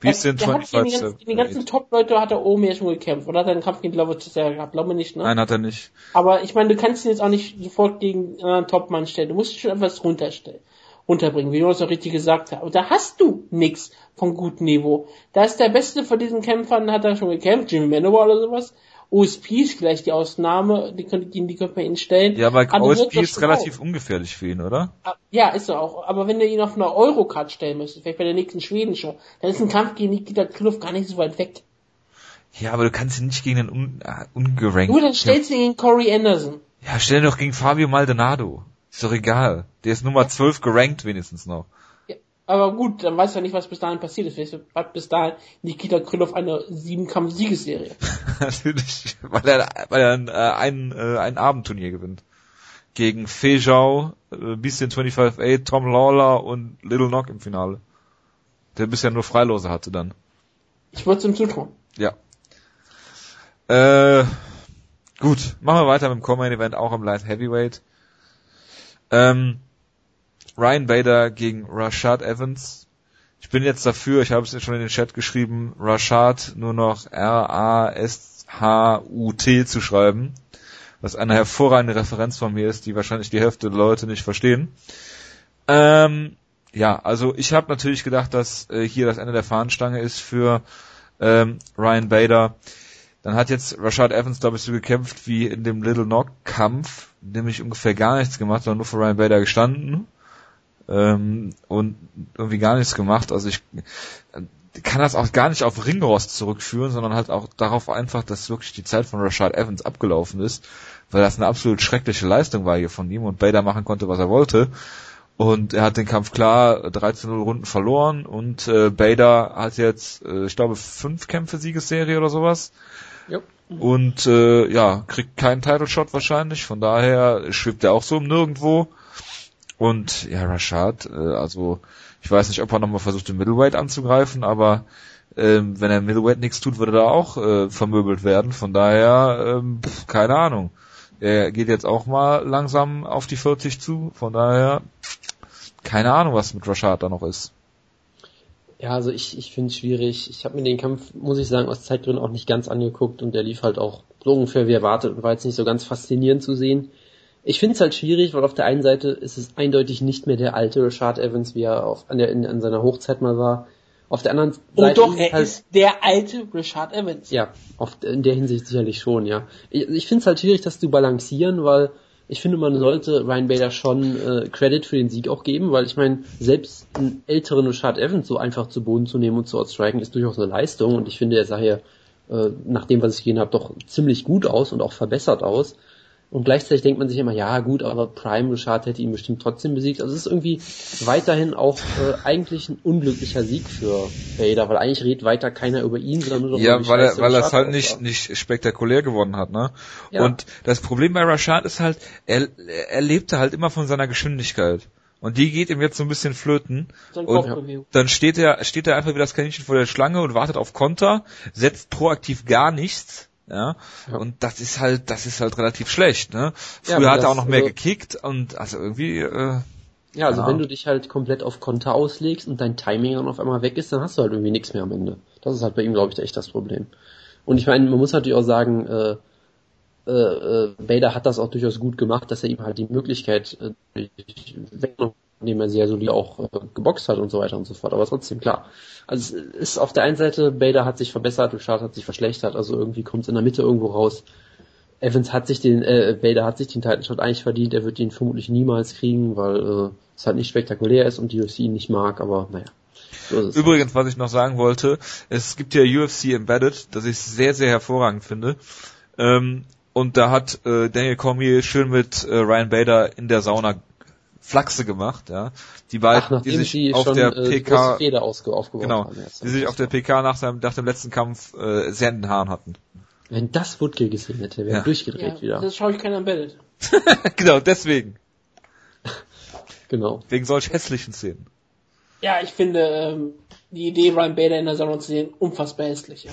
Wie ist denn der hat gegen die 25 ganzen, ganzen Top-Leute hat er oben ja schon gekämpft. Oder hat er einen Kampf gegen Lovic gehabt? Glaube nicht, ne? Nein, hat er nicht. Aber ich meine, du kannst ihn jetzt auch nicht sofort gegen einen anderen Topmann stellen. Du musst ihn schon etwas runterstellen. unterbringen, wie du es auch richtig gesagt hast. Und da hast du nix von gutem Niveau. Da ist der Beste von diesen Kämpfern, hat er schon gekämpft, Jimmy Manowar oder sowas. OSP ist vielleicht die Ausnahme, die könnte, die, die könnte man ihn stellen. Ja, aber, aber OSP ist relativ auch. ungefährlich für ihn, oder? Ah, ja, ist er auch. Aber wenn du ihn auf einer Eurocard stellen müsstest, vielleicht bei der nächsten Schweden-Show, dann ist ein Kampf gegen Nikita Krylov gar nicht so weit weg. Ja, aber du kannst ihn nicht gegen einen un, uh, ungerankt. Nur dann stellst du ihn gegen Corey Anderson. Ja, stell ihn doch gegen Fabio Maldonado. Ist doch egal. Der ist Nummer 12 gerankt wenigstens noch. Aber gut, dann weißt du ja nicht, was bis dahin passiert ist. Vielleicht hat bis dahin Nikita Krylov eine Siebenkampf-Siegesserie. (laughs) Natürlich, weil er, weil er ein, äh, ein, äh, ein Abendturnier gewinnt. Gegen Fejau, äh, Beastin 25-8, Tom Lawler und Little Knock im Finale. Der bisher nur Freilose hatte dann. Ich würde es ihm zutrauen. Ja. Äh, gut, machen wir weiter mit dem Common Event, auch im Light Heavyweight. Ähm, Ryan Bader gegen Rashad Evans. Ich bin jetzt dafür, ich habe es schon in den Chat geschrieben, Rashad nur noch R-A-S-H-U-T zu schreiben. Was eine hervorragende Referenz von mir ist, die wahrscheinlich die Hälfte der Leute nicht verstehen. Ähm, ja, also ich habe natürlich gedacht, dass äh, hier das Ende der Fahnenstange ist für ähm, Ryan Bader. Dann hat jetzt Rashad Evans, glaube ich, so gekämpft wie in dem Little Knock Kampf, nämlich ungefähr gar nichts gemacht, sondern nur für Ryan Bader gestanden ähm, und irgendwie gar nichts gemacht. Also ich kann das auch gar nicht auf Ringrost zurückführen, sondern halt auch darauf einfach, dass wirklich die Zeit von Rashad Evans abgelaufen ist, weil das eine absolut schreckliche Leistung war hier von ihm und Bader machen konnte, was er wollte. Und er hat den Kampf klar 13-0 Runden verloren und äh, Bader hat jetzt, äh, ich glaube, fünf Kämpfe Siegesserie oder sowas. Yep. Und äh, ja, kriegt keinen Title Shot wahrscheinlich, von daher schwebt er auch so im Nirgendwo. Und ja, Rashad, äh, also ich weiß nicht, ob er nochmal versucht, den Middleweight anzugreifen, aber ähm, wenn er Middleweight nichts tut, würde er auch äh, vermöbelt werden. Von daher, ähm, pff, keine Ahnung. Er geht jetzt auch mal langsam auf die 40 zu. Von daher, keine Ahnung, was mit Rashad da noch ist. Ja, also ich, ich finde es schwierig. Ich habe mir den Kampf, muss ich sagen, aus Zeitgründen auch nicht ganz angeguckt und der lief halt auch so ungefähr wie erwartet und war jetzt nicht so ganz faszinierend zu sehen. Ich finde es halt schwierig, weil auf der einen Seite ist es eindeutig nicht mehr der alte Rashad Evans, wie er auf, an, der, in, an seiner Hochzeit mal war. Auf der anderen oh, Seite. Oh doch, er halt, ist der alte Rashad Evans. Ja, auf, in der Hinsicht sicherlich schon, ja. Ich, ich finde es halt schwierig, das zu balancieren, weil ich finde, man sollte Ryan Bader schon äh, Credit für den Sieg auch geben, weil ich meine, selbst einen älteren Richard Evans so einfach zu Boden zu nehmen und zu outstriken, ist durchaus eine Leistung und ich finde, er sah hier, äh, nach dem, was ich gesehen habe, doch ziemlich gut aus und auch verbessert aus. Und gleichzeitig denkt man sich immer, ja gut, aber Prime Richard hätte ihn bestimmt trotzdem besiegt. Also es ist irgendwie weiterhin auch äh, eigentlich ein unglücklicher Sieg für Vader, weil eigentlich redet weiter keiner über ihn, sondern nur noch Ja, weil er, weil er es halt nicht, nicht spektakulär geworden hat, ne? Ja. Und das Problem bei Rashad ist halt, er, er lebte halt immer von seiner Geschwindigkeit. Und die geht ihm jetzt so ein bisschen flöten. Und dann steht er, steht er einfach wie das Kaninchen vor der Schlange und wartet auf Konter, setzt proaktiv gar nichts ja? ja? Und das ist halt, das ist halt relativ schlecht, ne? Früher ja, hat er auch noch mehr also, gekickt und also irgendwie, äh, ja, also ja. wenn du dich halt komplett auf Konter auslegst und dein Timing dann auf einmal weg ist, dann hast du halt irgendwie nichts mehr am Ende. Das ist halt bei ihm, glaube ich, echt das Problem. Und ich meine, man muss natürlich auch sagen, äh, äh, äh, Bader hat das auch durchaus gut gemacht, dass er ihm halt die Möglichkeit äh, indem er sehr solide auch äh, geboxt hat und so weiter und so fort. Aber trotzdem, klar. Also es ist auf der einen Seite, Bader hat sich verbessert, Richard hat sich verschlechtert, also irgendwie kommt es in der Mitte irgendwo raus. Evans hat sich den, äh, Bader hat sich den Titan Shot eigentlich verdient, er wird ihn vermutlich niemals kriegen, weil äh, es halt nicht spektakulär ist und die UFC ihn nicht mag, aber naja. So Übrigens, was ich noch sagen wollte, es gibt ja UFC Embedded, das ich sehr, sehr hervorragend finde. Ähm, und da hat äh, Daniel Cormier schön mit äh, Ryan Bader in der Sauna Flachse gemacht, ja. Die beiden, Ach, die sich auf schon, der PK, äh, genau, haben, die sich auf der PK nach, seinem, nach dem letzten Kampf äh, sehr in den Haaren hatten. Wenn das Woodkill gesehen hätte, wäre ja. durchgedreht ja, wieder. Das schaue ich keiner Bild. (laughs) genau, deswegen. (laughs) genau. Wegen solch hässlichen Szenen. Ja, ich finde ähm, die Idee, Ryan Bader in der Sauna zu sehen, unfassbar hässlich. Ja,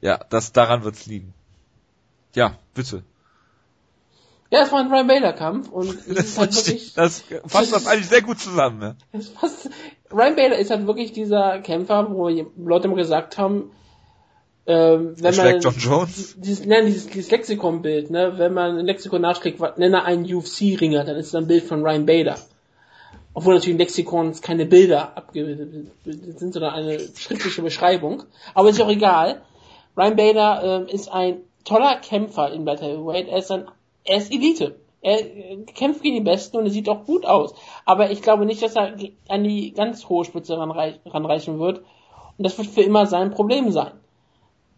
ja das daran wird's liegen. Ja, bitte. Ja, es war ein Ryan Bader Kampf und (laughs) das, ist halt wirklich, das fasst das eigentlich sehr gut zusammen. Ja. Das passt, Ryan Bader ist halt wirklich dieser Kämpfer, wo Leute immer gesagt haben, ähm, wenn man John Jones? Dieses, nein, dieses, dieses Lexikon-Bild, ne, wenn man ein Lexikon nachschlägt, nenne einen UFC-Ringer, dann ist es ein Bild von Ryan Bader. obwohl natürlich im Lexikon keine Bilder abgebildet sind, sondern eine schriftliche Beschreibung. Aber ist auch egal. Ryan Bader äh, ist ein toller Kämpfer in Battle Heavyweight. Er ist ein, er ist Elite. Er kämpft gegen die Besten und er sieht auch gut aus. Aber ich glaube nicht, dass er an die ganz hohe Spitze ranreichen wird. Und das wird für immer sein Problem sein.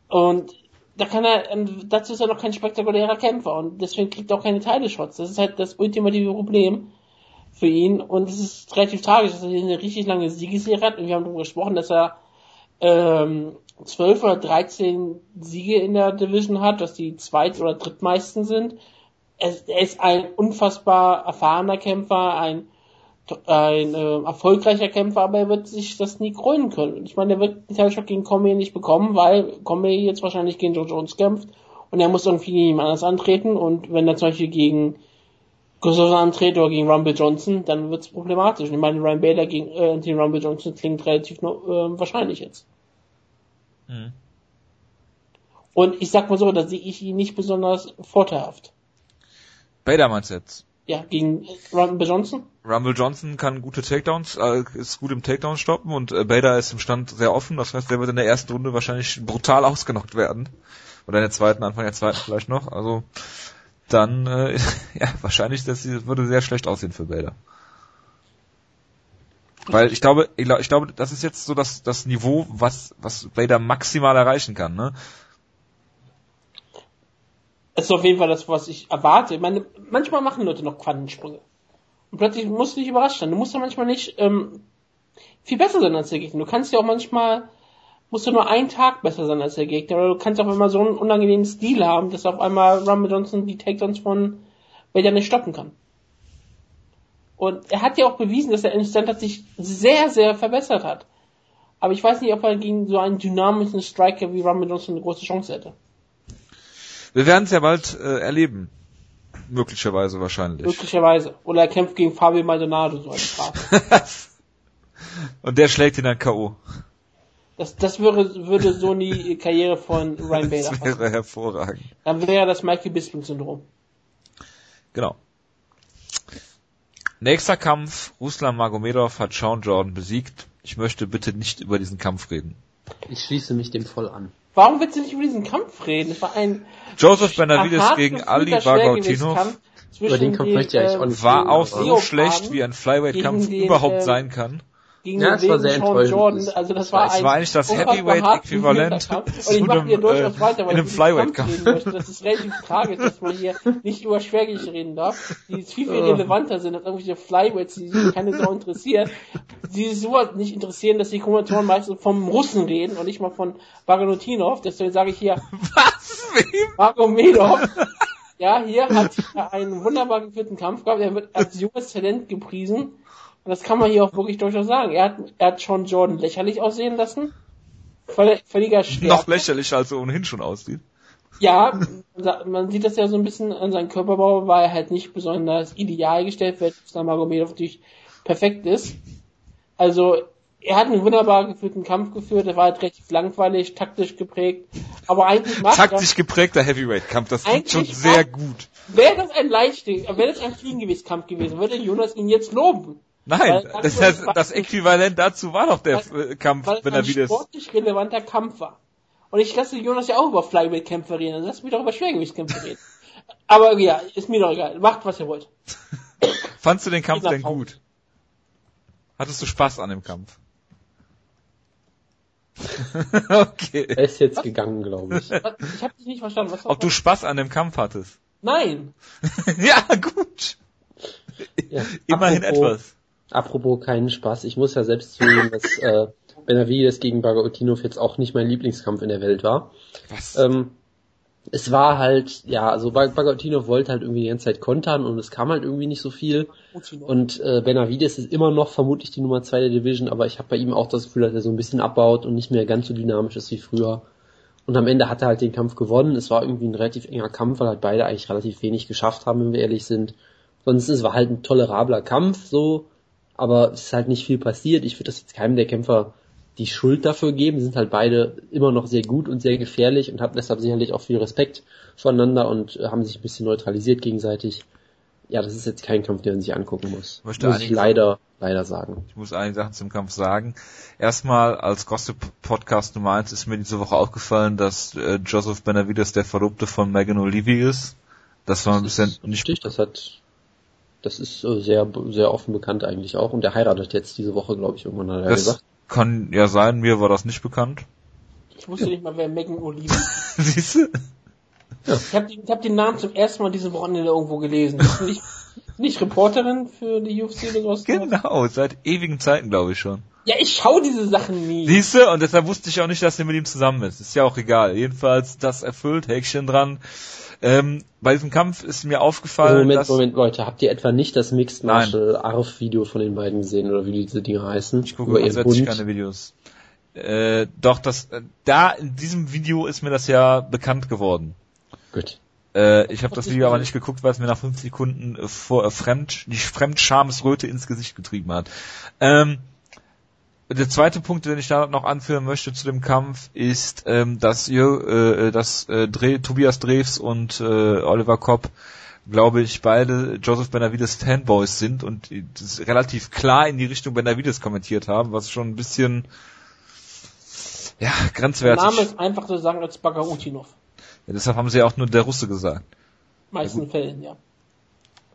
Und da kann er, dazu ist er noch kein spektakulärer Kämpfer und deswegen kriegt er auch keine Teile-Shots. Das ist halt das ultimative Problem für ihn und es ist relativ tragisch, dass er eine richtig lange Siegesserie hat und wir haben darüber gesprochen, dass er ähm, 12 oder 13 Siege in der Division hat, was die zweit- oder drittmeisten sind. Er, ist ein unfassbar erfahrener Kämpfer, ein ein äh, erfolgreicher Kämpfer, aber er wird sich das nie krönen können. Ich meine, er wird den Title gegen Comey nicht bekommen, weil Comey jetzt wahrscheinlich gegen Joe Jones kämpft und er muss irgendwie gegen jemand anders antreten und wenn er zum Beispiel gegen Gustafsson antritt oder gegen Rumble Johnson, dann wird es problematisch. Ich meine, Ryan Bader gegen äh, Anthony Rumble Johnson klingt relativ äh, wahrscheinlich jetzt. Mhm. Und ich sag mal so, da sehe ich ihn nicht besonders vorteilhaft. Bader meinst du jetzt? Ja, gegen Rumble Johnson? Rumble Johnson kann gute Takedowns, äh, ist gut im Takedown stoppen und äh, Bader ist im Stand sehr offen. Das heißt, der wird in der ersten Runde wahrscheinlich brutal ausgenockt werden. Oder in der zweiten, Anfang der zweiten vielleicht noch. Also dann, äh, (laughs) ja, wahrscheinlich, das würde sehr schlecht aussehen für Bader. Weil ich glaube, ich glaube, ich glaube, das ist jetzt so das, das Niveau, was, was Bader maximal erreichen kann, ne? Das ist auf jeden Fall das, was ich erwarte. Ich meine, manchmal machen Leute noch Quantensprünge. Und plötzlich musst du dich überrascht sein. Du musst ja manchmal nicht ähm, viel besser sein als der Gegner. Du kannst ja auch manchmal, musst du nur einen Tag besser sein als der Gegner. Oder du kannst auch immer so einen unangenehmen Stil haben, dass auf einmal Rumble Johnson die Takedowns von Vader nicht stoppen kann. Und er hat ja auch bewiesen, dass er im Stand sich sehr, sehr verbessert hat. Aber ich weiß nicht, ob er gegen so einen dynamischen Striker wie Rumble Johnson eine große Chance hätte. Wir werden es ja bald äh, erleben. Möglicherweise wahrscheinlich. Möglicherweise. Oder er kämpft gegen Fabio Maldonado so als (laughs) Strafe. Und der schlägt ihn dann K.O. Das, das würde, würde so die Karriere von Ryan Bader Das wäre passen. hervorragend. Dann wäre das Mikey Bisping-Syndrom. Genau. Nächster Kampf. Ruslan Magomedov hat Sean Jordan besiegt. Ich möchte bitte nicht über diesen Kampf reden. Ich schließe mich dem voll an. Warum willst du nicht über diesen Kampf reden? Es war ein Joseph Benavides gegen Ali Bagautinov. Über den Kampf möchte ich eigentlich auch nicht War auch so schlecht, wie ein Flyweight-Kampf überhaupt äh, sein kann gegen ja, den war Sean Jordan. Also das war, das war eigentlich das Heavyweight-Äquivalent (laughs) und ich mache hier durchaus äh, weiter, weil in einem Flyweight-Kampf. Das ist relativ tragisch, dass man hier nicht über Schwergewicht reden darf, die viel, viel relevanter sind als irgendwelche Flyweights, die sich keine Sau interessieren, die sich sowas nicht interessieren, dass die Kommentatoren meistens vom Russen reden und nicht mal von Bagonotinov. Deswegen sage ich hier, (laughs) was? Wem? Bagomedov. Ja, hier hat er einen wunderbar geführten Kampf gehabt. Er wird als junges Talent gepriesen. Und das kann man hier auch wirklich durchaus sagen. Er hat, er hat Sean Jordan lächerlich aussehen lassen. Völliger Stärke. Noch lächerlicher, als er ohnehin schon aussieht. Ja, man sieht das ja so ein bisschen an seinem Körperbau, war er halt nicht besonders ideal gestellt, weil Magomedov natürlich perfekt ist. Also, er hat einen wunderbar geführten Kampf geführt, er war halt recht langweilig, taktisch geprägt, aber eigentlich macht Taktisch geprägter Heavyweight-Kampf, das klingt schon sehr gut. Wäre das ein Leichtig, wäre das ein Fliegengewichtskampf gewesen, würde Jonas ihn jetzt loben. Nein, das, das, das Äquivalent dazu war doch der weil, Kampf, weil wenn er wieder. Ein sportlich relevanter Kampf war. Und ich lasse Jonas ja auch über Flyweight-Kämpfe reden, dann lass mich doch über Schwergewichtskämpfe reden. (laughs) Aber ja, ist mir doch egal. Macht, was ihr wollt. Fandst du den Kampf denn gut? Hattest du Spaß an dem Kampf? (laughs) okay. Er ist jetzt was? gegangen, glaube ich. Was? Ich habe dich nicht verstanden. Was Ob du Spaß an dem Kampf hattest? Nein. (laughs) ja, gut. Ja, Immerhin apropos, etwas. Apropos keinen Spaß, ich muss ja selbst zugeben, dass äh, Benavides gegen Bagautinov jetzt auch nicht mein Lieblingskampf in der Welt war. Was? Ähm, es war halt, ja, also Bagautinov wollte halt irgendwie die ganze Zeit kontern und es kam halt irgendwie nicht so viel. Und äh, Benavides ist immer noch vermutlich die Nummer zwei der Division, aber ich habe bei ihm auch das Gefühl, dass er so ein bisschen abbaut und nicht mehr ganz so dynamisch ist wie früher. Und am Ende hat er halt den Kampf gewonnen. Es war irgendwie ein relativ enger Kampf, weil halt beide eigentlich relativ wenig geschafft haben, wenn wir ehrlich sind. Sonst es war halt ein tolerabler Kampf, so aber es ist halt nicht viel passiert. Ich würde das jetzt keinem der Kämpfer die Schuld dafür geben. Sie sind halt beide immer noch sehr gut und sehr gefährlich und hatten deshalb sicherlich auch viel Respekt voneinander und äh, haben sich ein bisschen neutralisiert gegenseitig. ja, das ist jetzt kein Kampf, den man sich angucken muss. Möchte muss ich leider, leider sagen. Ich muss einige Sachen zum Kampf sagen. Erstmal als Gossip-Podcast Nummer eins ist mir diese Woche aufgefallen, dass äh, Joseph Benavides der Verlobte von Megan O'Leary ist. Das war ein das bisschen nicht. Richtig, das hat, das ist äh, sehr, sehr offen bekannt eigentlich auch. Und der heiratet jetzt diese Woche, glaube ich, irgendwann hat er das gesagt. Kann ja sein, mir war das nicht bekannt. Ich wusste ja. nicht mal, wer Megan O'Leary (laughs) ist. Siehst du? Ja. Ich habe hab den Namen zum ersten Mal diese Wochenende irgendwo gelesen. Bist du nicht, (laughs) nicht Reporterin für die UFC oder sowas? Genau, seit ewigen Zeiten glaube ich schon. Ja, ich schau diese Sachen nie. Siehst du? Und deshalb wusste ich auch nicht, dass er mit ihm zusammen ist. Ist ja auch egal. Jedenfalls das erfüllt, Häkchen dran. Ähm, bei diesem Kampf ist mir aufgefallen, Moment, dass... Moment, Leute, habt ihr etwa nicht das Mixed Martial Arf Video von den beiden gesehen oder wie diese Dinge heißen? Ich gucke grundsätzlich keine Videos. Äh, doch, das, äh, da in diesem Video ist mir das ja bekannt geworden. Gut. Äh, ich habe das Video aber nicht geguckt, weil es mir nach fünf Sekunden äh, vor äh, Fremd, die Fremdschamesröte ins Gesicht getrieben hat. Ähm, der zweite Punkt, den ich da noch anführen möchte zu dem Kampf, ist, ähm, dass, ihr, äh, dass äh, Dre Tobias Dreves und äh, Oliver Kopp, glaube ich, beide Joseph Benavides Fanboys sind und das relativ klar in die Richtung Benavides kommentiert haben, was schon ein bisschen ja, grenzwertig. Der Name ist einfach zu sagen als Bagautinov. Ja, deshalb haben sie auch nur der Russe gesagt. Meisten ja, Fällen, ja.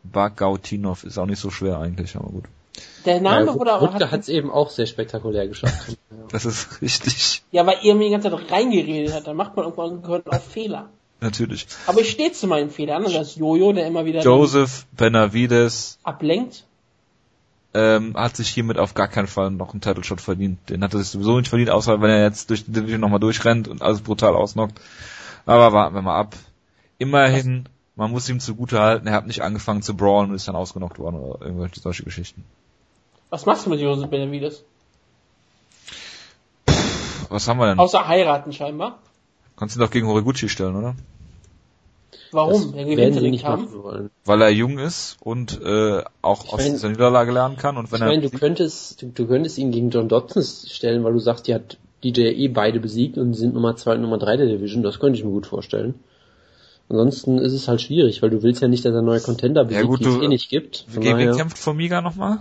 Bagautinov ist auch nicht so schwer eigentlich, aber gut. Der Name ja, wurde aber. hat es eben auch sehr spektakulär geschafft. (laughs) das ist richtig. Ja, weil ihr mir die ganze Zeit reingeredet hat, dann macht man irgendwann gehört auf Fehler. Natürlich. Aber ich stehe zu meinen Fehlern, das Jojo, der immer wieder Joseph Benavides ablenkt. Ähm, hat sich hiermit auf gar keinen Fall noch einen Title Shot verdient. Den hat er sich sowieso nicht verdient, außer wenn er jetzt durch die Division nochmal durchrennt und alles brutal ausnockt. Aber warten wir mal ab. Immerhin, man muss ihm zugute halten, er hat nicht angefangen zu brawlen und ist dann ausgenockt worden oder irgendwelche solche Geschichten. Was machst du mit Josef Benavides? Was haben wir denn? Außer heiraten scheinbar. Kannst du ihn doch gegen Horiguchi stellen, oder? Warum? er gewinnt den nicht Kampf. Wollen. Weil er jung ist und äh, auch ich aus mein, dieser Niederlage lernen kann. Und wenn ich meine, du könntest, du, du könntest ihn gegen John Dodson stellen, weil du sagst, die hat die der eh beide besiegt und sind Nummer zwei und Nummer drei der Division. Das könnte ich mir gut vorstellen. Ansonsten ist es halt schwierig, weil du willst ja nicht, dass er neue Contender besiegt, ja, gut, die es eh nicht gibt. Von gegen wen kämpft Formiga nochmal?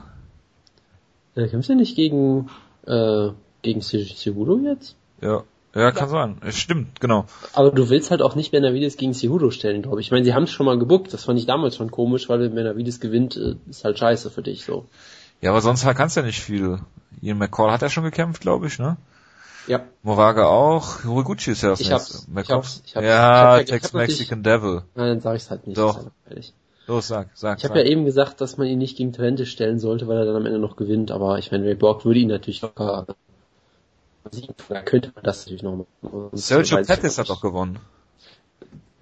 Er kämpft ja nicht gegen, äh, gegen Cejudo jetzt? Ja. Ja, kann ja. sein. Stimmt, genau. Aber du willst halt auch nicht Benavides gegen Cejudo stellen, glaube ich. Ich meine, sie haben es schon mal gebuckt. Das fand ich damals schon komisch, weil wenn Benavides gewinnt, äh, ist halt scheiße für dich, so. Ja, aber sonst kannst du ja nicht viel. Ian McCall hat ja schon gekämpft, glaube ich, ne? Ja. Moraga auch. Horiguchi ist ja das ich nächste. Hab's, ich hab's, ich hab's, ja, ich hab, Tex Mexican Devil. Nein, dann sag ich's halt nicht. Doch. Los, sag, sag. Ich habe ja eben gesagt, dass man ihn nicht gegen Talente stellen sollte, weil er dann am Ende noch gewinnt, aber ich meine, Ray Borg würde ihn natürlich locker siegen. Da könnte man das natürlich noch machen. Sergio Pettis hat doch gewonnen.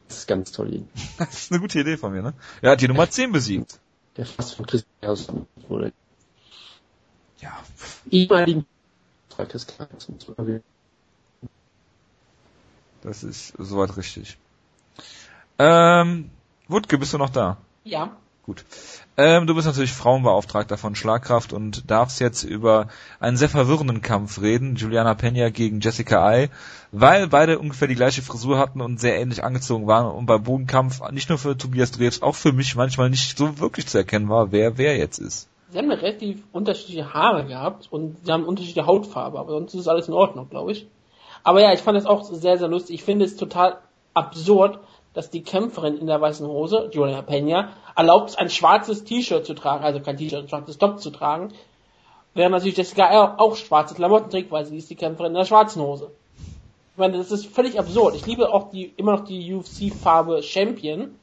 Das ist ganz toll. Ihn. (laughs) das ist eine gute Idee von mir, ne? Er hat die Nummer 10 besiegt. Der fast von Chris wurde. Ja. Ehemaligen das ist soweit richtig. Ähm, Wutke, bist du noch da? Ja. Gut. Ähm, du bist natürlich Frauenbeauftragter von Schlagkraft und darfst jetzt über einen sehr verwirrenden Kampf reden, Juliana Pena gegen Jessica Ai, weil beide ungefähr die gleiche Frisur hatten und sehr ähnlich angezogen waren und bei Bodenkampf nicht nur für Tobias Dreves, auch für mich manchmal nicht so wirklich zu erkennen war, wer wer jetzt ist sie haben relativ unterschiedliche Haare gehabt und sie haben unterschiedliche Hautfarbe, aber sonst ist alles in Ordnung, glaube ich. Aber ja, ich fand es auch sehr, sehr lustig. Ich finde es total absurd, dass die Kämpferin in der weißen Hose, Julia Pena, erlaubt, ein schwarzes T-Shirt zu tragen, also kein T-Shirt, ein schwarzes Top zu tragen, während natürlich Jessica auch schwarze Klamotten trägt, weil sie ist die Kämpferin in der schwarzen Hose. Ich meine, das ist völlig absurd. Ich liebe auch die, immer noch die UFC-Farbe Champion.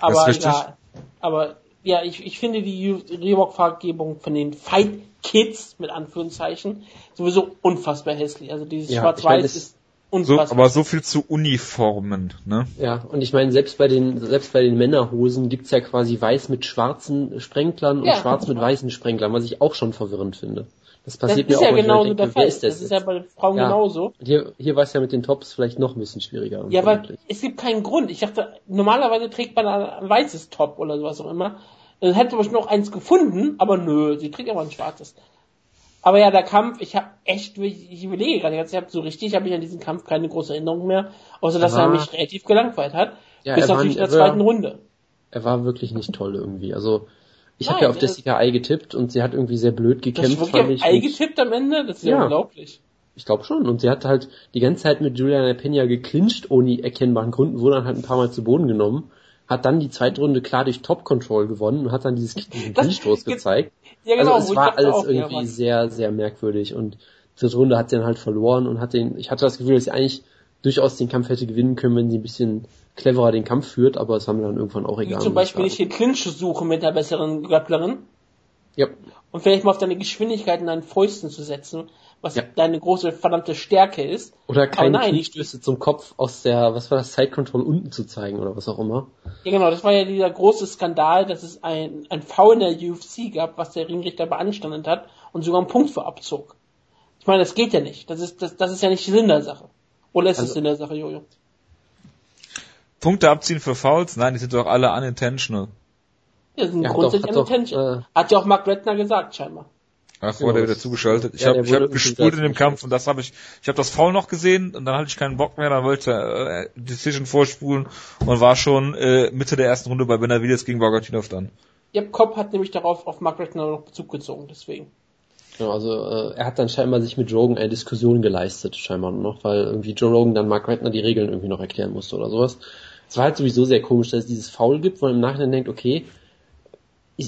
Aber ja, aber ja, ich, ich finde die Reebok-Farbgebung von den Fight Kids, mit Anführungszeichen, sowieso unfassbar hässlich. Also dieses ja, Schwarz-Weiß ich mein, ist unfassbar. So, aber so viel zu Uniformen, ne? Ja, und ich meine, selbst bei den, selbst bei den Männerhosen gibt's ja quasi weiß mit schwarzen Sprenklern und ja, schwarz mit weißen Sprenklern, was ich auch schon verwirrend finde. Das passiert das mir auch. Das ist ja genauso der Fall. Das, das ist ja bei Frauen ja. genauso. Hier, hier war es ja mit den Tops vielleicht noch ein bisschen schwieriger. Ja, weil es gibt keinen Grund. Ich dachte, normalerweise trägt man ein weißes Top oder sowas auch immer. Dann hätte man noch eins gefunden, aber nö, sie trägt aber ein schwarzes. Aber ja, der Kampf, ich habe echt, ich überlege gerade, ich habe so richtig, habe ich an diesen Kampf keine große Erinnerung mehr, außer dass er mich relativ gelangweilt hat. Ja, bis natürlich in der zweiten Runde. er war wirklich nicht toll irgendwie. Also ich habe ja auf Jessica Ei getippt und sie hat irgendwie sehr blöd gekämpft. Du wirklich auf Ei getippt am Ende? Das ist ja, ja unglaublich. Ich glaube schon. Und sie hat halt die ganze Zeit mit Juliana Pena geklincht, ohne erkennbaren Gründen, wurde dann halt ein paar Mal zu Boden genommen, hat dann die zweite Runde klar durch Top Control gewonnen und hat dann dieses Clinch-Stoß gezeigt. Ja, genau, also es war alles auch, irgendwie ja, sehr, sehr merkwürdig und dritte Runde hat sie dann halt verloren und hat den, ich hatte das Gefühl, dass sie eigentlich durchaus den Kampf hätte gewinnen können, wenn sie ein bisschen cleverer den Kampf führt, aber es war mir dann irgendwann auch egal. Wie zum Beispiel nicht den Clinch suche mit der besseren Grapplerin. Ja. Und vielleicht mal auf deine Geschwindigkeit in deinen Fäusten zu setzen, was ja. deine große verdammte Stärke ist. Oder keine Kniestöße zum Kopf aus der, was war das, Side Control unten zu zeigen oder was auch immer. Ja genau, das war ja dieser große Skandal, dass es ein, ein Foul in der UFC gab, was der Ringrichter beanstandet hat und sogar einen Punkt für abzog. Ich meine, das geht ja nicht. Das ist, das, das ist ja nicht Sinn der Sache. Oder ist also, es Sinn der Sache, Jojo? Punkte abziehen für Fouls? Nein, die sind doch alle unintentional. Ja, sind ja, grundsätzlich doch, unintentional. Doch, äh, hat ja auch Mark Redner gesagt, scheinbar. Ach, wurde er wieder zugeschaltet. Ich ja, habe hab gespult in dem Kampf und das habe ich, ich habe das Foul noch gesehen und dann hatte ich keinen Bock mehr, dann wollte äh, Decision vorspulen und war schon äh, Mitte der ersten Runde bei Benavides gegen Bogatinov dann. Ja, Kopp hat nämlich darauf auf Mark Redner noch Bezug gezogen, deswegen. Genau, also äh, er hat dann scheinbar sich mit Joe Rogan eine Diskussion geleistet, scheinbar noch, weil irgendwie Joe Rogan dann Mark Redner die Regeln irgendwie noch erklären musste oder sowas. Es war halt sowieso sehr komisch, dass es dieses Foul gibt, wo man im Nachhinein denkt, okay,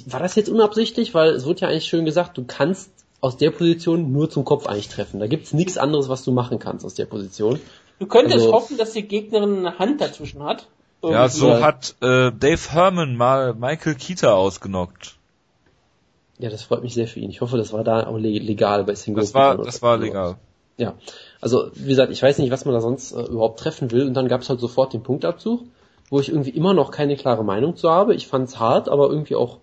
war das jetzt unabsichtlich? Weil es wird ja eigentlich schön gesagt, du kannst aus der Position nur zum Kopf eigentlich treffen. Da gibt's nichts anderes, was du machen kannst aus der Position. Du könntest also, hoffen, dass die Gegnerin eine Hand dazwischen hat. Ja, so hat äh, Dave Herman mal Michael Keeter ausgenockt. Ja, das freut mich sehr für ihn. Ich hoffe, das war da auch legal bei Single. Das war, das war legal. Ja, also wie gesagt, ich weiß nicht, was man da sonst äh, überhaupt treffen will. Und dann gab's halt sofort den Punktabzug, wo ich irgendwie immer noch keine klare Meinung zu habe. Ich fand's hart, aber irgendwie auch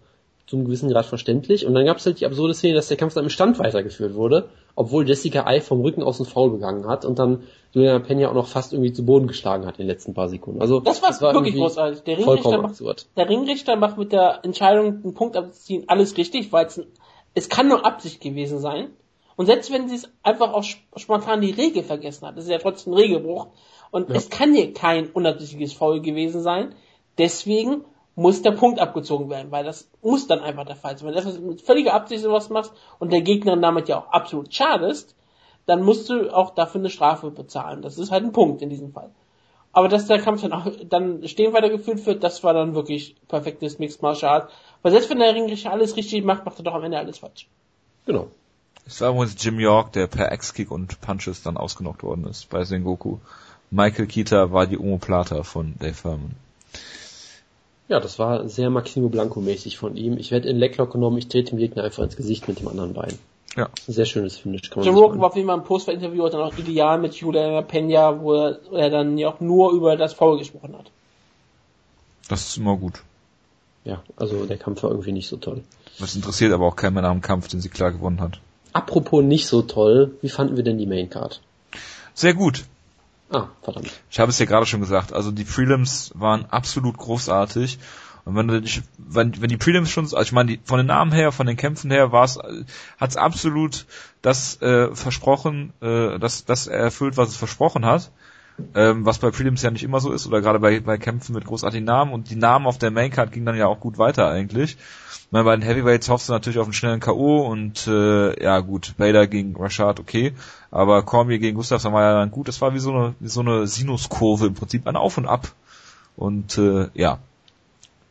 zu einem gewissen Grad verständlich. Und dann gab es halt die absurde Szene, dass der Kampf dann im Stand weitergeführt wurde, obwohl Jessica Ei vom Rücken aus einen Foul begangen hat und dann Juliana Pena auch noch fast irgendwie zu Boden geschlagen hat in den letzten paar Sekunden. Also das, das war wirklich großartig. Der Ringrichter, macht, der Ringrichter macht mit der Entscheidung, einen Punkt abzuziehen, alles richtig, weil es, es kann nur Absicht gewesen sein. Und selbst wenn sie es einfach auch spontan die Regel vergessen hat, das ist ja trotzdem ein Regelbruch. Und ja. es kann ja kein unabsichtliches Foul gewesen sein. Deswegen muss der Punkt abgezogen werden, weil das muss dann einfach der Fall sein. Wenn du mit völliger Absicht sowas machst und der Gegner damit ja auch absolut schadest, dann musst du auch dafür eine Strafe bezahlen. Das ist halt ein Punkt in diesem Fall. Aber dass der Kampf dann auch dann stehen weitergeführt wird, das war dann wirklich perfektes Mixed Martial Arts. Weil selbst wenn der Ringrichter alles richtig macht, macht er doch am Ende alles falsch. Genau. Es war übrigens Jim York, der per X-Kick und Punches dann ausgenockt worden ist bei Sengoku. Michael Kita war die Omoplata von Dave Herman. Ja, das war sehr Maximo Blanco-mäßig von ihm. Ich werde in Lecklock genommen, ich trete dem Gegner einfach ins Gesicht mit dem anderen Bein. Ja. Sehr schönes Finish. Kann Jim Rogan war auf jeden Fall im Post-Interview dann auch ideal mit Juliana Pena, wo er, wo er dann ja auch nur über das Foul gesprochen hat. Das ist immer gut. Ja, also der Kampf war irgendwie nicht so toll. Das interessiert aber auch keinen mehr nach dem Kampf, den sie klar gewonnen hat. Apropos nicht so toll, wie fanden wir denn die Main Card? Sehr gut. Ah, verdammt. Ich habe es ja gerade schon gesagt, also die Prelims waren absolut großartig. Und wenn du dich, wenn, wenn die Prelims schon, also ich meine, von den Namen her, von den Kämpfen her, war es, hat es absolut das äh, versprochen, äh, das, das erfüllt, was es versprochen hat. Ähm, was bei Prelims ja nicht immer so ist, oder gerade bei, bei Kämpfen mit großartigen Namen. Und die Namen auf der Maincard gingen dann ja auch gut weiter eigentlich. Ich meine, bei den Heavyweights hoffst du natürlich auf einen schnellen K.O. und äh, ja gut, Bader gegen Rashad, okay. Aber Cormier gegen Gustafsson war ja dann gut. Das war wie so eine, wie so eine Sinuskurve im Prinzip, ein Auf und Ab. Und äh, ja.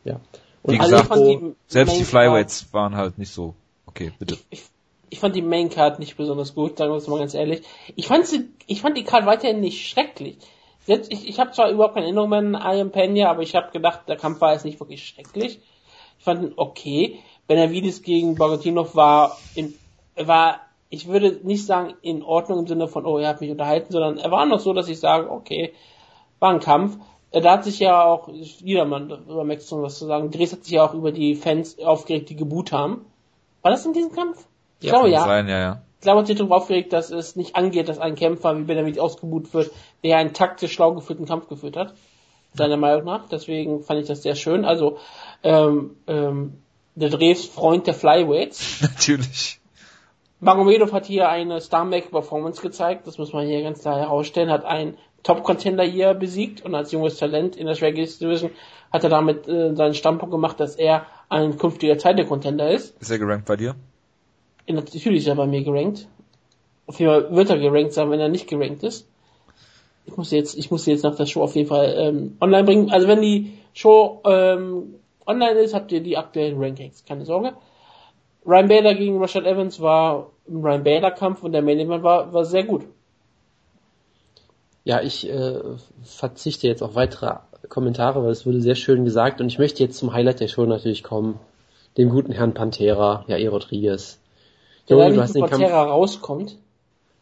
Ja. Und wie gesagt, die selbst die Flyweights waren halt nicht so. Okay, bitte. Ich, ich, ich fand die Main Card nicht besonders gut, sagen wir es mal ganz ehrlich. Ich fand sie, ich fand die Card weiterhin nicht schrecklich. Jetzt, ich, ich habe zwar überhaupt keine Erinnerungen an Iron Pena, aber ich habe gedacht, der Kampf war jetzt nicht wirklich schrecklich. Ich fand ihn okay. Benavides gegen Bogatinov war, in, war, ich würde nicht sagen in Ordnung im Sinne von, oh, er hat mich unterhalten, sondern er war noch so, dass ich sage, okay, war ein Kampf. Äh, da hat sich ja auch, jedermann über Max was zu sagen, Dres hat sich ja auch über die Fans aufgeregt, die geboot haben. War das in diesem Kampf? Ich ja, glaube ja. Sein, ja, ja. Ich glaube, hat sich darüber aufgeregt, dass es nicht angeht, dass ein Kämpfer wie Benavides ausgebuht wird, der einen taktisch schlau geführten Kampf geführt hat. Seiner Meinung nach. Deswegen fand ich das sehr schön. Also, ähm, ähm, der Dres Freund der Flyweights. (laughs) Natürlich. Magomedov hat hier eine Star-Make-Performance gezeigt, das muss man hier ganz klar herausstellen, hat einen Top-Contender hier besiegt und als junges Talent in der Schwergewicht Division hat er damit äh, seinen Standpunkt gemacht, dass er ein künftiger Title-Contender ist. Ist er gerankt bei dir? Natürlich ist er bei mir gerankt. Auf jeden Fall wird er gerankt sein, wenn er nicht gerankt ist. Ich muss jetzt, ich muss jetzt nach der Show auf jeden Fall ähm, online bringen. Also wenn die Show ähm, online ist, habt ihr die aktuellen Rankings, keine Sorge. Ryan Bader gegen Rashad Evans war ein Ryan Bader Kampf und der Main Event war, war sehr gut. Ja, ich äh, verzichte jetzt auf weitere Kommentare, weil es wurde sehr schön gesagt und ich möchte jetzt zum Highlight der Show natürlich kommen. Dem guten Herrn Pantera, Jair Rodriguez. Joey, du hast den Kampf, rauskommt.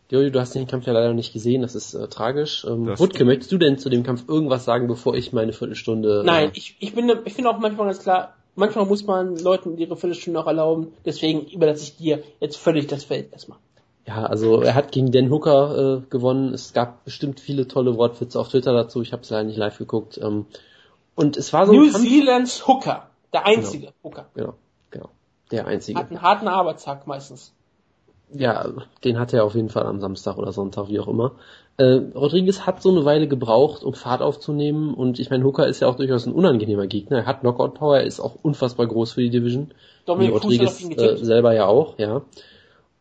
Joey, du hast den Kampf ja leider nicht gesehen, das ist äh, tragisch. Ähm, Wutke, möchtest du denn zu dem Kampf irgendwas sagen, bevor ich meine Viertelstunde... Nein, äh, ich, ich, bin, ich finde auch manchmal ganz klar, manchmal muss man Leuten ihre Viertelstunde auch erlauben, deswegen überlasse ich dir jetzt völlig das Feld erstmal. Ja, also er hat gegen Dan Hooker äh, gewonnen. Es gab bestimmt viele tolle Wortwitze auf Twitter dazu. Ich habe es leider nicht live geguckt. Ähm, und es war so New Zealands Hooker, der einzige genau, Hooker. Genau, genau, der einzige. Hat einen harten Arbeitstag meistens. Ja, den hat er auf jeden Fall am Samstag oder Sonntag, wie auch immer. Äh, Rodriguez hat so eine Weile gebraucht, um Fahrt aufzunehmen und ich meine, Hooker ist ja auch durchaus ein unangenehmer Gegner. Er hat Knockout Power, er ist auch unfassbar groß für die Division. Dominik Rodriguez äh, selber ja auch, ja.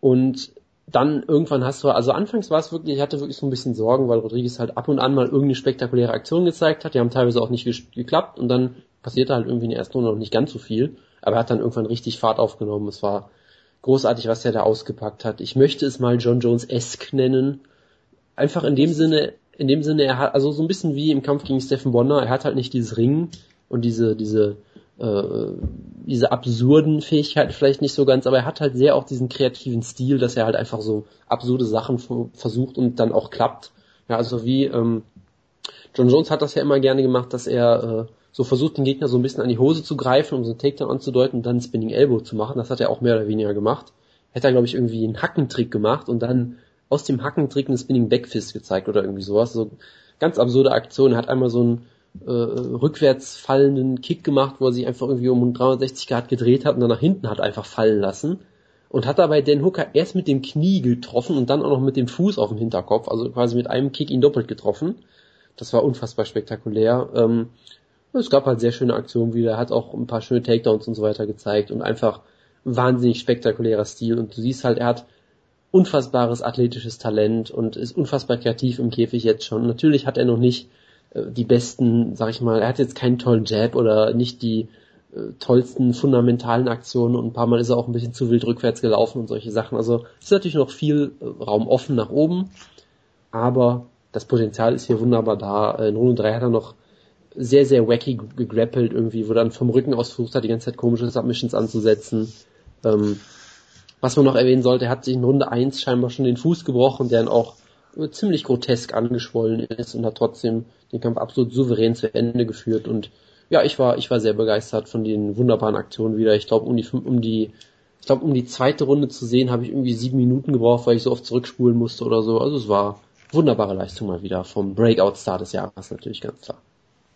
Und dann irgendwann hast du, also anfangs war es wirklich, ich hatte wirklich so ein bisschen Sorgen, weil Rodriguez halt ab und an mal irgendeine spektakuläre Aktion gezeigt hat, die haben teilweise auch nicht geklappt und dann passierte halt irgendwie in der ersten Runde noch nicht ganz so viel, aber er hat dann irgendwann richtig Fahrt aufgenommen, es war großartig, was er da ausgepackt hat. Ich möchte es mal John Jones-esque nennen, einfach in dem Sinne, in dem Sinne, er hat, also so ein bisschen wie im Kampf gegen Stephen Bonner, er hat halt nicht dieses Ringen und diese, diese, äh, diese absurden Fähigkeiten vielleicht nicht so ganz, aber er hat halt sehr auch diesen kreativen Stil, dass er halt einfach so absurde Sachen versucht und dann auch klappt. Ja, also wie ähm, John Jones hat das ja immer gerne gemacht, dass er äh, so versucht, den Gegner so ein bisschen an die Hose zu greifen, um so einen Takedown anzudeuten und dann einen Spinning Elbow zu machen. Das hat er auch mehr oder weniger gemacht. Hätte er, glaube ich, irgendwie einen Hackentrick gemacht und dann aus dem Hackentrick einen Spinning Backfist gezeigt oder irgendwie sowas. So ganz absurde Aktion. Er hat einmal so einen äh, rückwärts fallenden Kick gemacht, wo er sich einfach irgendwie um 360 Grad gedreht hat und dann nach hinten hat einfach fallen lassen. Und hat dabei Dan Hooker erst mit dem Knie getroffen und dann auch noch mit dem Fuß auf dem Hinterkopf, also quasi mit einem Kick ihn doppelt getroffen. Das war unfassbar spektakulär. Ähm, es gab halt sehr schöne Aktionen wieder, er hat auch ein paar schöne Takedowns und so weiter gezeigt und einfach wahnsinnig spektakulärer Stil und du siehst halt, er hat unfassbares athletisches Talent und ist unfassbar kreativ im Käfig jetzt schon. Natürlich hat er noch nicht äh, die besten, sag ich mal, er hat jetzt keinen tollen Jab oder nicht die äh, tollsten fundamentalen Aktionen und ein paar Mal ist er auch ein bisschen zu wild rückwärts gelaufen und solche Sachen. Also es ist natürlich noch viel äh, Raum offen nach oben, aber das Potenzial ist hier wunderbar da. In Runde 3 hat er noch sehr, sehr wacky gegrappelt irgendwie, wo dann vom Rücken aus versucht hat, die ganze Zeit komische Submissions anzusetzen. Ähm, was man noch erwähnen sollte, er hat sich in Runde 1 scheinbar schon den Fuß gebrochen, der dann auch ziemlich grotesk angeschwollen ist und hat trotzdem den Kampf absolut souverän zu Ende geführt und ja, ich war, ich war sehr begeistert von den wunderbaren Aktionen wieder. Ich glaube, um die, um die, ich glaube, um die zweite Runde zu sehen, habe ich irgendwie sieben Minuten gebraucht, weil ich so oft zurückspulen musste oder so. Also es war wunderbare Leistung mal wieder vom Breakout-Star des Jahres natürlich ganz klar.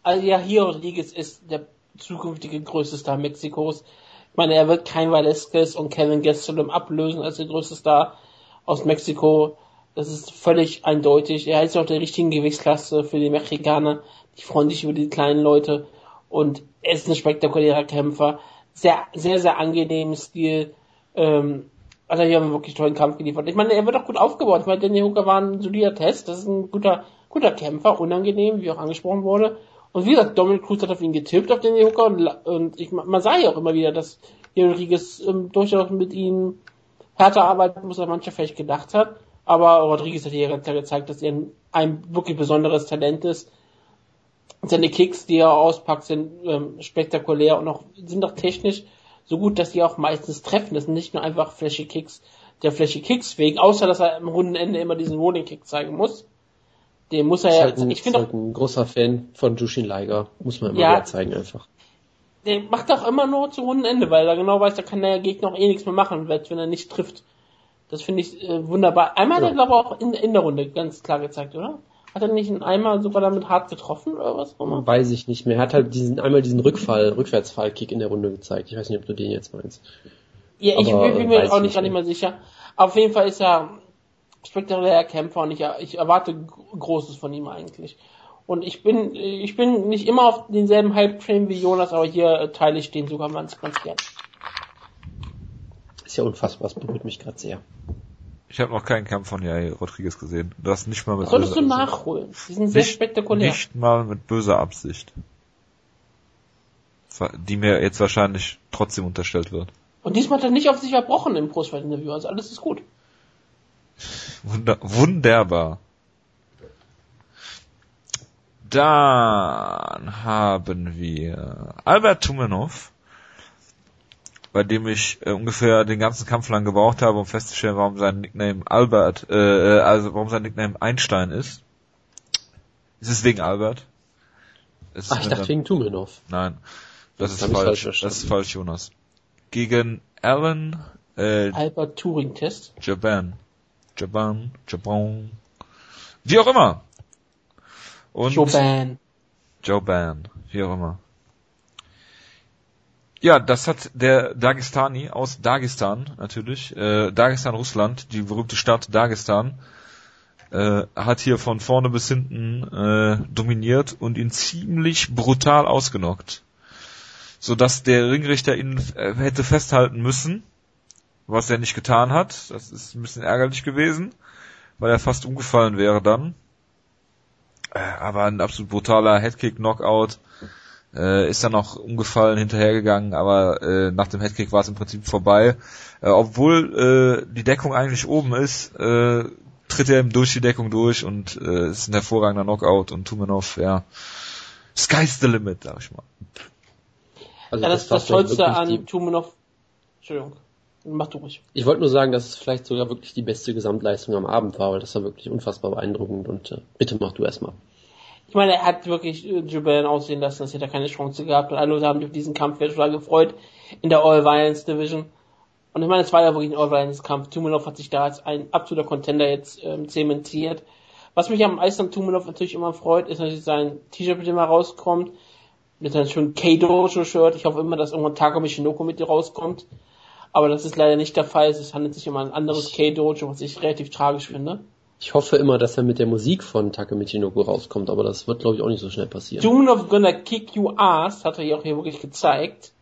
Also ja, hier Rodriguez ist der zukünftige größte Star Mexikos. Ich meine, er wird kein Valesquez und Kevin Gastelum ablösen als der größte Star aus Mexiko. Das ist völlig eindeutig. Er ist auch der richtigen Gewichtsklasse für die Mexikaner. Die freuen sich über die kleinen Leute. Und er ist ein spektakulärer Kämpfer. Sehr, sehr, sehr angenehmen Stil. Ähm, also hier haben wir wirklich tollen Kampf geliefert. Ich meine, er wird auch gut aufgebaut. Ich meine, Danny Hooker war ein solider Test. Das ist ein guter, guter Kämpfer, unangenehm, wie auch angesprochen wurde. Und wie gesagt, Dominic Cruz hat auf ihn getippt, auf den Hooker, und, und ich, man sah ja auch immer wieder, dass Rodriguez ähm, durchaus mit ihm härter arbeiten muss, als mancher vielleicht gedacht hat. Aber Rodriguez hat klar gezeigt, dass er ein, ein wirklich besonderes Talent ist. Seine Kicks, die er auspackt, sind ähm, spektakulär und auch, sind auch technisch so gut, dass die auch meistens treffen. Das sind nicht nur einfach Flashy Kicks der Flashy Kicks wegen, außer dass er am runden Ende immer diesen Rolling Kick zeigen muss. Den muss er ja. Halt ein, ich finde halt ein großer Fan von Jushin Liger. Muss man immer ja, wieder zeigen einfach. Der macht auch immer nur zu runden Ende, weil er genau weiß, da kann der Gegner auch eh nichts mehr machen, wenn er nicht trifft. Das finde ich äh, wunderbar. Einmal ja. hat er, glaube ich, auch in, in der Runde ganz klar gezeigt, oder? Hat er nicht einmal sogar damit hart getroffen oder was? Weiß ich nicht mehr. Er hat halt diesen, einmal diesen Rückfall, Rückwärtsfallkick in der Runde gezeigt. Ich weiß nicht, ob du den jetzt meinst. Ja, ich Aber, bin mir auch nicht, gar nicht mehr sicher. Auf jeden Fall ist er spektakulärer Kämpfer und ich, ich erwarte Großes von ihm eigentlich. Und ich bin, ich bin nicht immer auf denselben Hype-Train wie Jonas, aber hier teile ich den sogar ganz, ganz gern. Ist ja unfassbar, das berührt mich gerade sehr. Ich habe noch keinen Kampf von Jair Rodriguez gesehen. Du hast nicht mal mit Solltest du nachholen. Die sind sehr nicht, spektakulär. Nicht mal mit böser Absicht. Die mir jetzt wahrscheinlich trotzdem unterstellt wird. Und diesmal hat er nicht auf sich verbrochen im Postfight-Interview, also alles ist gut. Wunder wunderbar. Dann haben wir Albert Tumenov, bei dem ich äh, ungefähr den ganzen Kampf lang gebraucht habe, um festzustellen, warum sein Nickname Albert, äh, äh also warum sein Nickname Einstein ist. Ist es wegen Albert? Ist Ach, ich dachte wegen Tumenov. Nein, das, das ist falsch. falsch das ist falsch, Jonas. Gegen Alan äh, Albert Turing Test. Japan. Japan, Japan. Wie auch immer. Und Joban. Joban, wie auch immer. Ja, das hat der Dagestani aus Dagestan natürlich, äh, Dagestan, Russland, die berühmte Stadt Dagestan, äh, hat hier von vorne bis hinten äh, dominiert und ihn ziemlich brutal ausgenockt, so dass der Ringrichter ihn äh, hätte festhalten müssen, was er nicht getan hat. Das ist ein bisschen ärgerlich gewesen, weil er fast umgefallen wäre dann. Äh, aber ein absolut brutaler Headkick-Knockout. Äh, ist dann noch umgefallen, hinterhergegangen, aber äh, nach dem Headkick war es im Prinzip vorbei. Äh, obwohl äh, die Deckung eigentlich oben ist, äh, tritt er eben durch die Deckung durch und äh, ist ein hervorragender Knockout und Tumenov, ja, sky's the limit, sag ich mal. Also ja, das, das, das Tollste an Tumenov, Entschuldigung. Mach du ruhig. Ich wollte nur sagen, dass es vielleicht sogar wirklich die beste Gesamtleistung am Abend war, weil das war wirklich unfassbar beeindruckend und äh, bitte mach du erstmal. Ich meine, er hat wirklich äh, Jubiläen aussehen lassen, das hätte er keine Chance gehabt und alle Leute haben sich auf diesen Kampf total gefreut in der All Violence Division. Und ich meine, es war ja wirklich ein All Violence Kampf. Tumenov hat sich da als ein absoluter Contender jetzt ähm, zementiert. Was mich am Eisland Tumenov natürlich immer freut, ist natürlich sein T-Shirt, mit dem er rauskommt. Mit seinem schönen K-Dojo-Shirt. Ich hoffe immer, dass irgendwann Takumi Shinoko mit dir rauskommt. Aber das ist leider nicht der Fall. Es handelt sich um ein anderes K-Dojo, was ich relativ tragisch finde. Ich hoffe immer, dass er mit der Musik von Takemichi Nobu rauskommt, aber das wird, glaube ich, auch nicht so schnell passieren. Dune of Gonna Kick You Ass hat er ja auch hier wirklich gezeigt.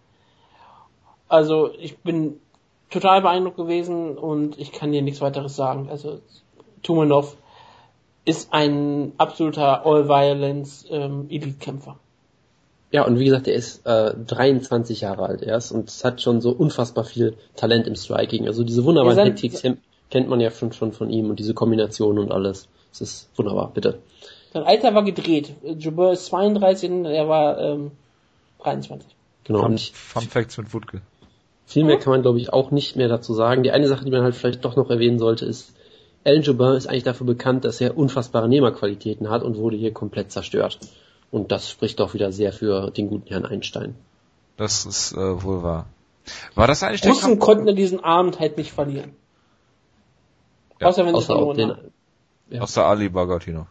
Also, ich bin total beeindruckt gewesen und ich kann dir nichts weiteres sagen. Also, Tumanov ist ein absoluter All-Violence ähm. Ja, und wie gesagt, er ist äh, 23 Jahre alt erst und hat schon so unfassbar viel Talent im Striking. Also diese wunderbaren Headkicks kennt man ja schon, schon von ihm und diese Kombination und alles. Das ist wunderbar, bitte. Sein Alter war gedreht. Jabeur ist 32 und er war ähm, 23. Genau. Fun, Fun Facts mit Wutke. Viel mehr kann man, glaube ich, auch nicht mehr dazu sagen. Die eine Sache, die man halt vielleicht doch noch erwähnen sollte, ist, Alan Jobin ist eigentlich dafür bekannt, dass er unfassbare Nehmerqualitäten hat und wurde hier komplett zerstört. Und das spricht doch wieder sehr für den guten Herrn Einstein. Das ist äh, wohl wahr. War das eigentlich der Russen konnten diesen Abend halt nicht verlieren. Ja. Außer wenn Außer sie den, ja. Außer Ali Bagatino.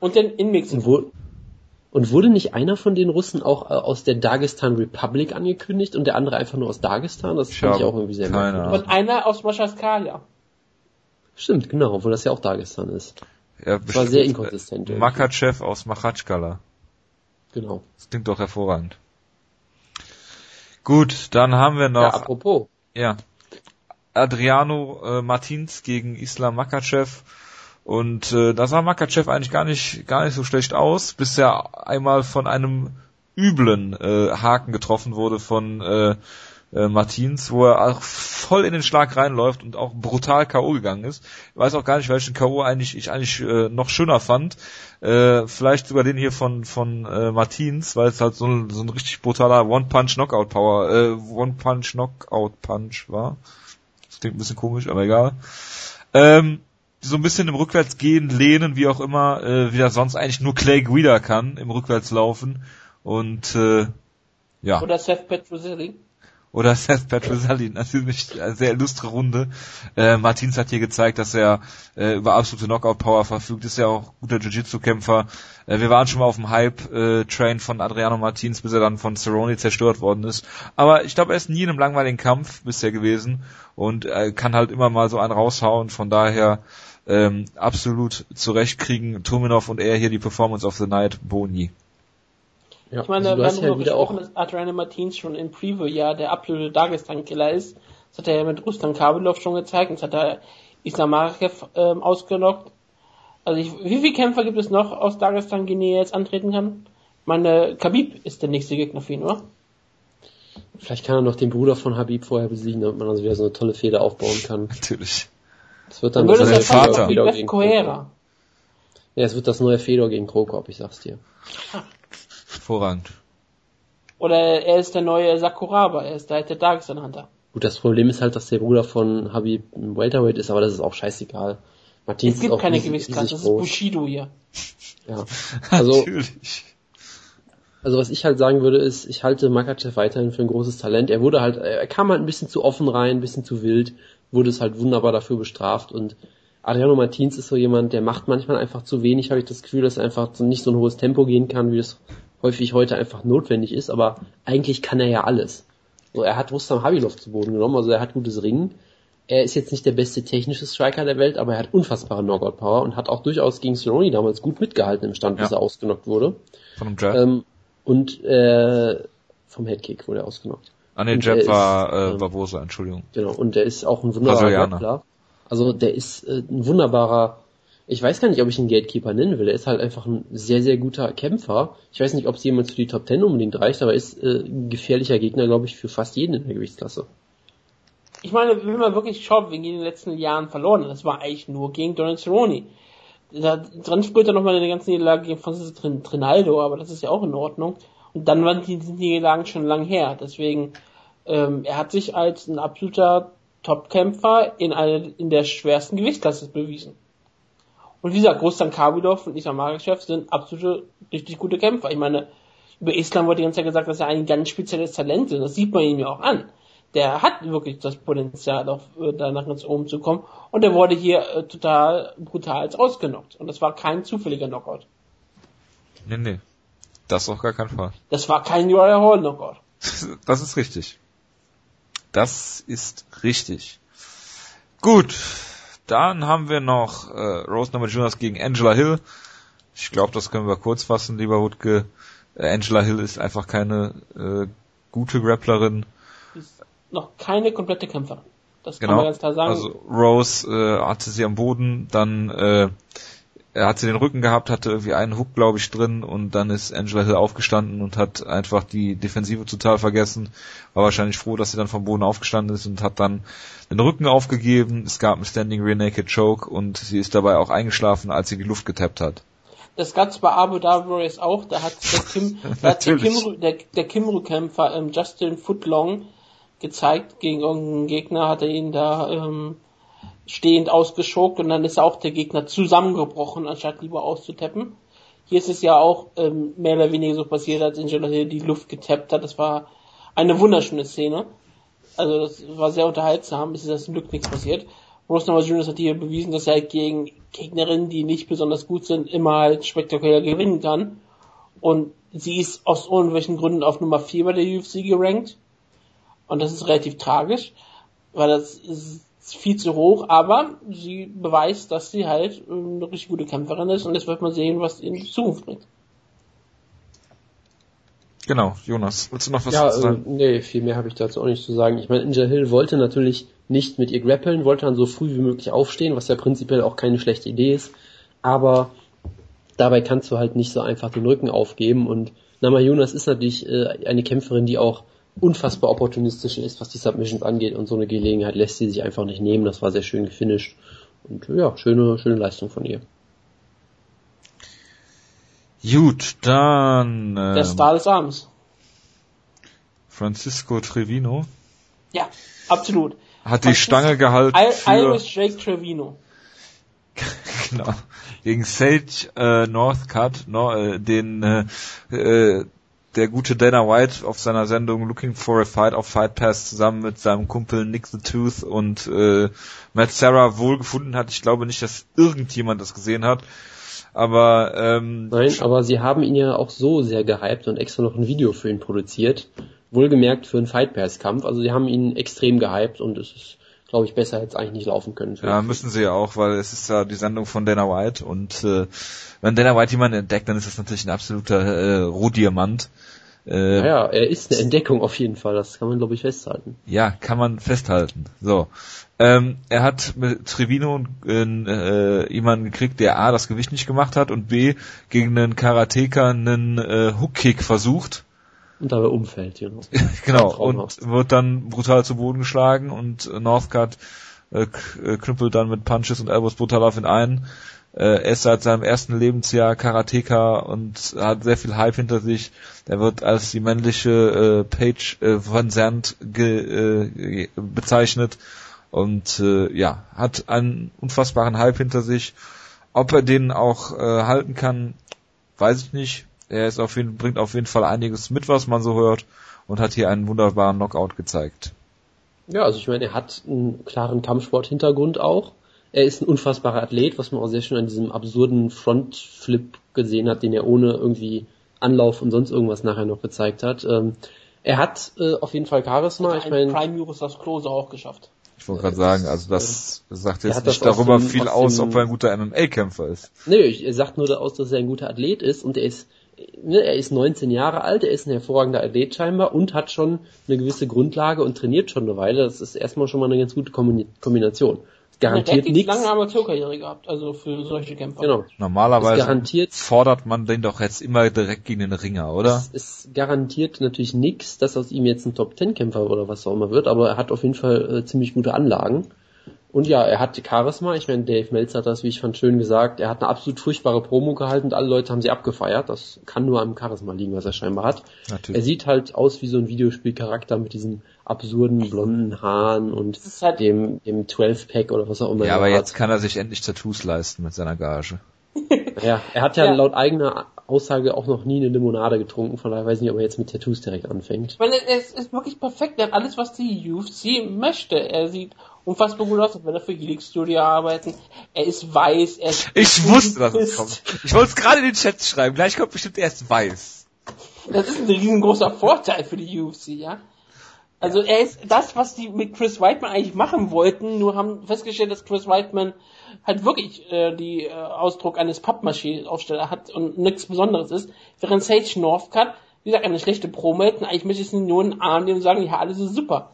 Und den Inmix. Und, wo, und wurde nicht einer von den Russen auch äh, aus der Dagestan Republic angekündigt und der andere einfach nur aus Dagestan? Das ich fand ich auch irgendwie sehr merkwürdig. Und einer aus Maschaskalia. Stimmt, genau, obwohl das ja auch Dagestan ist. Ja, das war sehr inkonsistent. Makachev aus Machatschkala. Genau. Das klingt doch hervorragend. Gut, dann haben wir noch. Ja, apropos. Ja. Adriano äh, Martins gegen Islam Makachev. Und äh, da sah Makachev eigentlich gar nicht, gar nicht so schlecht aus, bis er einmal von einem üblen äh, Haken getroffen wurde von äh, äh, Martins, wo er auch voll in den Schlag reinläuft und auch brutal K.O. gegangen ist. Ich weiß auch gar nicht, welchen K.O. eigentlich ich eigentlich äh, noch schöner fand. Äh, vielleicht sogar den hier von von äh, Martins, weil es halt so ein, so ein richtig brutaler One-Punch-Knockout-Power, äh, One-Punch-Knockout-Punch war. Das klingt ein bisschen komisch, aber egal. Ähm, so ein bisschen im Rückwärtsgehen, lehnen, wie auch immer, äh, wie er sonst eigentlich nur Clay Guida kann, im Rückwärtslaufen. Und äh, ja. Oder Seth Petrozelli. Oder Seth Petroselli. Natürlich eine sehr illustre Runde. Äh, Martins hat hier gezeigt, dass er äh, über absolute Knockout-Power verfügt. Ist ja auch guter Jiu-Jitsu-Kämpfer. Äh, wir waren schon mal auf dem Hype-Train von Adriano Martins, bis er dann von Cerrone zerstört worden ist. Aber ich glaube, er ist nie in einem langweiligen Kampf bisher gewesen und äh, kann halt immer mal so einen raushauen. Von daher ähm, absolut zurechtkriegen. Tuminov und er hier die Performance of the Night, Boni. Ja, ich meine, also wir haben darüber gesprochen, dass Adriano Martins schon im Preview ja der absolute Dagestan-Killer ist. Das hat er ja mit Rustam Kabelov schon gezeigt. Das hat er Islam Marekev ähm, ausgelockt. Also ich, wie viele Kämpfer gibt es noch aus Dagestan, die jetzt antreten kann? Meine Khabib ist der nächste Gegner für ihn, oder? Vielleicht kann er noch den Bruder von Habib vorher besiegen, damit man also wieder so eine tolle Feder aufbauen kann. (laughs) Natürlich. Das wird dann, dann das neue Vater. Fedor gegen Ja, es wird das neue Fedor gegen Krokop, ich sag's dir. Hervorragend. Oder er ist der neue Sakuraba, er ist der alte Dagestan Hunter. Gut, das Problem ist halt, dass der Bruder von Habib ein Welterweight ist, aber das ist auch scheißegal. Martin es gibt keine Gewichtsklasse, das ist Bushido hier. Ja, also, Natürlich. also was ich halt sagen würde, ist, ich halte Makachev weiterhin für ein großes Talent. Er wurde halt, er kam halt ein bisschen zu offen rein, ein bisschen zu wild, wurde es halt wunderbar dafür bestraft und Adriano Martins ist so jemand, der macht manchmal einfach zu wenig, habe ich das Gefühl, dass er einfach nicht so ein hohes Tempo gehen kann, wie es häufig heute einfach notwendig ist, aber eigentlich kann er ja alles. So, er hat Rustam Habilov zu Boden genommen, also er hat gutes Ringen. Er ist jetzt nicht der beste technische Striker der Welt, aber er hat unfassbare Knockout-Power und hat auch durchaus gegen Cerrone damals gut mitgehalten im Stand, ja. bis er ausgenockt wurde. Von einem Jab. Ähm, und äh, vom Headkick wurde er ausgenockt. Ah ne, Jab war äh, Barbosa, Entschuldigung. Genau, und der ist auch ein wunderbarer Grappler. Also der ist äh, ein wunderbarer ich weiß gar nicht, ob ich ihn Gatekeeper nennen will. Er ist halt einfach ein sehr, sehr guter Kämpfer. Ich weiß nicht, ob es jemals für die Top Ten unbedingt reicht, aber er ist äh, ein gefährlicher Gegner, glaube ich, für fast jeden in der Gewichtsklasse. Ich meine, wenn man wirklich schaut, wen in den letzten Jahren verloren das war eigentlich nur gegen Donald Cerrone. Da dran spürt er nochmal eine ganze Niederlage gegen Francis Trinaldo, aber das ist ja auch in Ordnung. Und dann waren die Niederlagen schon lang her. Deswegen, ähm, er hat sich als ein absoluter Topkämpfer in, eine, in der schwersten Gewichtsklasse bewiesen. Und wie gesagt, Rustan Kabilov und Islam Makhachev sind absolute, richtig gute Kämpfer. Ich meine, über Islam wurde die ganze Zeit gesagt, dass er ein ganz spezielles Talent ist. Das sieht man ihm ja auch an. Der hat wirklich das Potenzial, auf, äh, da nach ganz oben zu kommen. Und er wurde hier äh, total brutal ausgenockt. Und das war kein zufälliger Knockout. Nee, nee. Das auf gar keinen Fall. Das war kein Uriah Hall Knockout. (laughs) Das ist richtig. Das ist richtig. Gut, dann haben wir noch äh, Rose Namajunas gegen Angela Hill. Ich glaube, das können wir kurz fassen, lieber Wutke. Äh, Angela Hill ist einfach keine äh, gute Grapplerin. Ist noch keine komplette Kämpferin. Das genau. kann man ganz klar sagen. Also Rose äh, hatte sie am Boden, dann äh, er hat sie den Rücken gehabt, hatte irgendwie einen Hook, glaube ich, drin und dann ist Angela Hill aufgestanden und hat einfach die Defensive total vergessen. War wahrscheinlich froh, dass sie dann vom Boden aufgestanden ist und hat dann den Rücken aufgegeben. Es gab einen Standing Rear Naked Choke und sie ist dabei auch eingeschlafen, als sie die Luft getappt hat. Das gab's bei Abu Dhabi Warriors auch. Da hat der Kim, (laughs) da hat der, Kim, der, der Kimru-Kämpfer ähm, Justin Footlong gezeigt gegen irgendeinen Gegner, hat er ihn da ähm, stehend ausgeschokt und dann ist auch der Gegner zusammengebrochen, anstatt lieber auszutappen. Hier ist es ja auch ähm, mehr oder weniger so passiert, als Angela Hill die Luft getappt hat. Das war eine wunderschöne Szene. Also das war sehr unterhaltsam, es ist das Glück nichts passiert. Rose Namajunas hat hier bewiesen, dass er halt gegen Gegnerinnen, die nicht besonders gut sind, immer halt spektakulär gewinnen kann. Und sie ist aus irgendwelchen Gründen auf Nummer 4 bei der UFC gerankt. Und das ist relativ tragisch, weil das ist viel zu hoch, aber sie beweist, dass sie halt ähm, eine richtig gute Kämpferin ist und jetzt wird man sehen, was in die Zukunft bringt. Genau, Jonas, willst du noch was ja, dazu sagen? Äh, nee, viel mehr habe ich dazu auch nicht zu sagen. Ich meine, Inja Hill wollte natürlich nicht mit ihr grappeln, wollte dann so früh wie möglich aufstehen, was ja prinzipiell auch keine schlechte Idee ist, aber dabei kannst du halt nicht so einfach den Rücken aufgeben und Nama Jonas ist natürlich äh, eine Kämpferin, die auch unfassbar opportunistisch ist, was die Submissions angeht und so eine Gelegenheit lässt sie sich einfach nicht nehmen. Das war sehr schön gefinisht und ja, schöne, schöne Leistung von ihr. Gut, dann ähm, der Star des Abends. Francisco Trevino. Ja, absolut. Hat die Stange gehalten. I für Iris Jake Trevino. (laughs) genau. Gegen Sage äh, Northcutt, no, äh, den äh, äh der gute Dana White auf seiner Sendung Looking for a Fight auf Fight Pass zusammen mit seinem Kumpel Nick the Tooth und äh, Matt Sarah wohl gefunden hat. Ich glaube nicht, dass irgendjemand das gesehen hat. Aber ähm, Nein, aber sie haben ihn ja auch so sehr gehypt und extra noch ein Video für ihn produziert. Wohlgemerkt für einen Fight Pass Kampf. Also sie haben ihn extrem gehypt und es ist glaube ich, besser jetzt eigentlich nicht laufen können. Ja, müssen sie ja auch, weil es ist ja die Sendung von Dana White und äh, wenn Dana White jemanden entdeckt, dann ist das natürlich ein absoluter äh, Rohdiamant. Äh, naja, er ist eine Entdeckung auf jeden Fall, das kann man glaube ich festhalten. Ja, kann man festhalten. So. Ähm, er hat mit Trevino äh, jemanden gekriegt, der A, das Gewicht nicht gemacht hat und B, gegen einen Karateka einen äh, Hookkick versucht. Und dabei umfällt, you know. (laughs) genau, und wird dann brutal zu Boden geschlagen und Northcutt äh, äh, knüppelt dann mit Punches und Elbows brutal auf ihn ein. Äh, er ist seit seinem ersten Lebensjahr Karateka und hat sehr viel Hype hinter sich. Er wird als die männliche äh, Page äh, Van Zandt äh, bezeichnet und äh, ja, hat einen unfassbaren Hype hinter sich. Ob er den auch äh, halten kann, weiß ich nicht. Er ist auf jeden, bringt auf jeden Fall einiges mit, was man so hört und hat hier einen wunderbaren Knockout gezeigt. Ja, also ich meine, er hat einen klaren Kampfsport-Hintergrund auch. Er ist ein unfassbarer Athlet, was man auch sehr schön an diesem absurden Frontflip gesehen hat, den er ohne irgendwie Anlauf und sonst irgendwas nachher noch gezeigt hat. Ähm, er hat äh, auf jeden Fall Charisma. Ich meine, Prime das Klose auch geschafft. Ich wollte gerade sagen, also das sagt jetzt nicht darüber dem, viel aus, dem, ob er ein guter MMA-Kämpfer ist. Nö, er sagt nur aus, dass er ein guter Athlet ist und er ist ne, er ist 19 Jahre alt, er ist ein hervorragender Athlet scheinbar und hat schon eine gewisse Grundlage und trainiert schon eine Weile. Das ist erstmal schon mal eine ganz gute Kombination. Garantiert nichts. lange Amateurkarriere gehabt, also für solche Kämpfer. Genau. Normalerweise garantiert, fordert man den doch jetzt immer direkt gegen den Ringer, oder? Es, es garantiert natürlich nichts, dass aus ihm jetzt ein Top Ten Kämpfer oder was auch immer wird, aber er hat auf jeden Fall äh, ziemlich gute Anlagen. Und ja, er hat Charisma. Ich meine, Dave Meltzer hat das, wie ich fand, schön gesagt. Er hat eine absolut furchtbare Promo gehalten und alle Leute haben sie abgefeiert. Das kann nur am Charisma liegen, was er scheinbar hat. Natürlich. Er sieht halt aus wie so ein Videospielcharakter mit diesen absurden blonden Haaren und halt dem, dem 12-Pack oder was auch immer. Ja, aber hat. jetzt kann er sich endlich Tattoos leisten mit seiner Gage. (laughs) ja, er hat ja, ja, laut eigener Aussage auch noch nie eine Limonade getrunken, von daher weiß ich nicht, ob er jetzt mit Tattoos direkt anfängt. Meine, es ist wirklich perfekt. Er hat alles, was die UFC möchte. Er sieht unfassbar gut aus, wenn er für Helix Studio arbeiten. Er ist weiß, er ist Ich wusste, dass es kommt. Ich wollte es gerade in den Chat schreiben. Gleich kommt bestimmt erst weiß. Das ist ein riesengroßer Vorteil für die UFC, ja. Also er ist das, was die mit Chris Whiteman eigentlich machen wollten, nur haben festgestellt, dass Chris Whiteman halt wirklich äh, die äh, Ausdruck eines Pappmaschine-Aufsteller hat und nichts Besonderes ist, während Sage Northcutt, wie gesagt, eine schlechte Promo hätten, eigentlich möchte ich es nur in den Arm nehmen und sagen, ja, alles ist super.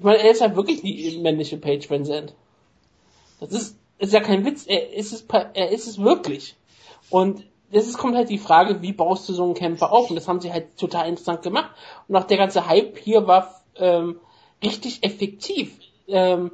Ich meine, er ist halt wirklich die männliche Page Van Zandt. Das ist, ist ja kein Witz, er ist es, er ist es wirklich. Und das kommt halt die Frage, wie baust du so einen Kämpfer auf? Und das haben sie halt total interessant gemacht. Und auch der ganze Hype hier war ähm, richtig effektiv. Ähm,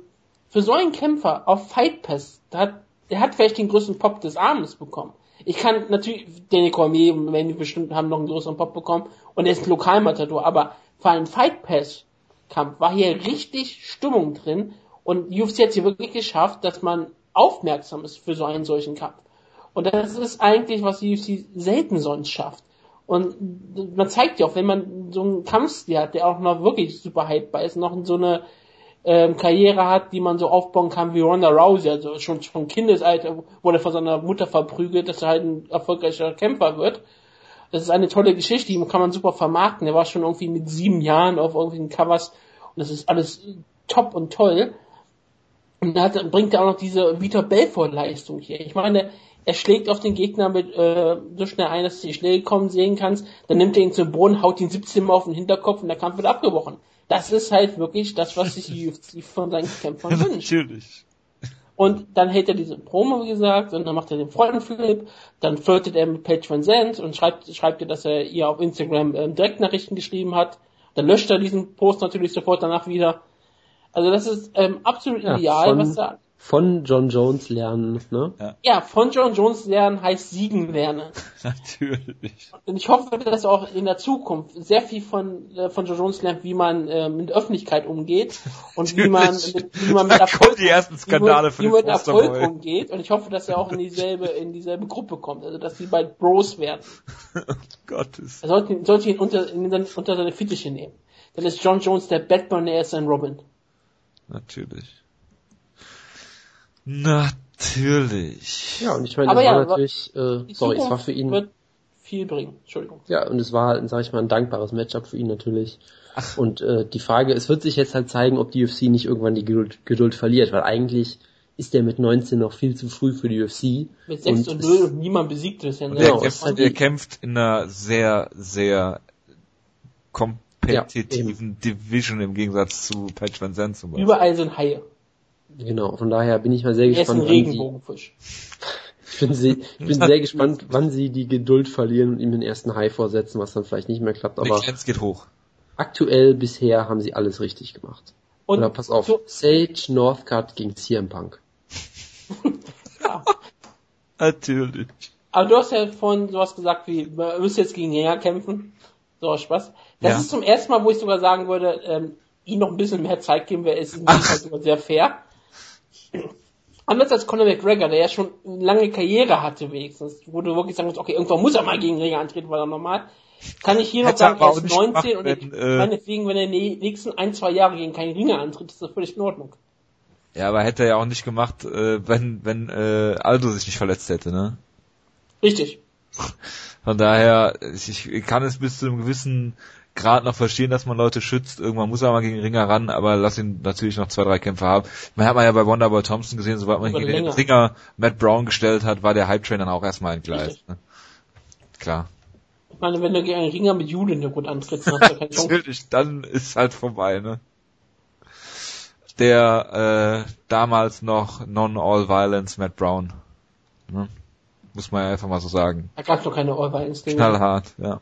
für so einen Kämpfer auf Fight Pass, der hat, der hat vielleicht den größten Pop des Abends bekommen. Ich kann natürlich, Danny Cormier, wenn die bestimmt haben noch einen größeren Pop bekommen und er ist ein Lokalmatador, aber für einen Fight Pass Kampf war hier richtig Stimmung drin und UFC hat hier wirklich geschafft, dass man aufmerksam ist für so einen solchen Kampf. Und das ist eigentlich, was UFC selten sonst schafft. Und man zeigt ja auch, wenn man so einen Kampfstil hat, der auch noch wirklich super hypebar ist, noch so eine ähm, Karriere hat, die man so aufbauen kann wie Ronda Rousey, also schon von Kindesalter wurde von seiner Mutter verprügelt, dass er halt ein erfolgreicher Kämpfer wird das ist eine tolle Geschichte, die kann man super vermarkten. Er war schon irgendwie mit sieben Jahren auf irgendwelchen Covers und das ist alles top und toll. Und dann bringt er auch noch diese Vitor Belfort-Leistung hier. Ich meine, er schlägt auf den Gegner mit äh, so schnell ein, dass du die Schläge kommen sehen kannst. Dann nimmt er ihn zum Boden, haut ihn 17 Mal auf den Hinterkopf und der Kampf wird abgebrochen. Das ist halt wirklich das, was sich die UFC von seinen Kämpfern wünscht. Natürlich. Und dann hält er diese Promo, wie gesagt, und dann macht er den Freudenflip, dann flirtet er mit Paige Van Zandt und schreibt, schreibt ihr, dass er ihr auf Instagram ähm, Direktnachrichten geschrieben hat. Dann löscht er diesen Post natürlich sofort danach wieder. Also das ist ähm, absolut ja, ideal, was er von John Jones lernen, ne? Ja. ja, von John Jones lernen heißt siegen lernen. (laughs) Natürlich. Und ich hoffe, dass auch in der Zukunft sehr viel von, äh, von John Jones lernt, wie man äh, mit Öffentlichkeit umgeht (laughs) und wie man mit, wie man mit Erfolg, die ersten Skandale wie, wie mit Erfolg umgeht. Und ich hoffe, dass er auch in dieselbe, in dieselbe Gruppe kommt, also dass die bald Bros werden. oh (laughs) Gottes. Er sollte, sollte ihn unter, unter seine Fittiche nehmen. Dann ist John Jones der Batman, er ist ein Robin. Natürlich. Natürlich. Ja, und ich meine, das ja, war natürlich, äh, sorry, es war für ihn. Wird viel bringen, Entschuldigung. Ja, und es war, halt, sag ich mal, ein dankbares Matchup für ihn natürlich. Ach. Und äh, die Frage, es wird sich jetzt halt zeigen, ob die UFC nicht irgendwann die Geduld, Geduld verliert, weil eigentlich ist der mit 19 noch viel zu früh für die UFC. Mit 6 und, und 0 und niemand besiegt ist ja. Genau, der, kämpft, der kämpft in einer sehr, sehr kompetitiven ja, Division im Gegensatz zu Patch Van Zandt zum Beispiel. Überall sind Haie. Genau, von daher bin ich mal sehr gespannt. Ist ein Regenbogenfisch. (laughs) ich bin, sehr, ich bin sehr gespannt, wann sie die Geduld verlieren und ihm den ersten High vorsetzen, was dann vielleicht nicht mehr klappt. Aber es geht hoch. Aktuell bisher haben sie alles richtig gemacht. Und Oder pass auf, so Sage Northcutt gegen CM Punk. (laughs) ja. Natürlich. Aber du hast ja vorhin sowas gesagt wie, man müsste jetzt gegen Jäger kämpfen. So, Spaß. Das ja. ist zum ersten Mal, wo ich sogar sagen würde, ähm, ihm noch ein bisschen mehr Zeit geben, wäre ist halt sogar sehr fair. Anders als Conor McGregor, der ja schon eine lange Karriere hatte wenigstens, wo du wirklich sagen musst, okay, irgendwann muss er mal gegen Ringer antreten, weil er normal, kann ich hier noch sagen, er ist 19 gemacht, und wenn, äh, meinetwegen, wenn er in den nächsten ein, zwei Jahre gegen keinen Ringer antritt, ist das völlig in Ordnung. Ja, aber hätte er ja auch nicht gemacht, äh, wenn, wenn äh, Aldo sich nicht verletzt hätte, ne? Richtig. Von daher, ich kann es bis zu einem gewissen gerade noch verstehen, dass man Leute schützt. Irgendwann muss er mal gegen Ringer ran, aber lass ihn natürlich noch zwei, drei Kämpfe haben. Man hat man ja bei Wonderboy Thompson gesehen, sobald man gegen den Ringer Matt Brown gestellt hat, war der Hype-Train dann auch erstmal entgleist. Ne? Klar. Ich meine, wenn du gegen einen Ringer mit Jude der gut antrittst, hast du keine (laughs) Chance. Natürlich, dann ist halt vorbei, ne? Der äh, damals noch Non-All-Violence Matt Brown. Ne? Muss man ja einfach mal so sagen. Da gab's doch keine All-Violence-Dinge. Knallhart, ja.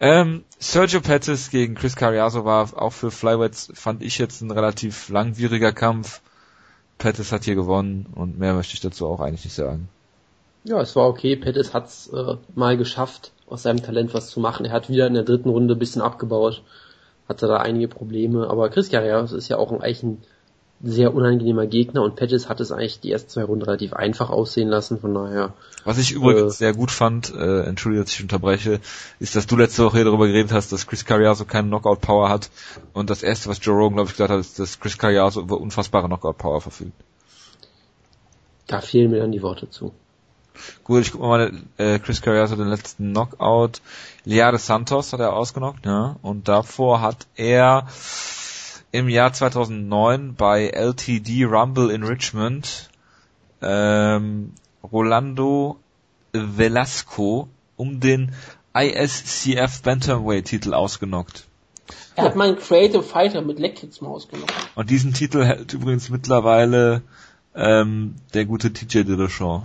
Ähm, Sergio Pettis gegen Chris Carriazo war auch für Flyweights, fand ich jetzt ein relativ langwieriger Kampf. Pettis hat hier gewonnen und mehr möchte ich dazu auch eigentlich nicht sagen. Ja, es war okay. Pettis hat's äh, mal geschafft, aus seinem Talent was zu machen. Er hat wieder in der dritten Runde ein bisschen abgebaut, hatte da einige Probleme, aber Chris Carriazo ist ja auch ein Eichen sehr unangenehmer Gegner und Patches hat es eigentlich die ersten zwei Runden relativ einfach aussehen lassen, von daher. Was ich übrigens äh, sehr gut fand, äh, entschuldige, dass ich unterbreche, ist, dass du letzte Woche darüber geredet hast, dass Chris Carriazo keine Knockout-Power hat und das erste, was Joe Rogan, glaube ich, gesagt hat, ist, dass Chris Carriazo über unfassbare Knockout-Power verfügt. Da fehlen mir dann die Worte zu. Gut, ich guck mal, äh, Chris Carriazo den letzten Knockout. Liade Santos hat er ausgenockt, ja, und davor hat er im Jahr 2009 bei LTD Rumble in Richmond ähm, Rolando Velasco um den ISCF Bantamweight Titel ausgenockt. Er hat meinen Creative Fighter mit Leckkits mal ausgenockt. Und diesen Titel hält übrigens mittlerweile ähm, der gute TJ Dillashaw.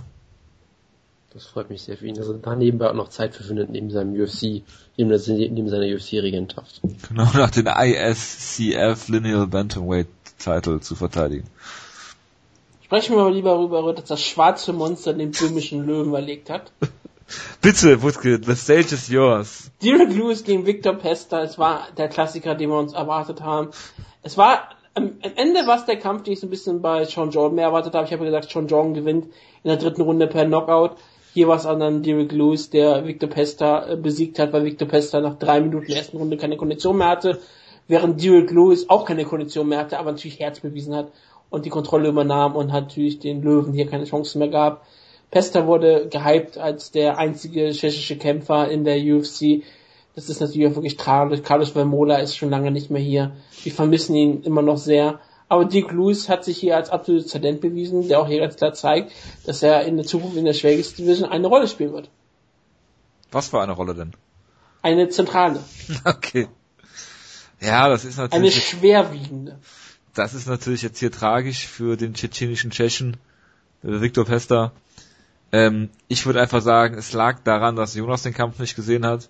Das freut mich sehr für ihn, dass er da nebenbei auch noch Zeit für findet, neben seinem UFC, neben, neben seiner UFC-Regentschaft. Genau, (laughs) nach den ISCF Lineal Bantamweight Title zu verteidigen. Sprechen wir mal lieber darüber, dass das schwarze Monster den böhmischen Löwen erlegt hat. (laughs) Bitte, Wutke, the stage is yours. Derek Lewis gegen Victor Pesta, es war der Klassiker, den wir uns erwartet haben. Es war, am, Ende war es der Kampf, den ich so ein bisschen bei Sean Jordan mehr erwartet habe. Ich habe gesagt, Sean Jordan gewinnt in der dritten Runde per Knockout. Hier war es dann Derek Lewis, der Victor Pesta äh, besiegt hat, weil Victor Pesta nach drei Minuten der ersten Runde keine Kondition mehr hatte, während Derek Lewis auch keine Kondition mehr hatte, aber natürlich Herz bewiesen hat und die Kontrolle übernahm und hat natürlich den Löwen hier keine Chance mehr gab. Pesta wurde gehypt als der einzige tschechische Kämpfer in der UFC. Das ist natürlich auch wirklich tragisch. Carlos Vermola ist schon lange nicht mehr hier. Wir vermissen ihn immer noch sehr. Aber Dick Lewis hat sich hier als absolutes Talent bewiesen, der auch hier ganz klar zeigt, dass er in der Zukunft in der Schwächsten Division eine Rolle spielen wird. Was für eine Rolle denn? Eine zentrale. (laughs) Okay. Ja, das ist natürlich. Eine schwerwiegende. Das ist natürlich jetzt hier tragisch für den tschetschenischen Tschechen, äh, Viktor Pester. Ähm, ich würde einfach sagen, es lag daran, dass Jonas den Kampf nicht gesehen hat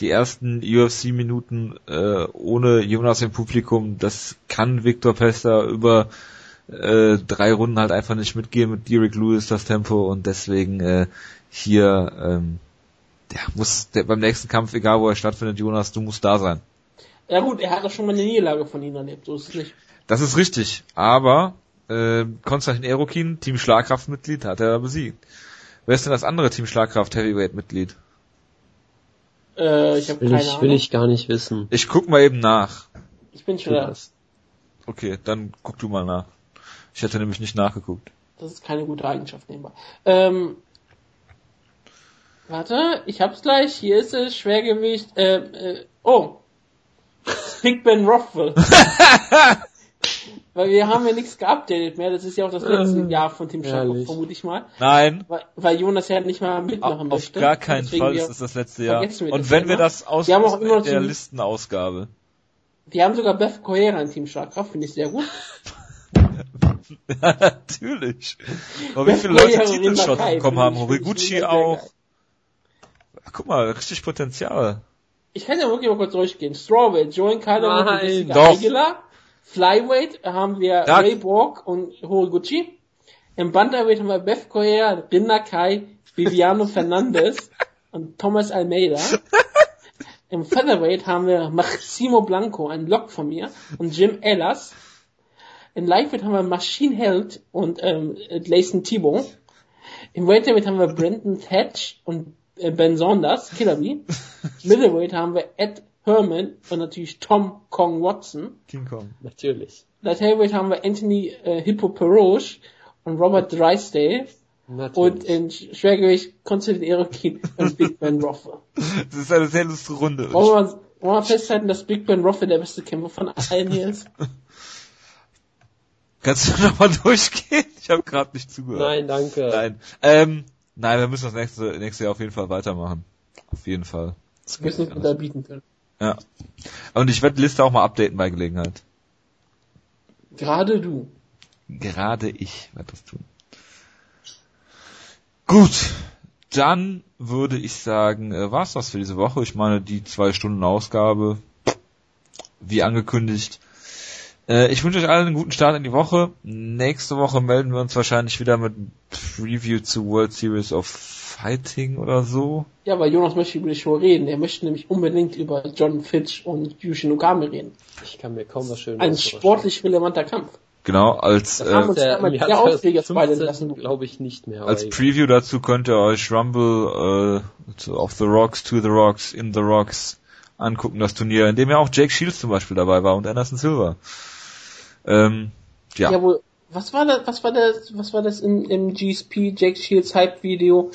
die ersten UFC-Minuten äh, ohne Jonas im Publikum, das kann Victor Pester über äh, drei Runden halt einfach nicht mitgehen mit Derek Lewis das Tempo und deswegen äh, hier ähm, der muss der, beim nächsten Kampf, egal wo er stattfindet, Jonas, du musst da sein. Ja gut, er hat schon mal eine Niederlage von ihnen erlebt, so ist es nicht. Das ist richtig, aber äh, Konstantin Erokin, Team Schlagkraft-Mitglied, hat er besiegt. Wer ist denn das andere Team Schlagkraft Heavyweight-Mitglied? Äh, ich habe keine ich, Ahnung. Will ich gar nicht wissen. Ich guck mal eben nach. Ich bin schon da. Okay, dann guck du mal nach. Ich hätte nämlich nicht nachgeguckt. Das ist keine gute Eigenschaft nebenbei. Ähm, warte, ich hab's gleich. Hier ist es. Schwergewicht. Äh, äh, oh. (laughs) Big Ben Rothwell. (laughs) Weil wir haben ja nichts geupdatet mehr. Das ist ja auch das letzte ähm, Jahr von Team Schaff, vermute ich mal. Nein. Weil, weil Jonas ja nicht mal mitmachen auf, möchte. Auf gar keinen Fall ist das das letzte Jahr. Und wenn wir das aus wir haben auch immer der Listenausgabe. Die haben sogar Beth Cohera in Team Schlagkraft, finde ich sehr gut. (laughs) ja, natürlich. Aber wie viele Leute Titelshots bekommen haben, Horiguchi auch. Guck mal, richtig Potenzial. Ich kann ja wirklich mal kurz durchgehen. Strawweight, Joan Kyler und Aguilar. Flyweight haben wir ja. Ray Borg und Horiguchi. Im Bantamweight haben wir Beth Correa, Rinda Kai, Viviano (laughs) Fernandez und Thomas Almeida. (laughs) Im Featherweight haben wir Maximo Blanco, ein Lock von mir, und Jim Ellis. In Lightweight haben wir Machine Held und ähm, Gleison Thibault. Im Welterweight haben wir Brenton Thatch und äh, Ben Saunders, Killer Bee. (laughs) Middleweight haben wir Ed Herman und natürlich Tom Kong Watson. King Kong. Natürlich. Light Heavyweight haben wir Anthony äh, Hippo Peroche und Robert Drysdale. Natürlich. Und in Schwergewicht Konstantin Erokin und (laughs) Big Ben Rothwell. Das ist eine sehr lustige Runde. Wollen wir, wollen wir festhalten, dass Big Ben Rothwell der beste Kämpfer von allen hier ist? (laughs) Kannst du nochmal durchgehen? Ich habe gerade nicht zugehört. Nein, danke. Nein. Ähm, nein, wir müssen das nächste, nächste Jahr auf jeden Fall weitermachen. Auf jeden Fall. Das müssen wir da bieten können. Ja. Und ich werde die Liste auch mal updaten bei Gelegenheit. Gerade du. Gerade ich werde das tun. Gut, dann würde ich sagen, äh, war's das für diese Woche. Ich meine, die zwei Stunden Ausgabe, wie angekündigt. Äh, ich wünsche euch allen einen guten Start in die Woche. Nächste Woche melden wir uns wahrscheinlich wieder mit Preview zu World Series of Fighting oder so. Ja, weil Jonas möchte über die Show reden. Er möchte nämlich unbedingt über John Fitch und Yushin Okami reden. Ich kann mir kaum was Schönes Ein sportlich relevanter Kampf. Genau, als äh, haben uns der, der, der Ausleger lassen, glaube ich nicht mehr. Als Preview dazu könnt ihr euch Rumble äh, of the Rocks, to the Rocks, in the Rocks angucken, das Turnier, in dem ja auch Jake Shields zum Beispiel dabei war und Anderson Silver. Ähm, ja. Jawohl. Was war das, was war das, was war das im, im GSP Jake Shields Hype Video?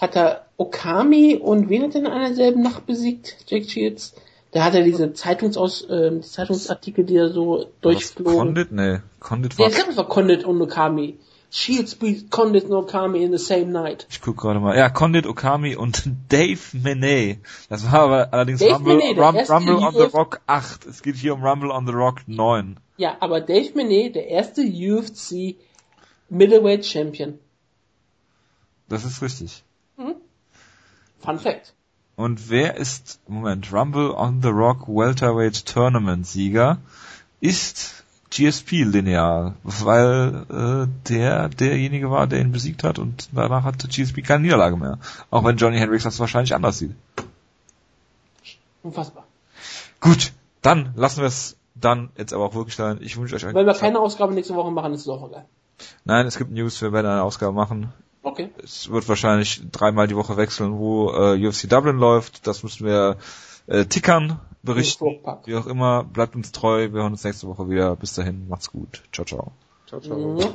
Hat er Okami und wen hat er in einer selben Nacht besiegt? Jake Shields? Da hat er diese Zeitungsaus, äh, Zeitungsartikel, die er so durchflogen. Condit? Nee, Condit war... Ja, ich glaube, es war Condit und Okami. Shields beat Condit und Okami in the same night. Ich guck gerade mal. Ja, Condit, Okami und (laughs) Dave Menet. Das war aber allerdings Dave Rumble, Menet, Rum, Rumble on the Rock 8. Es geht hier um Rumble on the Rock 9. Ja, aber Dave Menet, der erste UFC Middleweight Champion. Das ist richtig. Fun Fact. Und wer ist, Moment, Rumble on the Rock Welterweight Tournament Sieger? Ist GSP lineal, weil äh, der derjenige war, der ihn besiegt hat und danach hatte GSP keine Niederlage mehr. Auch wenn Johnny Hendricks das wahrscheinlich anders sieht. Unfassbar. Gut, dann lassen wir es dann jetzt aber auch wirklich sein. Ich wünsche euch einen Wenn wir keine Ausgabe nächste Woche machen, ist es auch egal. Nein, es gibt News, wir werden eine Ausgabe machen. Okay. Es wird wahrscheinlich dreimal die Woche wechseln, wo äh, UFC Dublin läuft. Das müssen wir äh, tickern, berichten. Wie auch immer, bleibt uns treu. Wir hören uns nächste Woche wieder. Bis dahin, macht's gut. Ciao, ciao. Ciao, ciao. Mhm.